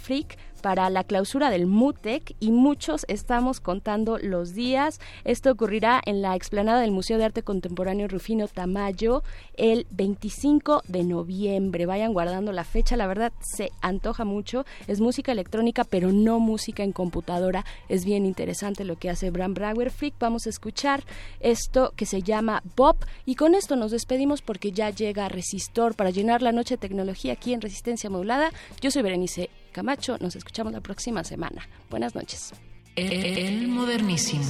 Speaker 20: para la clausura del MUTEC y muchos estamos contando los días. Esto ocurrirá en la explanada del Museo de Arte Contemporáneo Rufino Tamayo el 25 de noviembre. Vayan guardando la fecha, la verdad se antoja mucho. Es música electrónica, pero no música en computadora. Es bien interesante lo que hace Bram Brauer Freak. Vamos a escuchar esto que se llama Bob y con esto nos despedimos porque ya llega Resistor para llenar la noche de tecnología aquí en Resistencia Modulada. Yo soy Berenice Camacho. Nos escuchamos la próxima semana. Buenas noches.
Speaker 10: El modernísimo.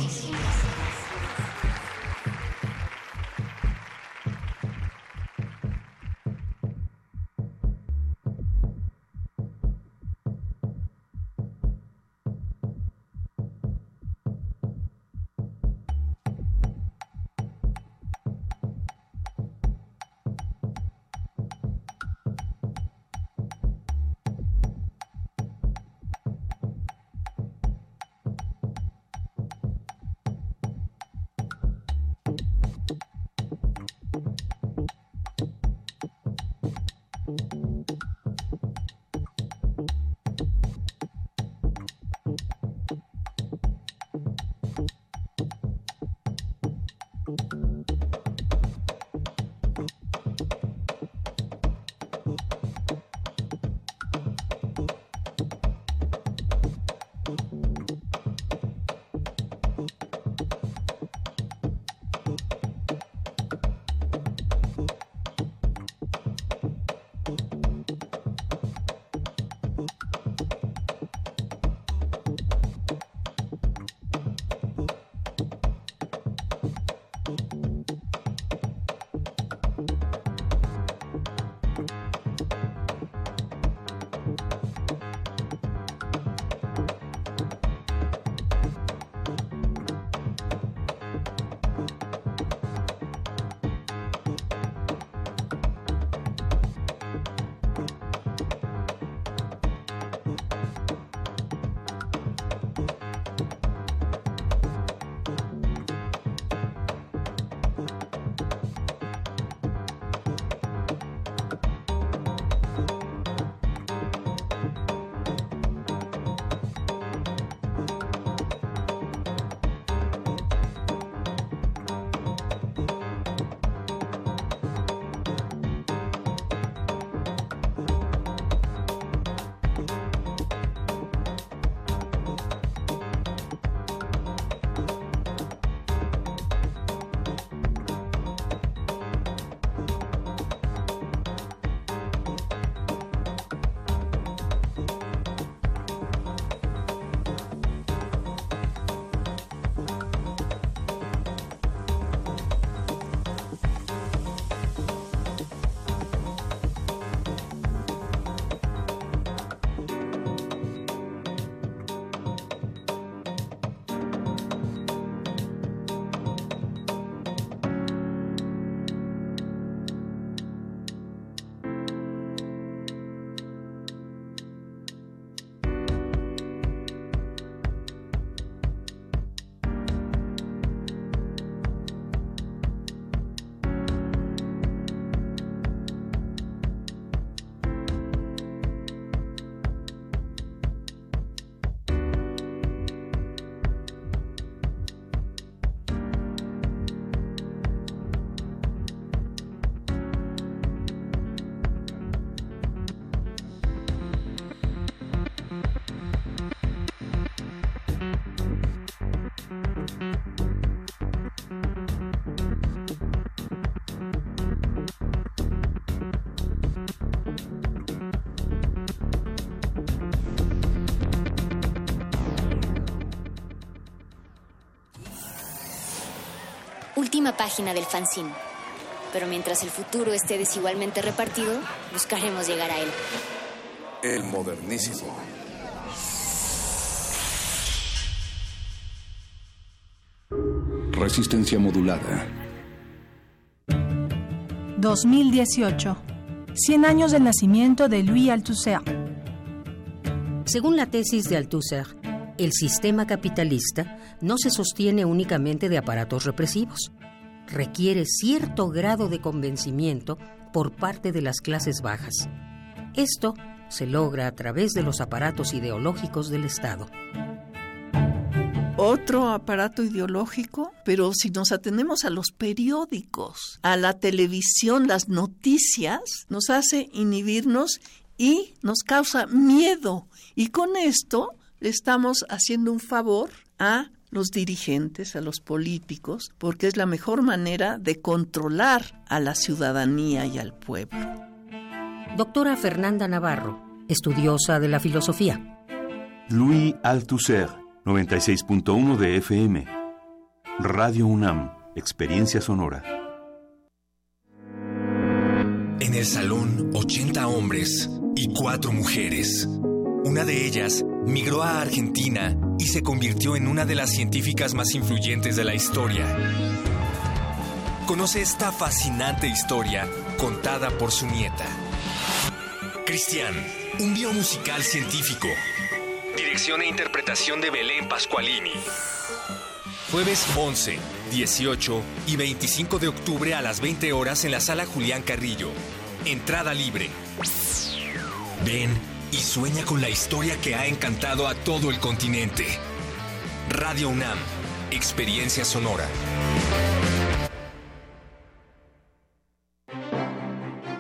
Speaker 4: Última página del fanzine. Pero mientras el futuro esté desigualmente repartido, buscaremos llegar a él.
Speaker 7: El modernísimo. Resistencia modulada.
Speaker 14: 2018. 100 años del nacimiento de Louis Althusser.
Speaker 1: Según la tesis de Althusser, el sistema capitalista no se sostiene únicamente de aparatos represivos. Requiere cierto grado de convencimiento por parte de las clases bajas. Esto se logra a través de los aparatos ideológicos del Estado
Speaker 32: otro aparato ideológico, pero si nos atenemos a los periódicos, a la televisión, las noticias, nos hace inhibirnos y nos causa miedo. Y con esto le estamos haciendo un favor a los dirigentes, a los políticos, porque es la mejor manera de controlar a la ciudadanía y al pueblo.
Speaker 1: Doctora Fernanda Navarro, estudiosa de la filosofía.
Speaker 33: Louis Althusser 96.1 de FM. Radio UNAM, Experiencia Sonora.
Speaker 17: En el salón, 80 hombres y 4 mujeres. Una de ellas migró a Argentina y se convirtió en una de las científicas más influyentes de la historia. Conoce esta fascinante historia contada por su nieta. Cristian, un biomusical científico Dirección e interpretación de Belén Pascualini. Jueves 11, 18 y 25 de octubre a las 20 horas en la sala Julián Carrillo. Entrada libre. Ven y sueña con la historia que ha encantado a todo el continente. Radio UNAM, Experiencia Sonora.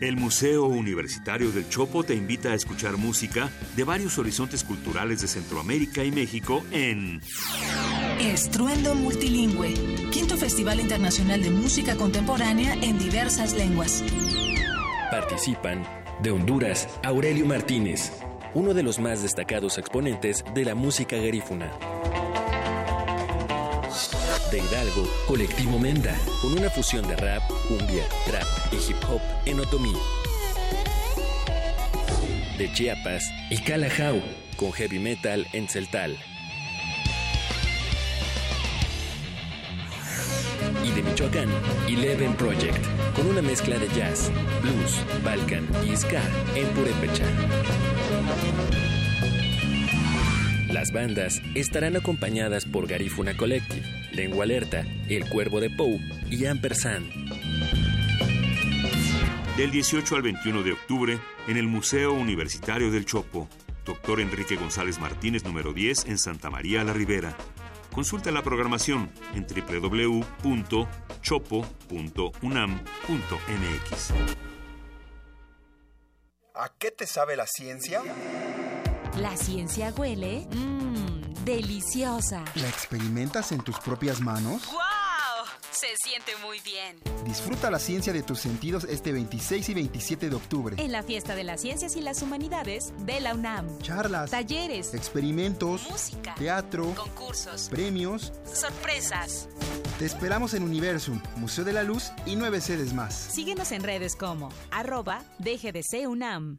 Speaker 33: El Museo Universitario del Chopo te invita a escuchar música de varios horizontes culturales de Centroamérica y México en
Speaker 14: Estruendo Multilingüe, quinto Festival Internacional de Música Contemporánea en diversas lenguas.
Speaker 34: Participan de Honduras, Aurelio Martínez, uno de los más destacados exponentes de la música garífuna de Hidalgo, Colectivo Menda, con una fusión de rap, cumbia, trap y hip hop en otomí. De Chiapas, y Calajau, con heavy metal en celtal. Y de Michoacán, Eleven Project, con una mezcla de jazz, blues, balkan y ska en purépecha. Las bandas estarán acompañadas por Garifuna Collective, Lengua Alerta, El Cuervo de Pou y Ampersand.
Speaker 33: Del 18 al 21 de octubre, en el Museo Universitario del Chopo, Dr. Enrique González Martínez, número 10, en Santa María la Ribera. Consulta la programación en www.chopo.unam.mx.
Speaker 35: ¿A qué te sabe la ciencia?
Speaker 36: La ciencia huele mmm, deliciosa.
Speaker 37: ¿La experimentas en tus propias manos?
Speaker 36: ¡Wow! Se siente muy bien.
Speaker 37: Disfruta la ciencia de tus sentidos este 26 y 27 de octubre.
Speaker 36: En la Fiesta de las Ciencias y las Humanidades de la UNAM.
Speaker 37: Charlas,
Speaker 36: talleres,
Speaker 37: experimentos,
Speaker 36: música,
Speaker 37: teatro,
Speaker 36: concursos,
Speaker 37: premios,
Speaker 36: sorpresas.
Speaker 37: Te esperamos en Universum, Museo de la Luz y nueve sedes más.
Speaker 36: Síguenos en redes como arroba DGDC UNAM.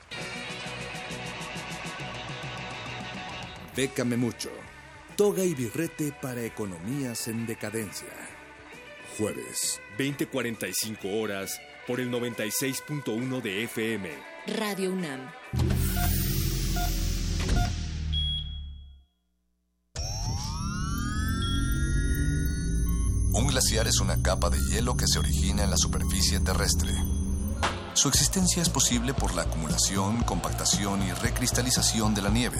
Speaker 7: Bécame mucho. Toga y birrete para economías en decadencia. Jueves.
Speaker 34: 20:45 horas por el 96.1 de FM.
Speaker 4: Radio UNAM.
Speaker 7: Un glaciar es una capa de hielo que se origina en la superficie terrestre. Su existencia es posible por la acumulación, compactación y recristalización de la nieve.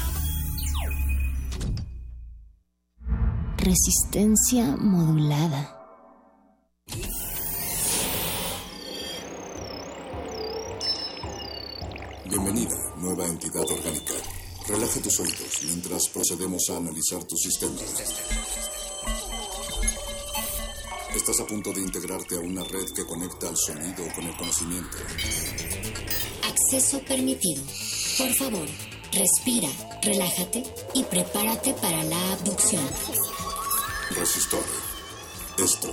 Speaker 4: Resistencia modulada.
Speaker 7: Bienvenida, nueva entidad orgánica. Relaja tus oídos mientras procedemos a analizar tu sistema. Estás a punto de integrarte a una red que conecta al sonido con el conocimiento.
Speaker 4: Acceso permitido. Por favor, respira, relájate y prepárate para la abducción.
Speaker 7: Resistor. Esto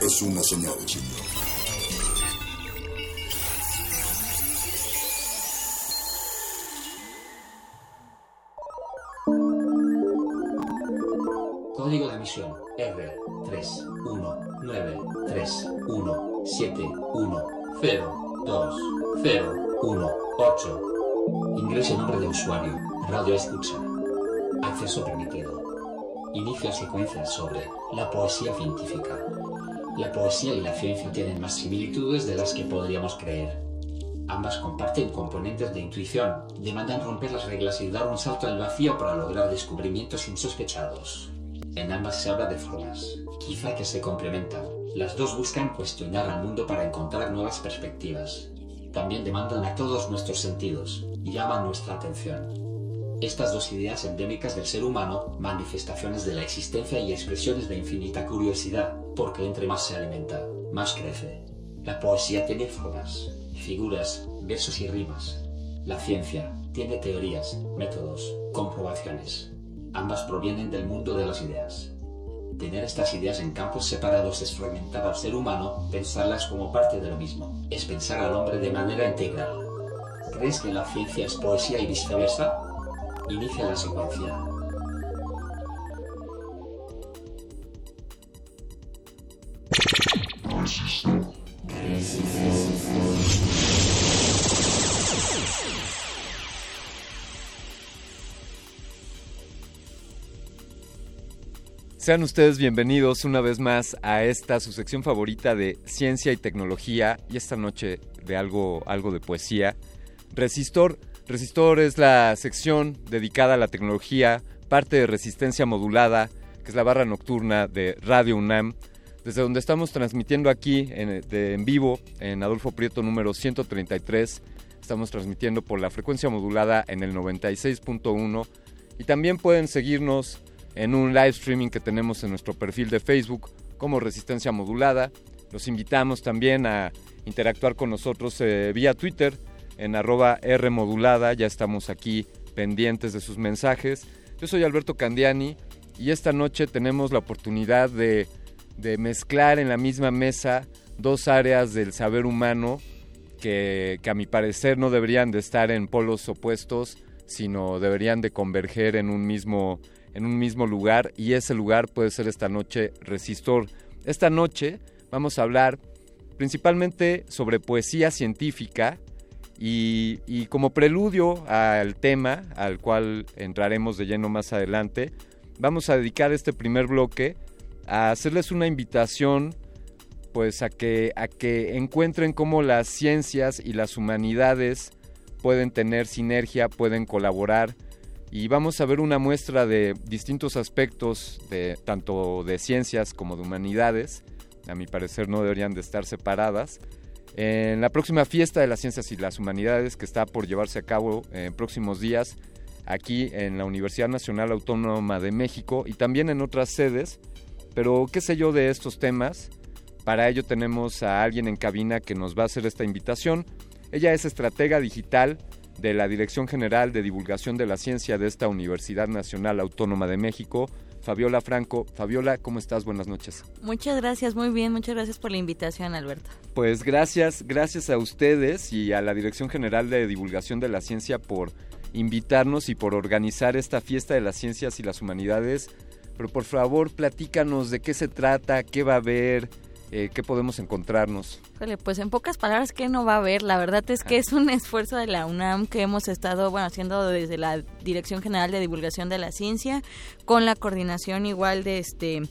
Speaker 7: es una señal.
Speaker 38: Código de emisión R3193171020118. Ingrese nombre de usuario. Radio escucha. Acceso permitido. Inicia secuencias sobre la poesía científica. La poesía y la ciencia tienen más similitudes de las que podríamos creer. Ambas comparten componentes de intuición, demandan romper las reglas y dar un salto al vacío para lograr descubrimientos insospechados. En ambas se habla de formas, quizá que se complementan. Las dos buscan cuestionar al mundo para encontrar nuevas perspectivas. También demandan a todos nuestros sentidos y llaman nuestra atención. Estas dos ideas endémicas del ser humano, manifestaciones de la existencia y expresiones de infinita curiosidad, porque entre más se alimenta, más crece. La poesía tiene formas, figuras, versos y rimas. La ciencia tiene teorías, métodos, comprobaciones. Ambas provienen del mundo de las ideas. Tener estas ideas en campos separados es fragmentar al ser humano, pensarlas como parte de lo mismo. Es pensar al hombre de manera integral. ¿Crees que la ciencia es poesía y viceversa? Inicia la secuencia.
Speaker 39: Sean ustedes bienvenidos una vez más a esta su sección favorita de ciencia y tecnología y esta noche de algo, algo de poesía. Resistor, Resistor es la sección dedicada a la tecnología, parte de resistencia modulada, que es la barra nocturna de Radio UNAM, desde donde estamos transmitiendo aquí en, vivo en Adolfo Prieto número 133. Estamos transmitiendo por la frecuencia modulada en el 96.1 y también pueden seguirnos en un live streaming que tenemos en nuestro perfil de Facebook como Resistencia Modulada. Los invitamos también a interactuar con nosotros eh, vía Twitter en arroba Rmodulada. Ya estamos aquí pendientes de sus mensajes. Yo soy Alberto Candiani y esta noche tenemos la oportunidad de, de mezclar en la misma mesa dos áreas del saber humano que, que a mi parecer no deberían de estar en polos opuestos, sino deberían de converger en un mismo, en un mismo lugar y ese lugar puede ser esta noche Resistor. Esta noche vamos a hablar principalmente sobre poesía científica y, como preludio al tema al cual entraremos de lleno más adelante, vamos a dedicar este primer bloque a hacerles una invitación pues a que, a que encuentren cómo las ciencias y las humanidades pueden tener sinergia, pueden colaborar y vamos a ver una muestra de distintos aspectos de tanto de ciencias como de humanidades. A mi parecer no deberían de estar separadas. En la próxima fiesta de las ciencias y las humanidades que está por llevarse a cabo en próximos días, aquí en la Universidad Nacional Autónoma de México y también en otras sedes. Pero qué sé yo de estos temas. Para ello tenemos a alguien en cabina que nos va a hacer esta invitación. Ella es estratega digital de la Dirección General de Divulgación de la Ciencia de esta Universidad Nacional Autónoma de México. Fabiola Franco. Fabiola, ¿cómo estás? Buenas noches.
Speaker 40: Muchas gracias, muy bien, muchas gracias por la invitación, Alberto.
Speaker 39: Pues gracias, gracias a ustedes y a la Dirección General de Divulgación de la Ciencia por invitarnos y por organizar esta fiesta de las ciencias y las humanidades. Pero por favor, platícanos de qué se trata, qué va a haber, eh, qué podemos encontrarnos.
Speaker 40: Pues en pocas palabras, ¿qué no va a haber? La verdad es que es un esfuerzo de la UNAM que hemos estado bueno, haciendo desde la Dirección General de Divulgación de la Ciencia, con la coordinación igual de este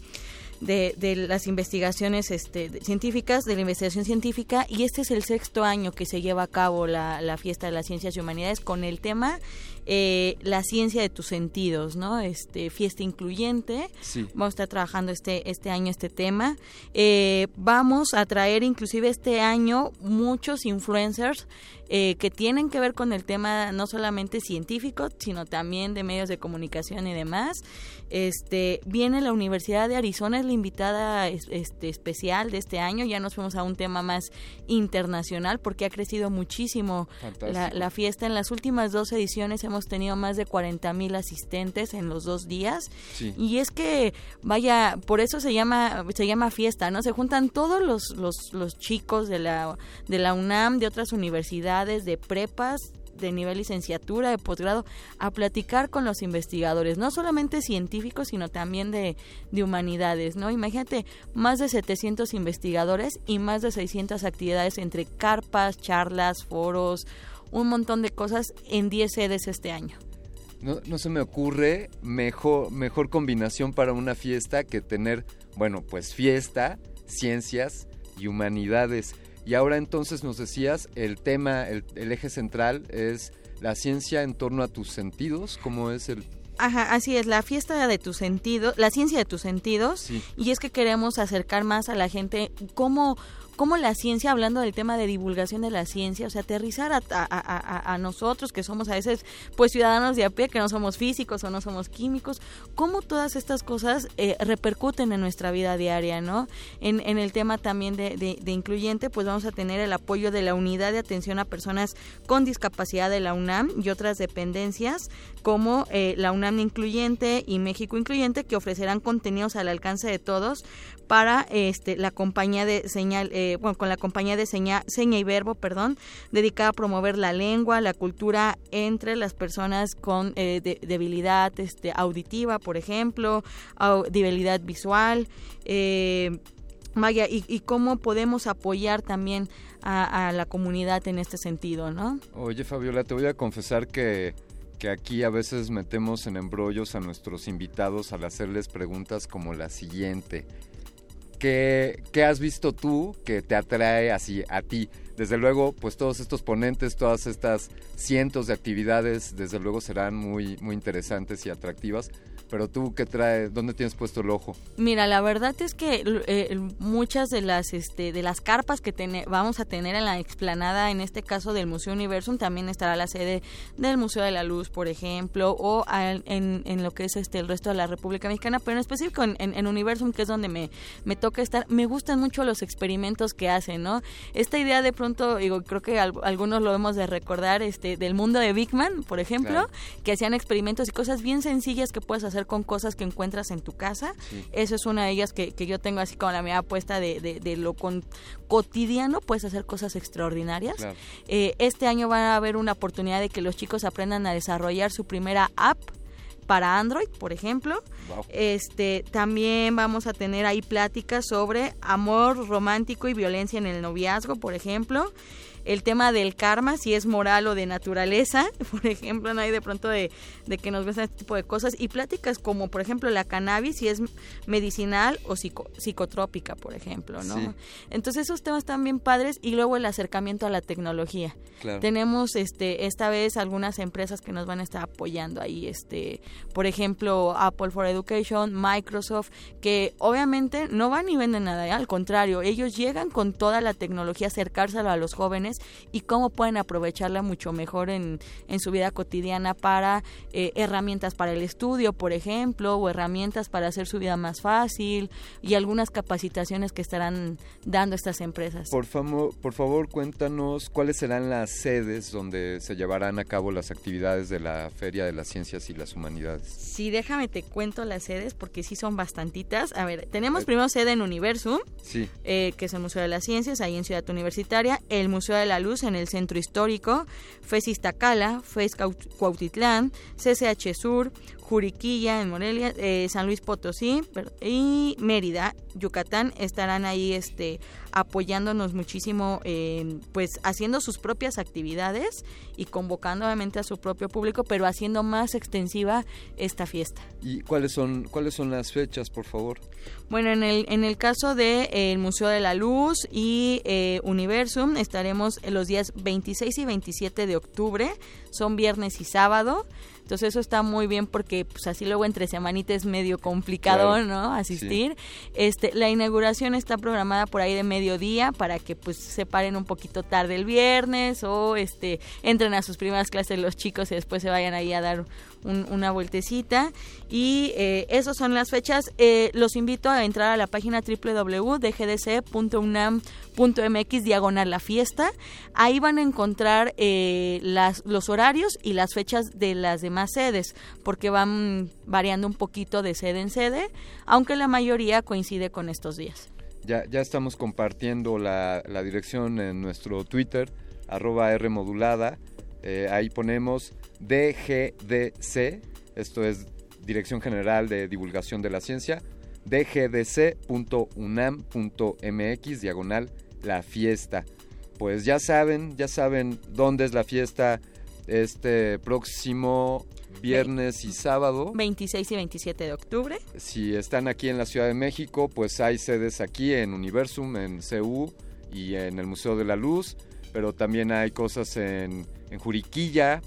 Speaker 40: de, de las investigaciones este, científicas, de la investigación científica, y este es el sexto año que se lleva a cabo la, la Fiesta de las Ciencias y Humanidades con el tema eh, la ciencia de tus sentidos, ¿no? Este fiesta incluyente. Vamos a estar trabajando este este año este tema. Eh, vamos a traer inclusive este año muchos influencers eh, que tienen que ver con el tema no solamente científico, sino también de medios de comunicación y demás. Este viene la Universidad de Arizona es la invitada este, especial de este año. Ya nos fuimos a un tema más internacional porque ha crecido muchísimo la, la fiesta en las últimas dos ediciones hemos tenido más de 40 mil asistentes en los dos días. Y es que, vaya, por eso se llama, se llama fiesta, ¿no? Se juntan todos los, los, los chicos de la, de la UNAM, de otras universidades, de prepas, de nivel licenciatura, de posgrado, a platicar con los investigadores, no solamente científicos, sino también de, de, humanidades, ¿no? Imagínate, más de 700 investigadores y más de 600 actividades entre carpas, charlas, foros, un montón de cosas en 10 sedes este año.
Speaker 39: No, no se me ocurre mejor, mejor combinación para una fiesta que tener, bueno, pues fiesta, ciencias y humanidades. Y ahora entonces nos decías, el tema, el, eje central es la ciencia en torno a tus sentidos, ¿cómo es el
Speaker 40: Ajá, así es, la fiesta de tus sentidos, la ciencia de tus sentidos, y es que queremos acercar más a la gente cómo, cómo la ciencia, hablando del tema de divulgación de la ciencia, o sea, aterrizar a, nosotros que somos a veces pues ciudadanos de a pie, que no somos físicos o no somos químicos, cómo todas estas cosas eh, repercuten en nuestra vida diaria, ¿no? En, el tema también de, incluyente, pues vamos a tener el apoyo de la Unidad de Atención a Personas con Discapacidad de la UNAM y otras dependencias como eh, la UNAM Incluyente y México Incluyente, que ofrecerán contenidos al alcance de todos para este, la compañía de señal, eh, bueno, con la compañía de seña, y verbo, perdón, dedicada a promover la lengua, la cultura entre las personas con eh, debilidad este, auditiva, por ejemplo, debilidad visual. Eh, vaya, y, cómo podemos apoyar también a, la comunidad en este sentido, ¿no?
Speaker 39: Oye, Fabiola, te voy a confesar que que aquí a veces metemos en embrollos a nuestros invitados al hacerles preguntas como la siguiente. ¿Qué, has visto tú que te atrae así a ti? Desde luego, pues todos estos ponentes, todas estas cientos de actividades, desde luego serán muy, muy interesantes y atractivas, pero tú, ¿qué trae? ¿Dónde tienes puesto el ojo?
Speaker 40: Mira, la verdad es que eh, muchas de las este, de las carpas que vamos a tener en la explanada, en este caso del Museo Universum, también estará la sede del Museo de la Luz, por ejemplo, o en, lo que es este el resto de la República Mexicana, pero en específico en, en, Universum, que es donde me, me toca estar, me gustan mucho los experimentos que hacen, ¿no? Esta idea de pronto, digo, creo que algunos lo hemos de recordar, este, del mundo de Big Man, por ejemplo, que hacían experimentos y cosas bien sencillas que puedes hacer con cosas que encuentras en tu casa. Eso es una de ellas que, yo tengo así como la mirada puesta de, de, lo cotidiano, puedes hacer cosas extraordinarias. Eh, este año va a haber una oportunidad de que los chicos aprendan a desarrollar su primera app para Android, por ejemplo. Este, también vamos a tener ahí pláticas sobre amor romántico y violencia en el noviazgo, por ejemplo el tema del karma, si es moral o de naturaleza, *laughs* por ejemplo, no hay de pronto de, que nos ven este tipo de cosas, y pláticas como, por ejemplo, la cannabis, si es medicinal o psicotrópica, por ejemplo, ¿no? Entonces esos temas están bien padres y luego el acercamiento a la tecnología. Tenemos este esta vez algunas empresas que nos van a estar apoyando ahí, este, por ejemplo, Apple for Education, Microsoft, que obviamente no van ni venden nada, ¿eh? al contrario, ellos llegan con toda la tecnología, acercárselo a los jóvenes y cómo pueden aprovecharla mucho mejor en, en su vida cotidiana para eh, herramientas para el estudio, por ejemplo, o herramientas para hacer su vida más fácil y algunas capacitaciones que estarán dando estas empresas.
Speaker 39: Por, favor, por favor, cuéntanos cuáles serán las sedes donde se llevarán a cabo las actividades de la Feria de las Ciencias y las Humanidades.
Speaker 40: Sí, déjame te cuento las sedes porque sí son bastantitas. A ver, tenemos primero sede en Universum,
Speaker 39: sí.
Speaker 40: eh, que es el Museo de las Ciencias, ahí en Ciudad Universitaria, el Museo de la Luz en el Centro Histórico, FES Iztacala, FES Cuautitlán, CCH Sur, Juriquilla en Morelia, eh, San Luis Potosí y Mérida, Yucatán estarán ahí este apoyándonos muchísimo eh, pues haciendo sus propias actividades y convocando obviamente a su propio público pero haciendo más extensiva esta fiesta.
Speaker 39: ¿Y cuáles son cuáles son las fechas, por favor?
Speaker 40: Bueno, en el, en el caso del de, eh, Museo de la Luz y eh, Universum estaremos en los días 26 y 27 de octubre, son viernes y sábado. Entonces eso está muy bien porque pues así luego entre semanita es medio complicado, claro. ¿no? Asistir. Sí. Este, la inauguración está programada por ahí de mediodía para que pues se paren un poquito tarde el viernes o este entren a sus primeras clases los chicos y después se vayan ahí a dar un, una vueltecita. Y eh, esas son las fechas. Eh, los invito a entrar a la página www.dgdc.unam.mx diagonal la fiesta. Ahí van a encontrar eh, las, los horarios y las fechas de las demás sedes, porque van variando un poquito de sede en sede, aunque la mayoría coincide con estos días.
Speaker 39: Ya, ya estamos compartiendo la, la dirección en nuestro Twitter, arroba R modulada. Eh, ahí ponemos DGDC, esto es Dirección General de Divulgación de la Ciencia, dgdc.unam.mx, diagonal, la fiesta. Pues ya saben, ya saben dónde es la fiesta este próximo viernes y sábado.
Speaker 40: 26 y 27 de octubre.
Speaker 39: Si están aquí en la Ciudad de México, pues hay sedes aquí en Universum, en CU y en el Museo de la Luz, pero también hay cosas en, en Juriquilla,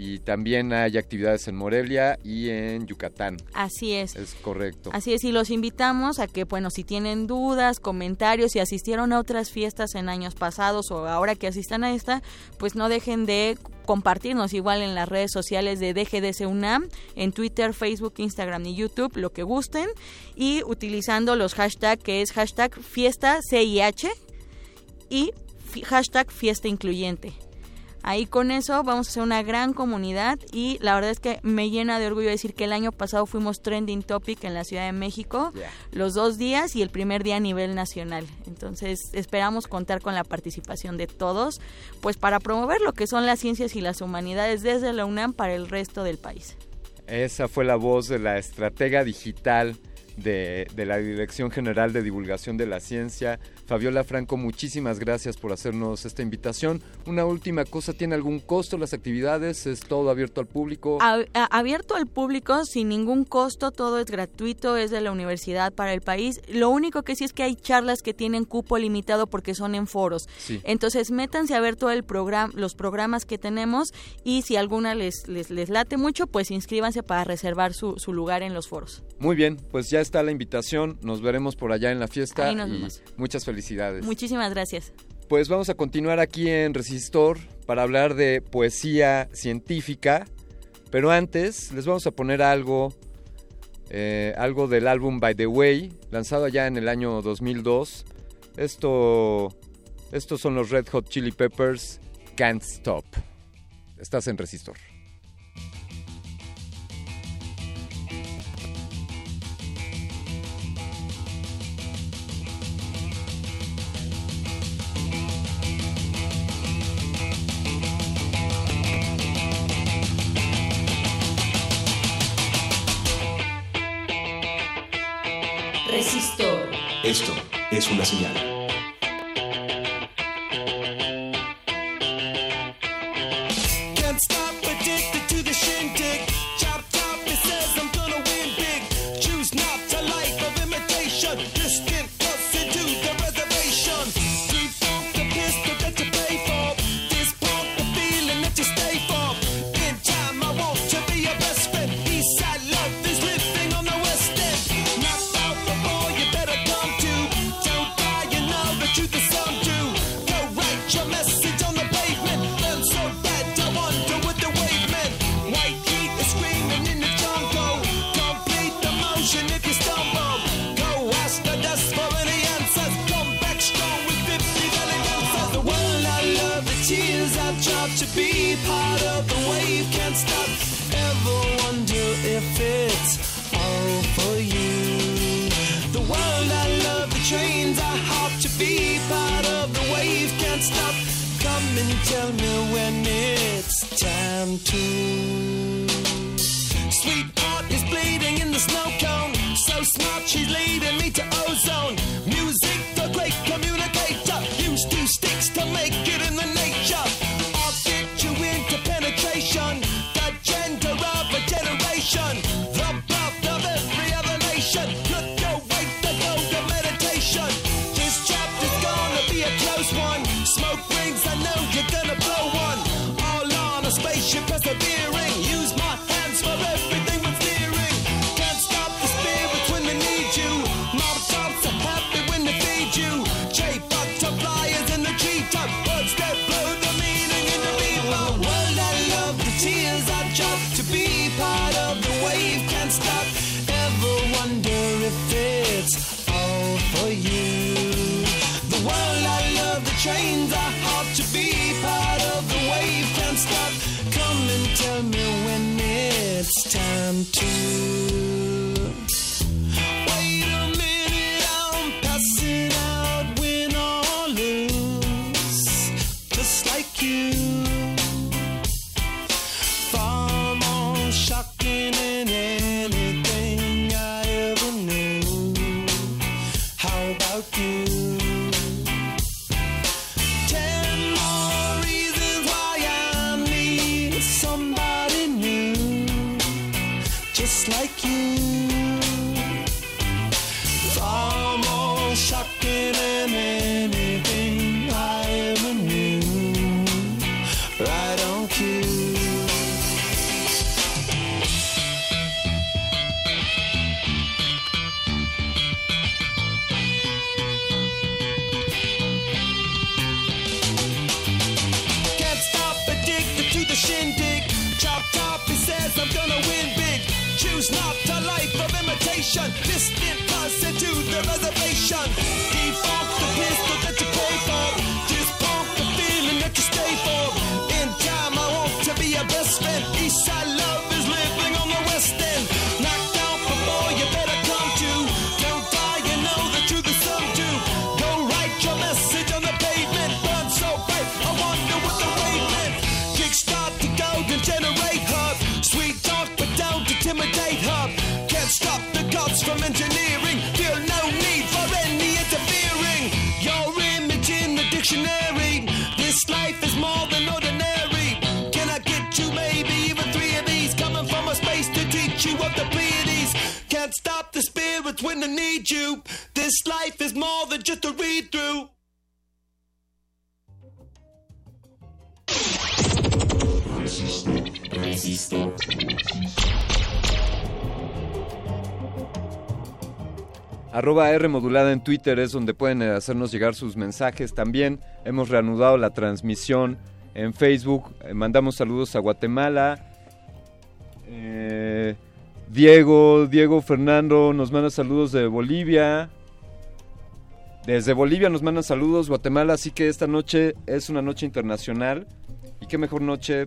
Speaker 39: y también hay actividades en Morelia y en Yucatán.
Speaker 40: Así es.
Speaker 39: Es correcto.
Speaker 40: Así es, y los invitamos a que, bueno, si tienen dudas, comentarios, si asistieron a otras fiestas en años pasados o ahora que asistan a esta, pues no dejen de compartirnos igual en las redes sociales de DGDC UNAM, en Twitter, Facebook, Instagram y YouTube, lo que gusten, y utilizando los hashtags que es hashtag fiesta CIH y hashtag fiesta incluyente. Ahí con eso vamos a hacer una gran comunidad y la verdad es que me llena de orgullo decir que el año pasado fuimos trending topic en la Ciudad de México yeah. los dos días y el primer día a nivel nacional. Entonces esperamos contar con la participación de todos pues para promover lo que son las ciencias y las humanidades desde la UNAM para el resto del país.
Speaker 39: Esa fue la voz de la estratega digital de, de, la Dirección General de Divulgación de la Ciencia. Fabiola Franco, muchísimas gracias por hacernos esta invitación. Una última cosa, ¿tiene algún costo las actividades? ¿Es todo abierto al público?
Speaker 40: A, a, abierto al público, sin ningún costo, todo es gratuito, es de la universidad para el país. Lo único que sí es que hay charlas que tienen cupo limitado porque son en foros.
Speaker 39: Sí.
Speaker 40: Entonces, métanse a ver todo el programa, los programas que tenemos y si alguna les, les, les late mucho, pues inscríbanse para reservar su, su lugar en los foros.
Speaker 39: Muy bien, pues ya está la invitación. Nos veremos por allá en la fiesta.
Speaker 40: Ahí nos
Speaker 39: y
Speaker 40: vemos.
Speaker 39: muchas felicidades.
Speaker 40: Muchísimas gracias.
Speaker 39: Pues vamos a continuar aquí en Resistor para hablar de poesía científica. Pero antes les vamos a poner algo, eh, algo del álbum By the Way, lanzado ya en el año 2002. Esto, estos son los Red Hot Chili Peppers, Can't Stop. Estás en Resistor.
Speaker 41: Esto es una señal.
Speaker 28: Time to. Sweetheart is bleeding in the snow cone. So smart, she's leading me to ozone.
Speaker 39: R modulada en Twitter es donde pueden eh, hacernos llegar sus mensajes. También hemos reanudado la transmisión en Facebook. Eh, mandamos saludos a Guatemala. Eh, Diego, Diego Fernando nos manda saludos de Bolivia. Desde Bolivia nos mandan saludos, Guatemala, así que esta noche es una noche internacional. Y qué mejor noche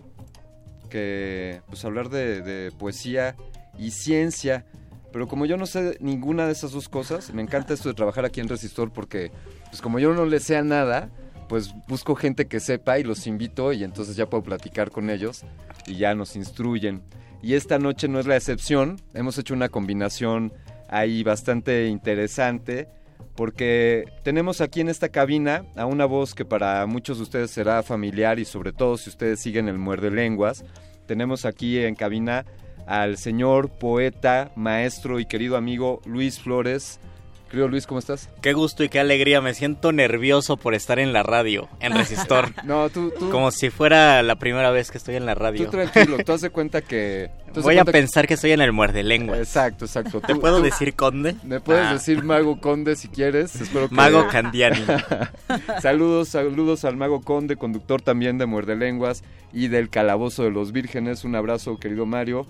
Speaker 39: que pues hablar de poesía y ciencia. Pero como yo no sé ninguna de esas dos cosas, me encanta esto de trabajar aquí en Resistor porque, pues como yo no le sé a nada, pues busco gente que sepa y los invito y entonces ya puedo platicar con ellos y ya nos instruyen. Y esta noche no es la excepción, hemos hecho una combinación ahí bastante interesante porque tenemos aquí en esta cabina a una voz que para muchos de ustedes será familiar y sobre todo si ustedes siguen el muerde lenguas. Tenemos aquí en cabina al señor poeta, maestro y querido amigo Luis Flores. Querido Luis, ¿cómo estás?
Speaker 42: Qué gusto y qué alegría. Me siento nervioso por estar en la radio, en *laughs* Resistor.
Speaker 39: no, tú, tú.
Speaker 42: Como si fuera la primera vez que estoy en la radio.
Speaker 39: Tú tranquilo, tú hace cuenta que.
Speaker 42: Voy a pensar que... estoy en el muerde lengua.
Speaker 39: Exacto, exacto.
Speaker 42: ¿Te puedo decir conde?
Speaker 39: Me puedes
Speaker 42: Ah.
Speaker 39: decir mago conde si quieres. Espero que...
Speaker 42: Mago Candiani. *laughs*
Speaker 39: saludos, saludos al mago conde, conductor también de Muerde Lenguas y del Calabozo de los Vírgenes. Un abrazo, querido Mario.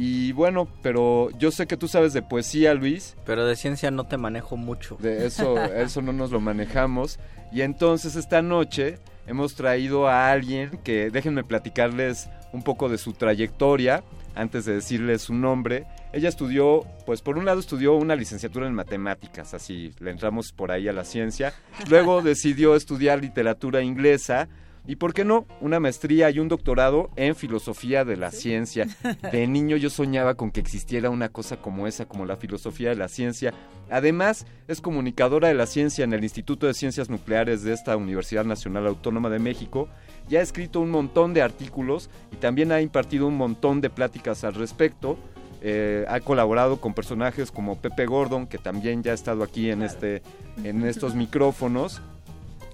Speaker 39: Y bueno, pero yo sé que tú sabes de poesía, Luis.
Speaker 42: Pero de ciencia no te manejo mucho.
Speaker 39: De eso, *laughs* eso no nos lo manejamos. Y entonces esta noche hemos traído a alguien que déjenme platicarles un poco de su trayectoria antes de decirles su nombre. Ella estudió, pues por un lado estudió una licenciatura en matemáticas, así le entramos por ahí a la ciencia. Luego *laughs* decidió estudiar literatura inglesa y, ¿por qué no?, una maestría y un doctorado en filosofía de la ciencia. De *laughs* niño yo soñaba con que existiera una cosa como esa, como la filosofía de la ciencia. Además, es comunicadora de la ciencia en el Instituto de Ciencias Nucleares de esta Universidad Nacional Autónoma de México. Ya ha escrito un montón de artículos y también ha impartido un montón de pláticas al respecto. Eh, ha colaborado con personajes como Pepe Gordon, que también ya ha estado aquí en, este, en *laughs* estos micrófonos.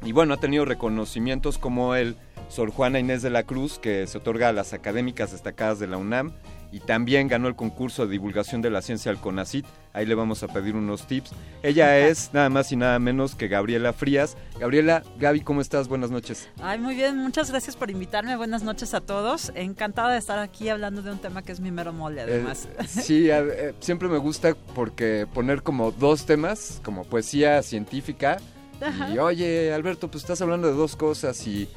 Speaker 39: Y bueno, ha tenido reconocimientos como el Sor Juana Inés de la Cruz, que se otorga a las académicas destacadas de la UNAM, y también ganó el concurso de divulgación de la ciencia al CONACIT. Ahí le vamos a pedir unos tips. Ella es nada más y nada menos que Gabriela Frías. Gabriela, Gaby, ¿cómo estás? Buenas noches.
Speaker 43: Ay, muy bien, muchas gracias por invitarme. Buenas noches a todos. Encantada de estar aquí hablando de un tema que es mi mero mole, además.
Speaker 39: Eh, *laughs* sí, a- eh, siempre me gusta porque poner como dos temas, como poesía científica.
Speaker 43: Ajá.
Speaker 39: Y oye, Alberto, pues estás hablando de dos cosas y,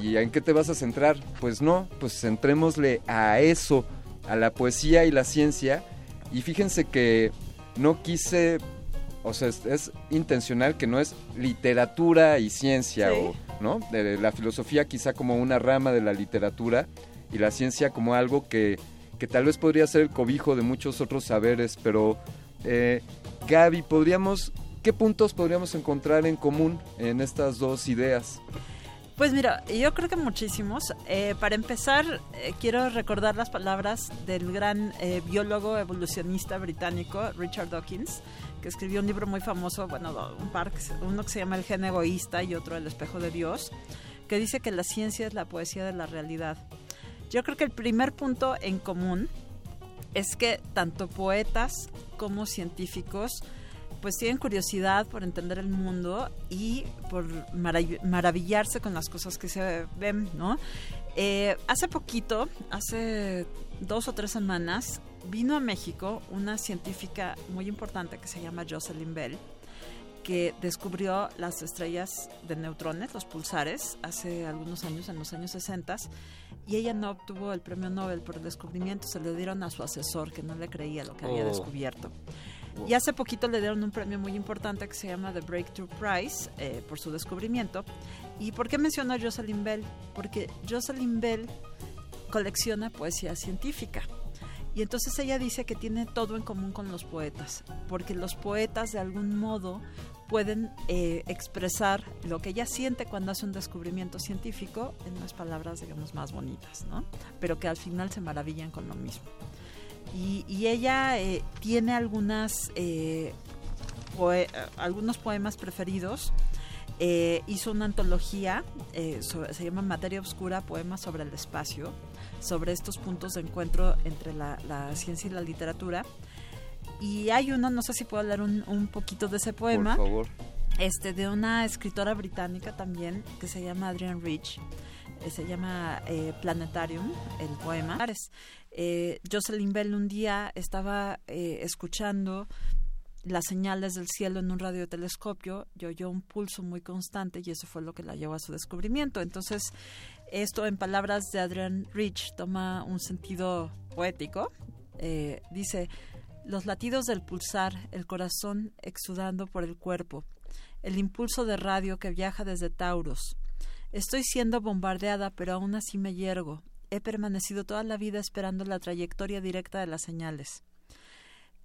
Speaker 39: y ¿en qué te vas a centrar? Pues no, pues centrémosle a eso, a la poesía y la ciencia. Y fíjense que no quise, o sea, es, es intencional que no es literatura y ciencia,
Speaker 43: Sí.
Speaker 39: o, ¿no? De la filosofía quizá como una rama de la literatura y la ciencia como algo que, que tal vez podría ser el cobijo de muchos otros saberes, pero eh, Gaby, podríamos, ¿qué puntos podríamos encontrar en común en estas dos ideas?
Speaker 43: Pues mira, yo creo que muchísimos. Eh, para empezar, eh, quiero recordar las palabras del gran eh, biólogo evolucionista británico Richard Dawkins, que escribió un libro muy famoso, bueno, un par, uno que se llama El gen egoísta y otro El espejo de Dios, que dice que la ciencia es la poesía de la realidad. Yo creo que el primer punto en común es que tanto poetas como científicos pues tienen curiosidad por entender el mundo y por marav- maravillarse con las cosas que se ven, ¿no? Eh, hace poquito, hace dos o tres semanas, vino a México una científica muy importante que se llama Jocelyn Bell, que descubrió las estrellas de neutrones, los pulsares, hace algunos años, en los años 60, y ella no obtuvo el premio Nobel por el descubrimiento, se lo dieron a su asesor, que no le creía lo que había
Speaker 44: Oh.
Speaker 43: Y hace poquito le dieron un premio muy importante que se llama The Breakthrough Prize eh, por su descubrimiento. ¿Y por qué menciono a Jocelyn Bell? Porque Jocelyn Bell colecciona poesía científica. Y entonces ella dice que tiene todo en común con los poetas, porque los poetas de algún modo pueden eh, expresar lo que ella siente cuando hace un descubrimiento científico en unas palabras, digamos, más bonitas, ¿no? Pero que al final se maravillan con lo mismo. Y, y ella eh, tiene algunas, eh, poe- algunos poemas preferidos. Eh, hizo una antología, eh, sobre- se llama Materia Oscura, poemas sobre el espacio, sobre estos puntos de encuentro entre la, la ciencia y la literatura. Y hay uno, no sé si puedo hablar un, un poquito de ese poema.
Speaker 39: Por favor.
Speaker 43: Este, de una escritora británica también, que se llama Adrienne Rich. Eh, se llama Planetarium, el poema. Eh, Jocelyn Bell un día estaba eh, escuchando las señales del cielo en un radiotelescopio y oyó un pulso muy constante y eso fue lo que la llevó a su descubrimiento. Entonces, esto en palabras de Adrienne Rich toma un sentido poético. Eh, dice, los latidos del pulsar, el corazón exudando por el cuerpo, el impulso de radio que viaja desde Tauros. Estoy siendo bombardeada, pero aún así me yergo. He permanecido toda la vida esperando la trayectoria directa de las señales.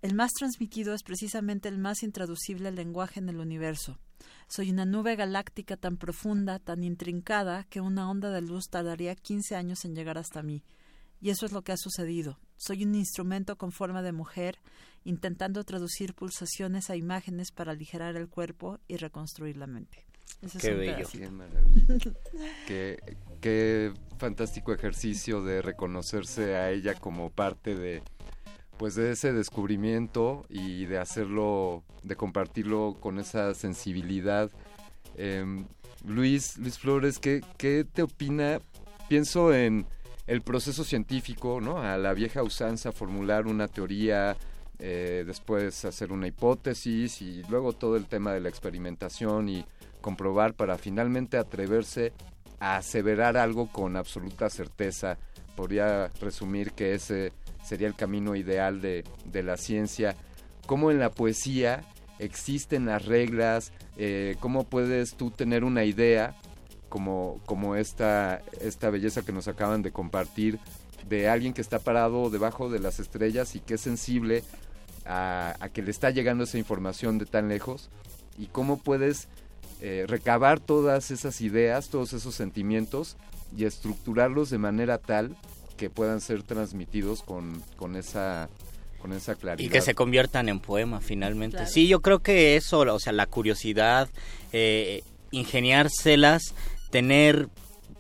Speaker 43: El más transmitido es precisamente el más intraducible lenguaje en el universo. Soy una nube galáctica tan profunda, tan intrincada, que una onda de luz tardaría 15 años en llegar hasta mí. Y eso es lo que ha sucedido. Soy un instrumento con forma de mujer, intentando traducir pulsaciones a imágenes para aligerar el cuerpo y reconstruir la mente. Es
Speaker 42: Qué
Speaker 43: un
Speaker 42: bello.
Speaker 43: pedacito.
Speaker 39: Qué maravilla. qué, qué fantástico ejercicio de reconocerse a ella como parte de pues de ese descubrimiento y de hacerlo, de compartirlo con esa sensibilidad. Em, Luis, Luis Flores, ¿qué, ¿qué te opina? Pienso en el proceso científico, ¿no? A la vieja usanza, formular una teoría, eh, después hacer una hipótesis y luego todo el tema de la experimentación y comprobar para finalmente atreverse aseverar algo con absoluta certeza. Podría resumir que ese sería el camino ideal de, de la ciencia. Como en la poesía existen las reglas, eh, cómo puedes tú tener una idea como, como esta, esta belleza que nos acaban de compartir de alguien que está parado debajo de las estrellas y que es sensible a, a que le está llegando esa información de tan lejos y cómo puedes eh, recabar todas esas ideas, todos esos sentimientos y estructurarlos de manera tal que puedan ser transmitidos con, con esa con esa claridad.
Speaker 5: Y que se conviertan en poema finalmente. Sí, yo creo que eso, o sea, la curiosidad, eh, ingeniárselas, tener,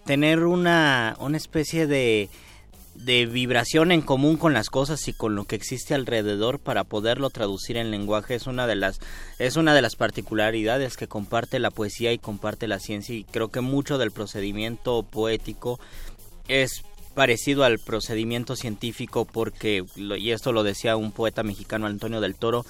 Speaker 5: tener una, una especie de de vibración en común con las cosas y con lo que existe alrededor para poderlo traducir en lenguaje es una de las es una de las particularidades que comparte la poesía y comparte la ciencia y creo que mucho del procedimiento poético es parecido al procedimiento científico porque y esto lo decía un poeta mexicano Antonio del Toro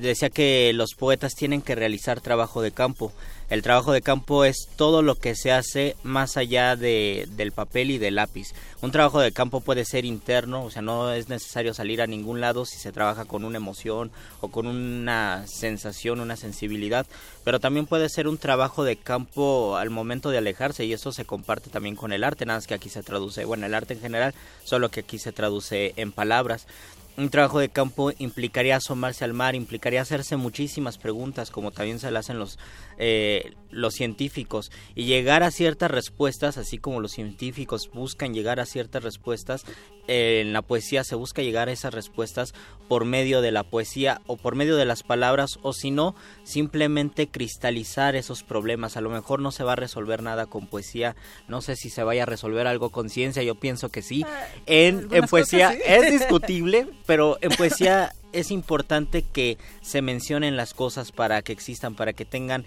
Speaker 5: decía que los poetas tienen que realizar trabajo de campo el trabajo de campo es todo lo que se hace más allá de, del papel y del lápiz. Un trabajo de campo puede ser interno, o sea, no es necesario salir a ningún lado si se trabaja con una emoción o con una sensación, una sensibilidad, pero también puede ser un trabajo de campo al momento de alejarse y eso se comparte también con el arte, nada más que aquí se traduce, bueno, el arte en general, solo que aquí se traduce en palabras un trabajo de campo implicaría asomarse al mar, implicaría hacerse muchísimas preguntas, como también se le hacen los, eh, los científicos, y llegar a ciertas respuestas, así como los científicos buscan llegar a ciertas respuestas, eh, en la poesía se busca llegar a esas respuestas por medio de la poesía o por medio de las palabras, o si no, simplemente cristalizar esos problemas. A lo mejor no se va a resolver nada con poesía, no sé si se vaya a resolver algo con ciencia, yo pienso que sí. Ah, en, en poesía es discutible, pero en poesía *laughs* es importante que se mencionen las cosas para que existan, para que tengan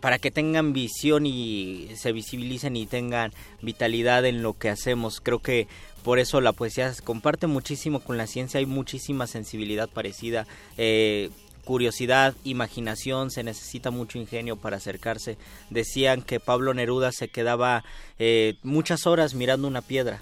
Speaker 5: para que tengan visión y se visibilicen y tengan vitalidad en lo que hacemos. Creo que por eso la poesía se comparte muchísimo con la ciencia, hay muchísima sensibilidad parecida. Eh, curiosidad, imaginación, se necesita mucho ingenio para acercarse. Decían que Pablo Neruda se quedaba eh, muchas horas mirando una piedra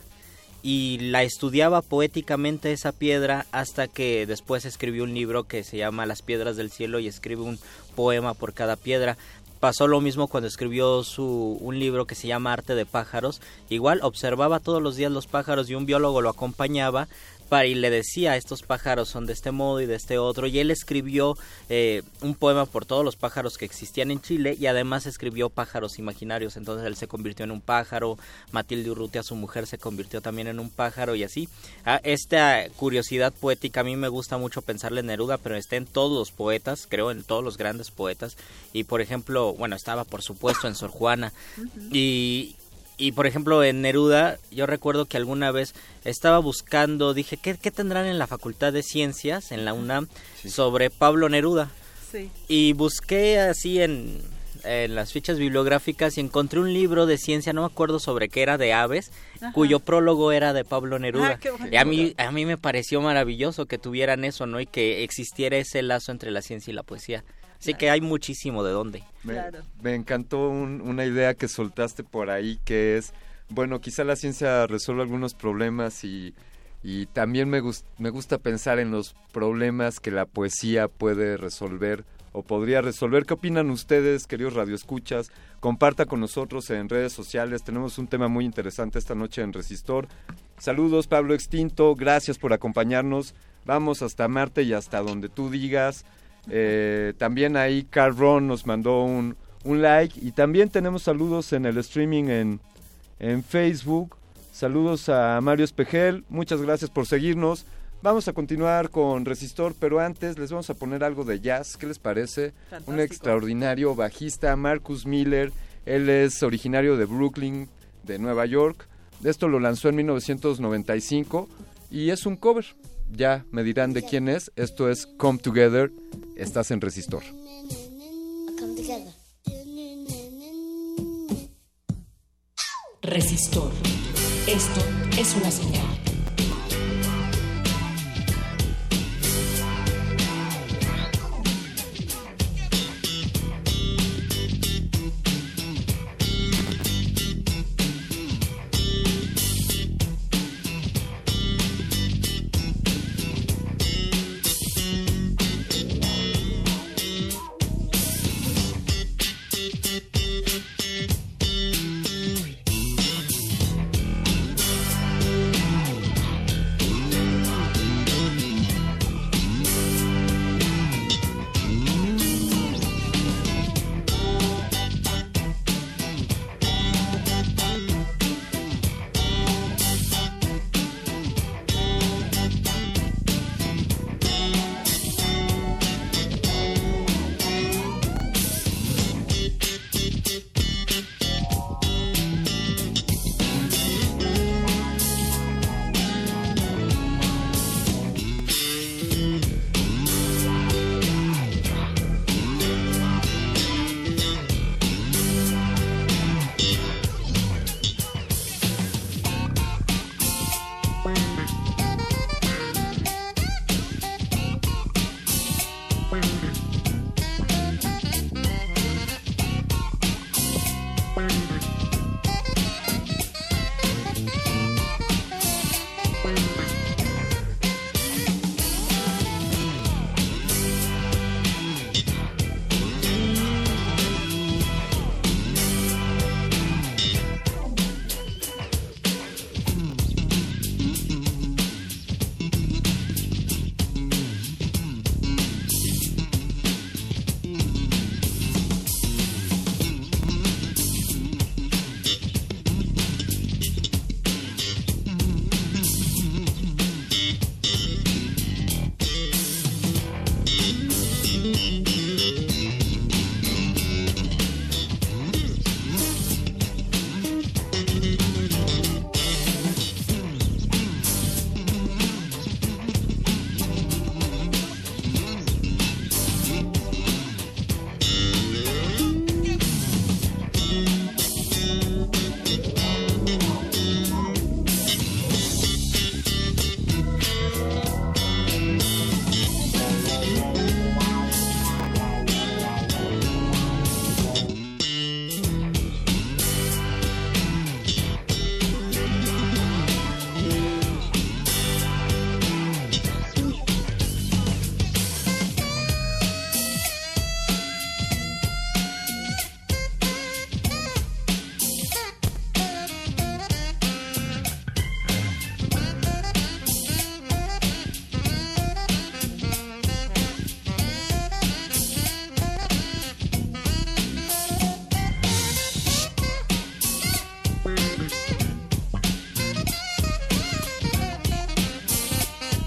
Speaker 5: y la estudiaba poéticamente esa piedra hasta que después escribió un libro que se llama Las piedras del cielo y escribe un poema por cada piedra. Pasó lo mismo cuando escribió su, un libro que se llama Arte de pájaros. Igual observaba todos los días los pájaros y un biólogo lo acompañaba y le decía estos pájaros son de este modo y de este otro y él escribió eh, un poema por todos los pájaros que existían en Chile y además escribió pájaros imaginarios. Entonces él se convirtió en un pájaro Matilde Urrutia su mujer se convirtió también en un pájaro y así. Ah, esta curiosidad poética a mí me gusta mucho pensarle en Neruda pero está en todos los poetas creo en todos los grandes poetas. Y por ejemplo bueno estaba por supuesto en Sor Juana. Y, y por ejemplo en Neruda, yo recuerdo que alguna vez estaba buscando, dije, ¿qué, tendrán en la Facultad de Ciencias, en la UNAM, sobre Pablo Neruda? Sí. Y busqué así en, en, las fichas bibliográficas y encontré un libro de ciencia, no me acuerdo sobre qué era, de aves, cuyo prólogo era de Pablo Neruda. Ah, y a mí, a mí me pareció maravilloso que tuvieran eso, ¿no? Y que existiera ese lazo entre la ciencia y la poesía. Así que hay muchísimo de dónde.
Speaker 39: Me, encantó una idea que soltaste por ahí que es, bueno, quizá la ciencia resuelve algunos problemas y, y también me, me gusta pensar en los problemas que la poesía puede resolver o podría resolver. ¿Qué opinan ustedes, queridos radioescuchas? Comparta con nosotros en redes sociales. Tenemos un tema muy interesante esta noche en Resistor. Saludos, Pablo Extinto. Gracias por acompañarnos. Vamos hasta Marte y hasta donde tú digas. Eh, también ahí Carl Ron nos mandó un, un, like y también tenemos saludos en el streaming en, en Facebook. Saludos a Mario Espejel, muchas gracias por seguirnos. Vamos a continuar con Resistor, pero antes les vamos a poner algo de jazz. ¿Qué les parece? Un extraordinario bajista, Marcus Miller. Él es originario de Brooklyn, de Nueva York. Esto lo lanzó en 1995 y es un cover ya me dirán de quién es. Esto es Come Together. Estás en Resistor.
Speaker 45: Resistor. Esto es una señal.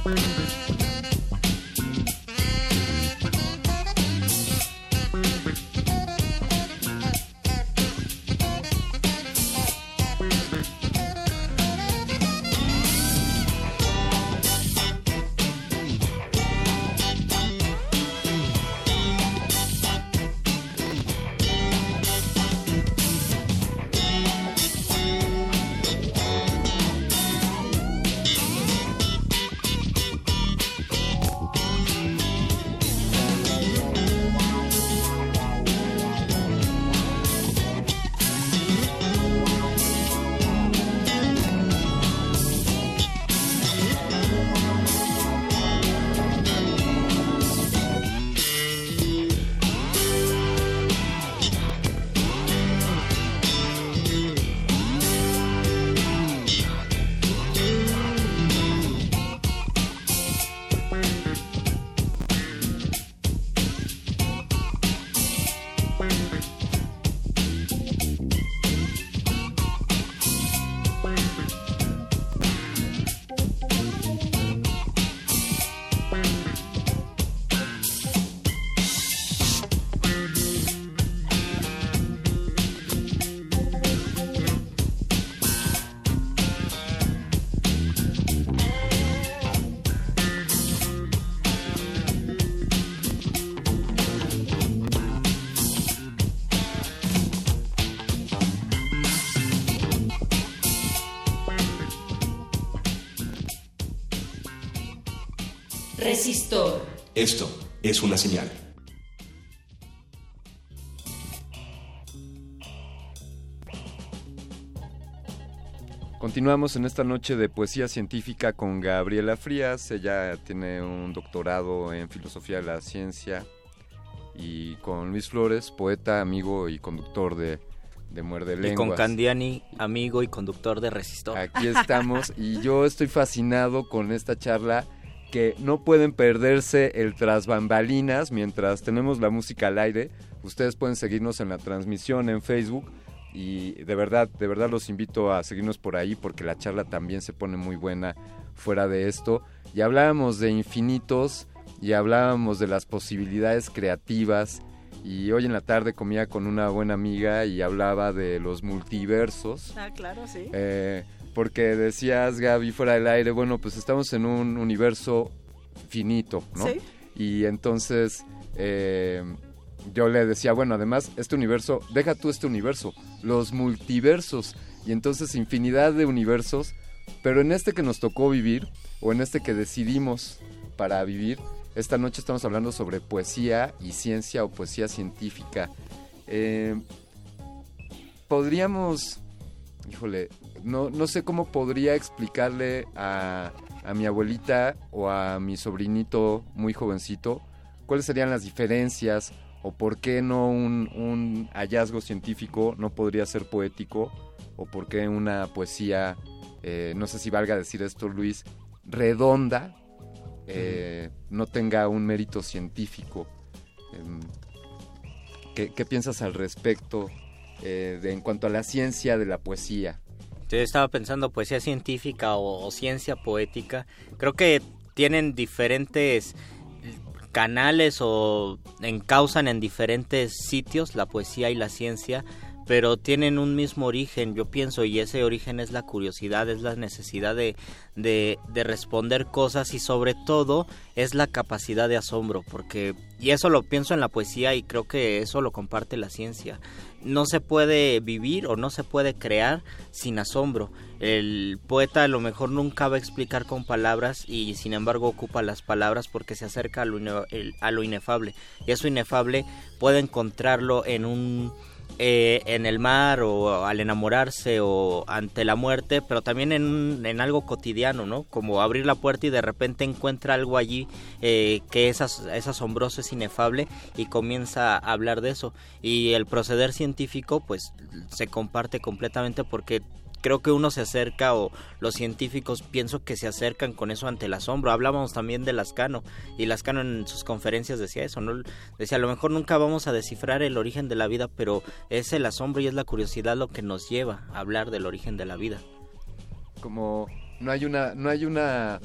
Speaker 1: Bye.
Speaker 46: Esto es una señal.
Speaker 39: Continuamos en esta noche de poesía científica con Gabriela Frías. Ella tiene un doctorado en filosofía de la ciencia. Y con Luis Flores, poeta, amigo y conductor de, de Muerde Lenguas.
Speaker 5: Y con Candiani, amigo y conductor de Resistor.
Speaker 39: Aquí estamos y yo estoy fascinado con esta charla que no pueden perderse el tras bambalinas mientras tenemos la música al aire. Ustedes pueden seguirnos en la transmisión en Facebook y de verdad, de verdad los invito a seguirnos por ahí porque la charla también se pone muy buena fuera de esto. Y hablábamos de infinitos y hablábamos de las posibilidades creativas y hoy en la tarde comía con una buena amiga y hablaba de los multiversos.
Speaker 43: Ah, claro, sí.
Speaker 39: Eh, porque decías, Gaby, fuera del aire, bueno, pues estamos en un universo finito, ¿no?
Speaker 43: Sí.
Speaker 39: Y entonces eh, yo le decía, bueno, además, este universo, deja tú este universo, los multiversos, y entonces infinidad de universos, pero en este que nos tocó vivir, o en este que decidimos para vivir, esta noche estamos hablando sobre poesía y ciencia o poesía científica. Eh, podríamos, híjole, no, no sé cómo podría explicarle a, a mi abuelita o a mi sobrinito muy jovencito cuáles serían las diferencias o por qué no un, un hallazgo científico no podría ser poético o por qué una poesía, eh, no sé si valga decir esto Luis, redonda, eh, no tenga un mérito científico. Em, ¿qué, qué piensas al respecto eh, de, en cuanto a la ciencia de la poesía?
Speaker 5: Yo estaba pensando poesía científica o, ciencia poética. Creo que tienen diferentes canales o encausan en diferentes sitios la poesía y la ciencia, pero tienen un mismo origen, yo pienso, y ese origen es la curiosidad, es la necesidad de, de, de, responder cosas y sobre todo es la capacidad de asombro, porque, y eso lo pienso en la poesía y creo que eso lo comparte la ciencia. No se puede vivir o no se puede crear sin asombro. El poeta a lo mejor nunca va a explicar con palabras y sin embargo ocupa las palabras porque se acerca a lo, a lo inefable. Y eso inefable puede encontrarlo en un eh, en el mar o al enamorarse o ante la muerte, pero también en, en, algo cotidiano, ¿no? Como abrir la puerta y de repente encuentra algo allí eh, que es, es, asombroso, es inefable y comienza a hablar de eso. Y el proceder científico pues se comparte completamente porque creo que uno se acerca o los científicos pienso que se acercan con eso ante el asombro. Hablábamos también de Lascano y Lascano en sus conferencias decía eso, ¿no? Decía, a lo mejor nunca vamos a descifrar el origen de la vida, pero es el asombro y es la curiosidad lo que nos lleva a hablar del origen de la vida.
Speaker 39: Como no hay una no hay una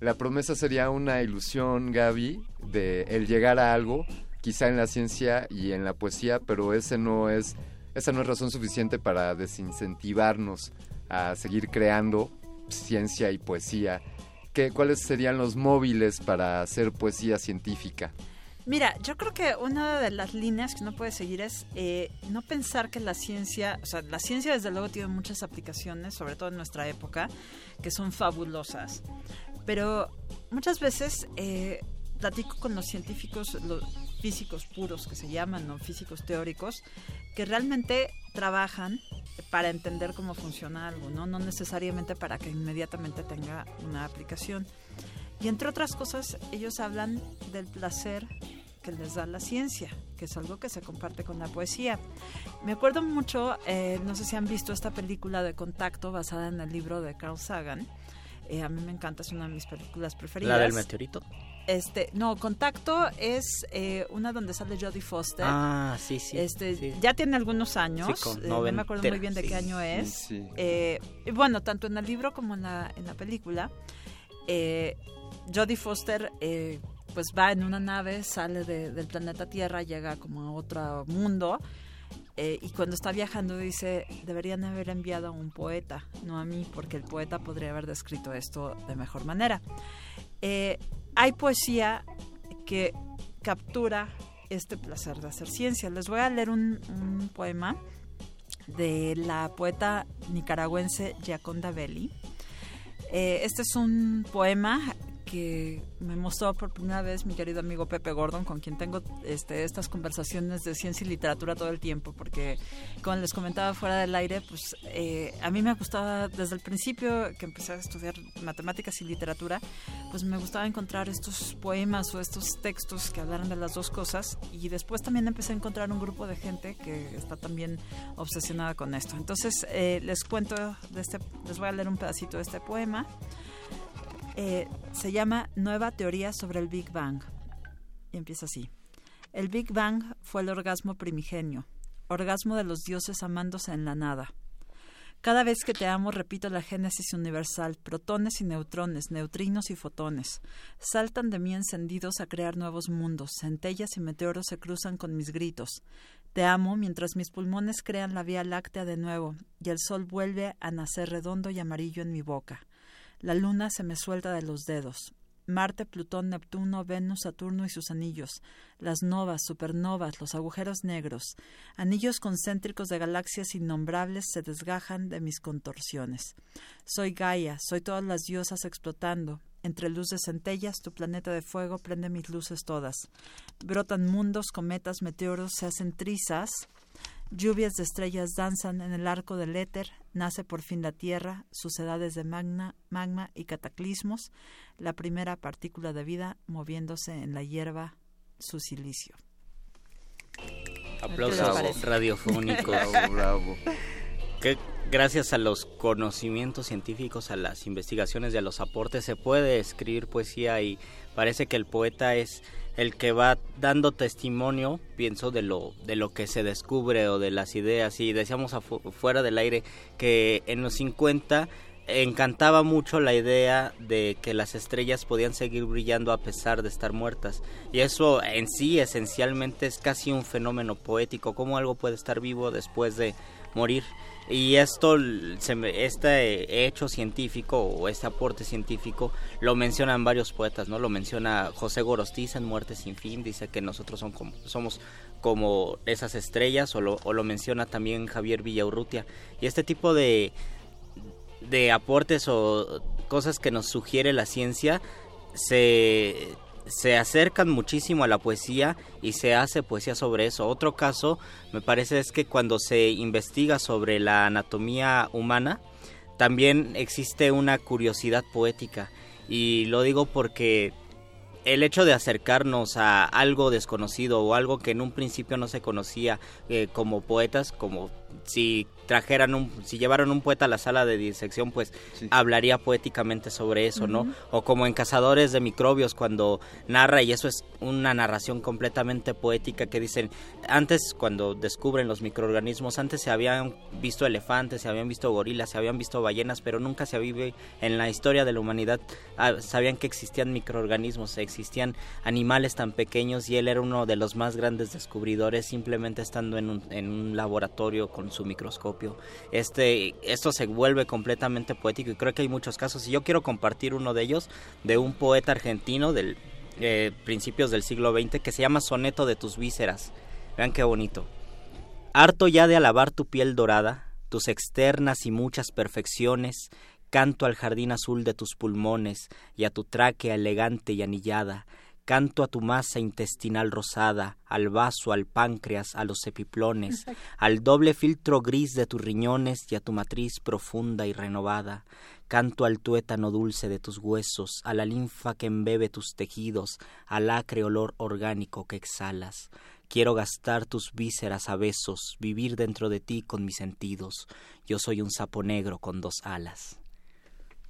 Speaker 39: la promesa sería una ilusión, Gaby, de el llegar a algo, quizá en la ciencia y en la poesía, pero ese no es esa no es razón suficiente para desincentivarnos a seguir creando ciencia y poesía. ¿Qué, ¿Cuáles serían los móviles para hacer poesía científica?
Speaker 43: Mira, yo creo que una de las líneas que uno puede seguir es eh, no pensar que la ciencia, o sea, la ciencia desde luego tiene muchas aplicaciones, sobre todo en nuestra época, que son fabulosas. Pero muchas veces eh, platico con los científicos, los físicos puros que se llaman, ¿no? físicos teóricos, que realmente trabajan para entender cómo funciona algo, ¿no? no necesariamente para que inmediatamente tenga una aplicación. Y entre otras cosas, ellos hablan del placer que les da la ciencia, que es algo que se comparte con la poesía. Me acuerdo mucho, eh, no sé si han visto esta película de Contacto basada en el libro de Carl Sagan. Eh, a mí me encanta, es una de mis películas preferidas.
Speaker 5: ¿La del meteorito?
Speaker 43: Este, no, Contacto es eh, una donde sale Jodie Foster.
Speaker 5: Ah, sí, sí.
Speaker 43: Este,
Speaker 5: sí.
Speaker 43: ya tiene algunos años.
Speaker 5: Sí,
Speaker 43: eh, no me acuerdo muy bien de
Speaker 5: sí,
Speaker 43: qué año es.
Speaker 39: Sí,
Speaker 43: eh, bueno, tanto en el libro como en la, en la película. Eh, Jodie Foster eh, pues va en una nave, sale de, del planeta Tierra, llega como a otro mundo. Eh, y cuando está viajando dice, deberían haber enviado a un poeta, no a mí, porque el poeta podría haber descrito esto de mejor manera. Eh, hay poesía que captura este placer de hacer ciencia. Les voy a leer un, poema de la poeta nicaragüense Giaconda Belli. Eh, este es un poema que me mostró por primera vez mi querido amigo Pepe Gordon, con quien tengo este, estas conversaciones de ciencia y literatura todo el tiempo, porque como les comentaba fuera del aire, pues eh, a mí me gustaba desde el principio que empecé a estudiar matemáticas y literatura, pues me gustaba encontrar estos poemas o estos textos que hablaran de las dos cosas y después también empecé a encontrar un grupo de gente que está también obsesionada con esto. Entonces eh, les cuento de este, les voy a leer un pedacito de este poema. Eh, se llama Nueva Teoría sobre el Big Bang. Y empieza así. El Big Bang fue el orgasmo primigenio, orgasmo de los dioses amándose en la nada. Cada vez que te amo repito la génesis universal, protones y neutrones, neutrinos y fotones. Saltan de mí encendidos a crear nuevos mundos, centellas y meteoros se cruzan con mis gritos. Te amo mientras mis pulmones crean la Vía Láctea de nuevo y el sol vuelve a nacer redondo y amarillo en mi boca. La luna se me suelta de los dedos. Marte, Plutón, Neptuno, Venus, Saturno y sus anillos, las novas, supernovas, los agujeros negros, anillos concéntricos de galaxias innombrables se desgajan de mis contorsiones. Soy Gaia, soy todas las diosas explotando. Entre luz de centellas, tu planeta de fuego prende mis luces todas. Brotan mundos, cometas, meteoros, se hacen trizas, Lluvias de estrellas danzan en el arco del éter, nace por fin la Tierra, sucedades de magna, magma y cataclismos, la primera partícula de vida moviéndose en la hierba, su silicio.
Speaker 5: Aplausos radiofónicos. *laughs*
Speaker 39: bravo, bravo.
Speaker 5: Que gracias a los conocimientos científicos, a las investigaciones y a los aportes se puede escribir poesía y parece que el poeta es el que va dando testimonio, pienso, de lo, de lo que se descubre o de las ideas. Y decíamos fuera del aire que en los 50 encantaba mucho la idea de que las estrellas podían seguir brillando a pesar de estar muertas. Y eso en sí esencialmente es casi un fenómeno poético, cómo algo puede estar vivo después de morir. Y esto, este hecho científico o este aporte científico lo mencionan varios poetas, ¿no? Lo menciona José Gorostiza en Muerte sin fin, dice que nosotros son somos como esas estrellas, o lo, o lo menciona también Javier Villaurrutia. Y este tipo de, de aportes o cosas que nos sugiere la ciencia se se acercan muchísimo a la poesía y se hace poesía sobre eso. Otro caso, me parece, es que cuando se investiga sobre la anatomía humana, también existe una curiosidad poética. Y lo digo porque el hecho de acercarnos a algo desconocido o algo que en un principio no se conocía eh, como poetas, como si trajeran un, si llevaran un poeta a la sala de disección, pues hablaría poéticamente sobre eso, ¿no? O como en Cazadores de Microbios, cuando narra, y eso es una narración completamente poética, que dicen, antes cuando descubren los microorganismos, antes se habían visto elefantes, se habían visto gorilas, se habían visto ballenas, pero nunca se vive en la historia de la humanidad, ah, sabían que existían microorganismos, existían animales tan pequeños, y él era uno de los más grandes descubridores, simplemente estando en un, en un laboratorio con su microscopio. Este, esto se vuelve completamente poético y creo que hay muchos casos y yo quiero compartir uno de ellos de un poeta argentino del eh, principios del siglo XX que se llama Soneto de tus vísceras. Vean qué bonito. Harto ya de alabar tu piel dorada, tus externas y muchas perfecciones, canto al jardín azul de tus pulmones y a tu tráquea elegante y anillada, canto a tu masa intestinal rosada, al vaso, al páncreas, a los epiplones, al doble filtro gris de tus riñones y a tu matriz profunda y renovada, canto al tuétano dulce de tus huesos, a la linfa que embebe tus tejidos, al acre olor orgánico que exhalas. Quiero gastar tus vísceras a besos, vivir dentro de ti con mis sentidos. Yo soy un sapo negro con dos alas.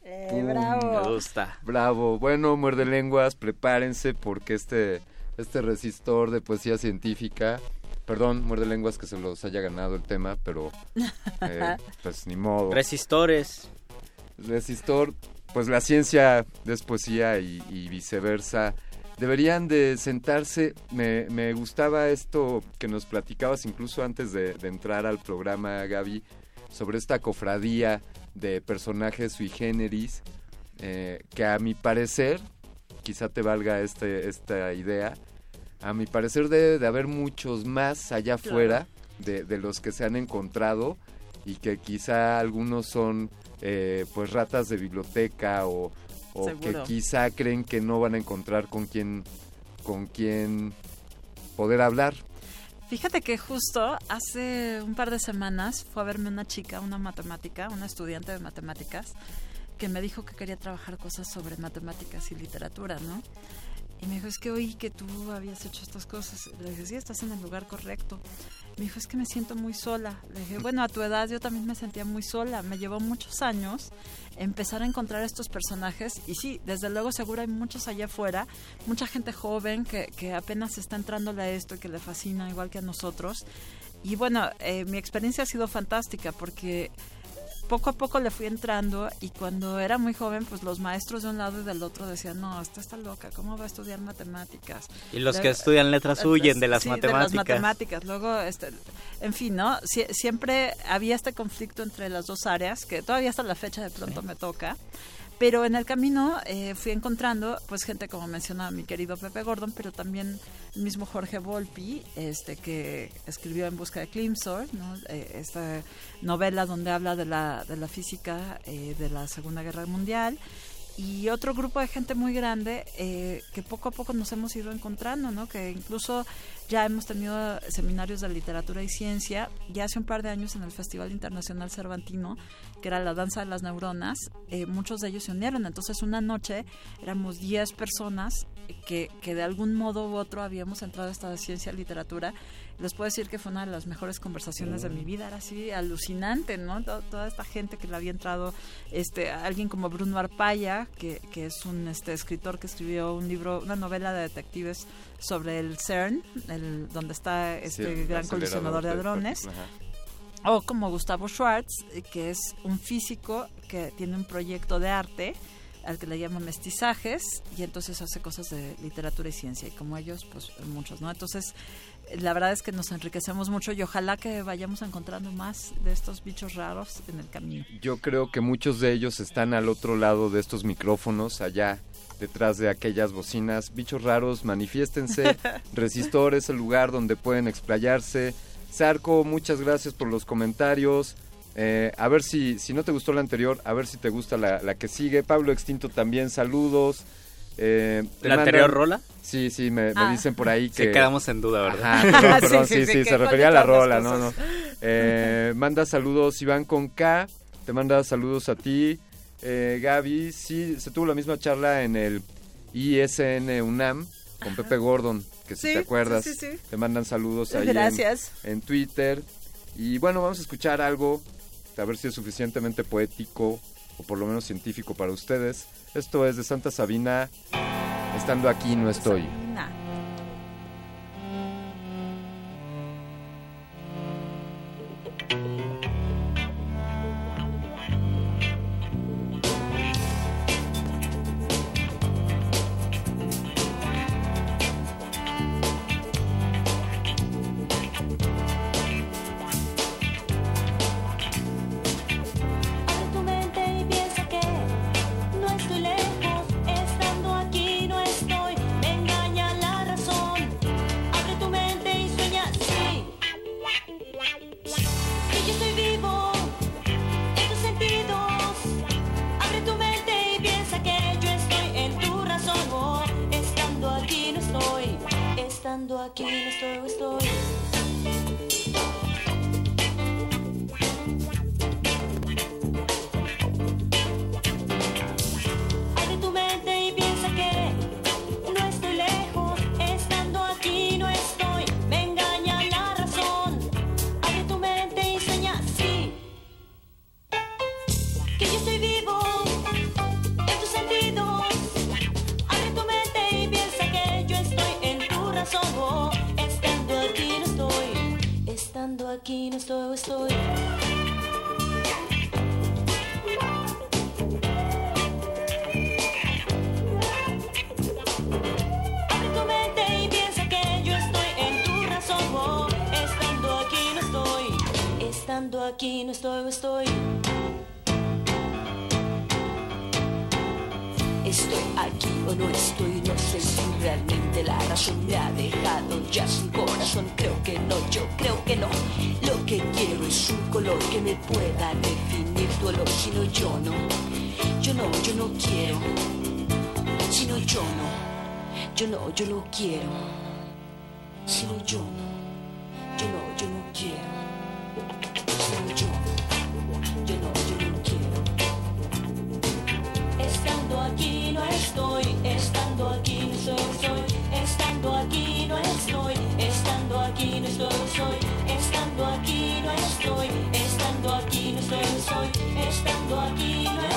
Speaker 43: Eh, bravo.
Speaker 5: Me gusta.
Speaker 39: Bravo. Bueno, muerde lenguas, prepárense porque este, este resistor de poesía científica, perdón, muerde lenguas que se los haya ganado el tema, pero *laughs* eh, pues ni modo.
Speaker 5: Resistores.
Speaker 39: Resistor, pues la ciencia es poesía y, viceversa. Deberían de sentarse, me, me, gustaba esto que nos platicabas incluso antes de, de entrar al programa, Gaby, sobre esta cofradía de personajes sui generis eh, que a mi parecer, quizá te valga este, esta idea, a mi parecer debe de haber muchos más allá afuera de, los que se han encontrado y que quizá algunos son eh, pues ratas de biblioteca o, o que quizá creen que no van a encontrar con quién con quién poder hablar.
Speaker 43: Fíjate que justo hace un par de semanas fue a verme una chica, una matemática, una estudiante de matemáticas, que me dijo que quería trabajar cosas sobre matemáticas y literatura, ¿no? Y me dijo, es que oí que tú habías hecho estas cosas. Le dije, sí, estás en el lugar correcto. Me dijo, es que me siento muy sola. Le dije, bueno, a tu edad yo también me sentía muy sola. Me llevó muchos años empezar a encontrar estos personajes. Y sí, desde luego seguro hay muchos allá afuera, mucha gente joven que, que apenas está entrándole a esto y que le fascina igual que a nosotros. Y bueno, eh, mi experiencia ha sido fantástica porque poco a poco le fui entrando y cuando era muy joven, pues los maestros de un lado y del otro decían, no, esta está loca, ¿cómo va a estudiar matemáticas?
Speaker 42: Y los que estudian letras huyen de las
Speaker 43: sí,
Speaker 42: matemáticas.
Speaker 43: De las matemáticas. Luego, este, en fin, ¿no? Sie- siempre había este conflicto entre las dos áreas, que todavía hasta la fecha de pronto me toca. Pero en el camino eh, fui encontrando, pues, gente como menciona mi querido Pepe Gordon, pero también el mismo Jorge Volpi, este, que escribió En busca de Climsor, ¿no? Eh, esta novela donde habla de la, de la física eh, de la Segunda Guerra Mundial y otro grupo de gente muy grande eh, que poco a poco nos hemos ido encontrando, ¿no? Que incluso ya hemos tenido seminarios de literatura y ciencia. Ya hace un par de años en el Festival Internacional Cervantino, que era la danza de las neuronas, eh, muchos de ellos se unieron. Entonces una noche éramos 10 personas que, que de algún modo u otro habíamos entrado a esta ciencia literatura. Les puedo decir que fue una de las mejores conversaciones de mi vida. Era así alucinante, ¿no? To- Toda esta gente que le había entrado, este, alguien como Bruno Arpaya, que, que es un este, escritor que escribió un libro, una novela de detectives sobre el CERN, el, donde está este gran colisionador de hadrones. O como Gustavo Schwartz, que es un físico que tiene un proyecto de arte al que le llaman mestizajes y entonces hace cosas de literatura y ciencia y como ellos pues muchos, ¿no? Entonces la verdad es que nos enriquecemos mucho y ojalá que vayamos encontrando más de estos bichos raros en el camino.
Speaker 39: Yo creo que muchos de ellos están al otro lado de estos micrófonos, allá detrás de aquellas bocinas. Bichos raros, manifiéstense. *laughs* Resistor es el lugar donde pueden explayarse. Sarco, muchas gracias por los comentarios. Eh, a ver si, si no te gustó la anterior, a ver si te gusta la, la que sigue. Pablo Extinto también, saludos. Eh,
Speaker 42: ¿La
Speaker 39: mandan-
Speaker 42: anterior rola?
Speaker 39: Sí, sí, me, me
Speaker 42: Ah.
Speaker 39: dicen por ahí que...
Speaker 42: quedamos en duda, ¿verdad?
Speaker 39: Ajá, *laughs* perdón, perdón,
Speaker 42: Sí,
Speaker 39: sí,
Speaker 42: sí,
Speaker 39: sí,
Speaker 42: sí,
Speaker 39: se refería a la rola, no, no. Eh, manda saludos Iván con K, te manda saludos a ti. Eh, Gaby, sí, se tuvo la misma charla en el ISN UNAM con Pepe Gordon, que si
Speaker 43: Sí,
Speaker 39: te acuerdas,
Speaker 43: sí, sí, sí.
Speaker 39: te mandan saludos ahí en-
Speaker 43: Gracias.
Speaker 39: En, Twitter. Y bueno, vamos a escuchar algo, a ver si es suficientemente poético o por lo menos científico para ustedes. Esto es de Santa Sabina, estando aquí no estoy.
Speaker 47: Estando aquí no estoy, estoy. Aquí no estoy, estoy. Abre tu mente y estoy. Aquí o no estoy, no sé si realmente la razón me ha dejado ya sin corazón. Creo que no, yo creo que no. Lo que quiero es un color que me pueda definir tu olor, si no yo no. Yo no, yo no quiero.
Speaker 44: Si no, yo no. Yo no, yo no quiero. Si no, yo no. Yo no, yo no quiero. Estando aquí no estoy, estando aquí no estoy, soy. Estando aquí no estoy,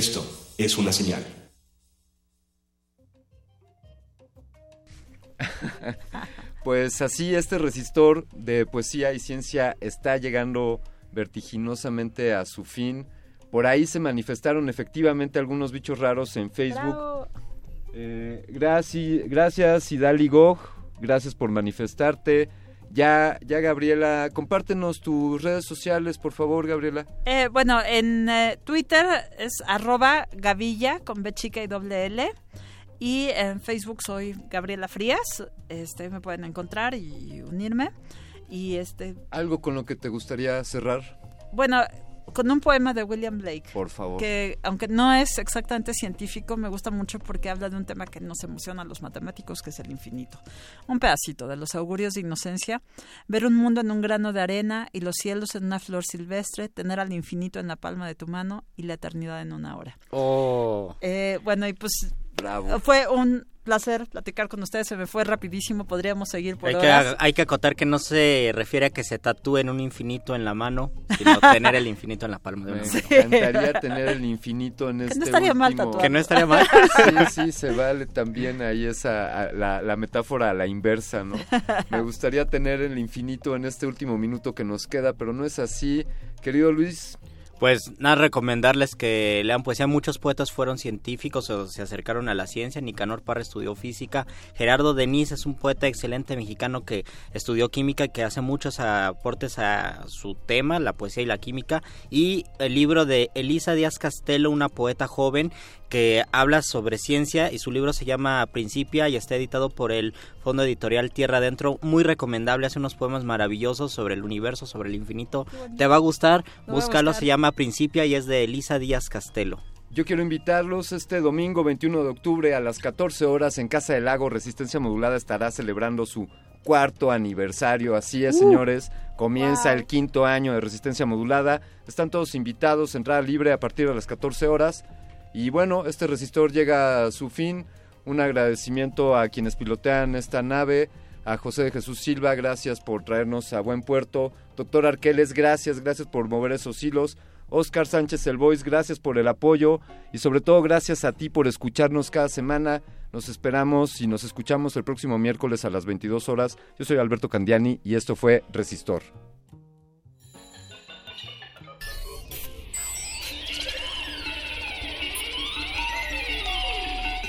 Speaker 48: Esto es una señal. *laughs*
Speaker 39: Pues así este resistor de poesía y ciencia está llegando vertiginosamente a su fin. Por ahí se manifestaron efectivamente algunos bichos raros en Facebook. Eh, gracias, gracias Idali Gog, gracias por manifestarte. Ya, ya Gabriela, compártenos tus redes sociales, por favor, Gabriela.
Speaker 43: Eh, bueno, en eh, Twitter es arroba gavilla con B chica y doble L. Y en Facebook soy Gabriela Frías. Este, me pueden encontrar y unirme. Y este,
Speaker 39: ¿Algo con lo que te gustaría cerrar?
Speaker 43: bueno, con un poema de William Blake.
Speaker 39: Por favor.
Speaker 43: Que aunque no es exactamente científico, me gusta mucho porque habla de un tema que nos emociona a los matemáticos, que es el infinito. Un pedacito de los augurios de inocencia, ver un mundo en un grano de arena y los cielos en una flor silvestre, tener al infinito en la palma de tu mano y la eternidad en una hora.
Speaker 5: Oh.
Speaker 43: Eh, bueno, y pues
Speaker 39: Bravo.
Speaker 43: fue un placer platicar con ustedes, se me fue rapidísimo, podríamos seguir por
Speaker 5: Hay que, hay que acotar que no se refiere a que se tatúen un infinito en la mano, sino *laughs* tener el infinito en la palma de
Speaker 39: Me
Speaker 5: una mano.
Speaker 39: encantaría tener el infinito en este
Speaker 43: estaría mal
Speaker 39: último-
Speaker 43: tatuado.
Speaker 5: Que no estaría mal. *laughs*
Speaker 39: Sí, sí, se vale también ahí esa a- la, la metáfora a la inversa, ¿no? Me *laughs* gustaría tener el infinito en este último minuto que nos queda, pero no es así. Querido Luis,
Speaker 5: Pues nada, recomendarles que lean poesía. Muchos poetas fueron científicos o se acercaron a la ciencia. Nicanor Parra estudió física. Gerardo Denis es un poeta excelente mexicano que estudió química y que hace muchos aportes a su tema, la poesía y la química. Y el libro de Elisa Díaz Castelo, una poeta joven que habla sobre ciencia y su libro se llama Principia y está editado por el Fondo Editorial Tierra Adentro. Muy recomendable, hace unos poemas maravillosos sobre el universo, sobre el infinito. Te va a gustar,
Speaker 39: a
Speaker 5: búscalo,
Speaker 39: gustar.
Speaker 5: se llama Principia y es de Elisa Díaz Castelo.
Speaker 39: yo quiero invitarlos este domingo 21 de octubre a las 14 horas en Casa del Lago. Resistencia Modulada estará celebrando su cuarto aniversario. Así es,
Speaker 49: Uh.
Speaker 39: señores. Comienza el quinto año de Resistencia Modulada. Están todos invitados, entrada libre a partir de las 14 horas. Y bueno, este resistor llega a su fin. Un agradecimiento a quienes pilotean esta nave. A José de Jesús Silva, gracias por traernos a buen puerto. Doctor Arqueles, gracias, gracias por mover esos hilos. Oscar Sánchez El Voice, gracias por el apoyo y sobre todo gracias a ti por escucharnos cada semana. Nos esperamos y nos escuchamos el próximo miércoles a las 22 horas. Yo soy Alberto Candiani y esto fue Resistor.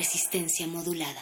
Speaker 4: Resistencia modulada.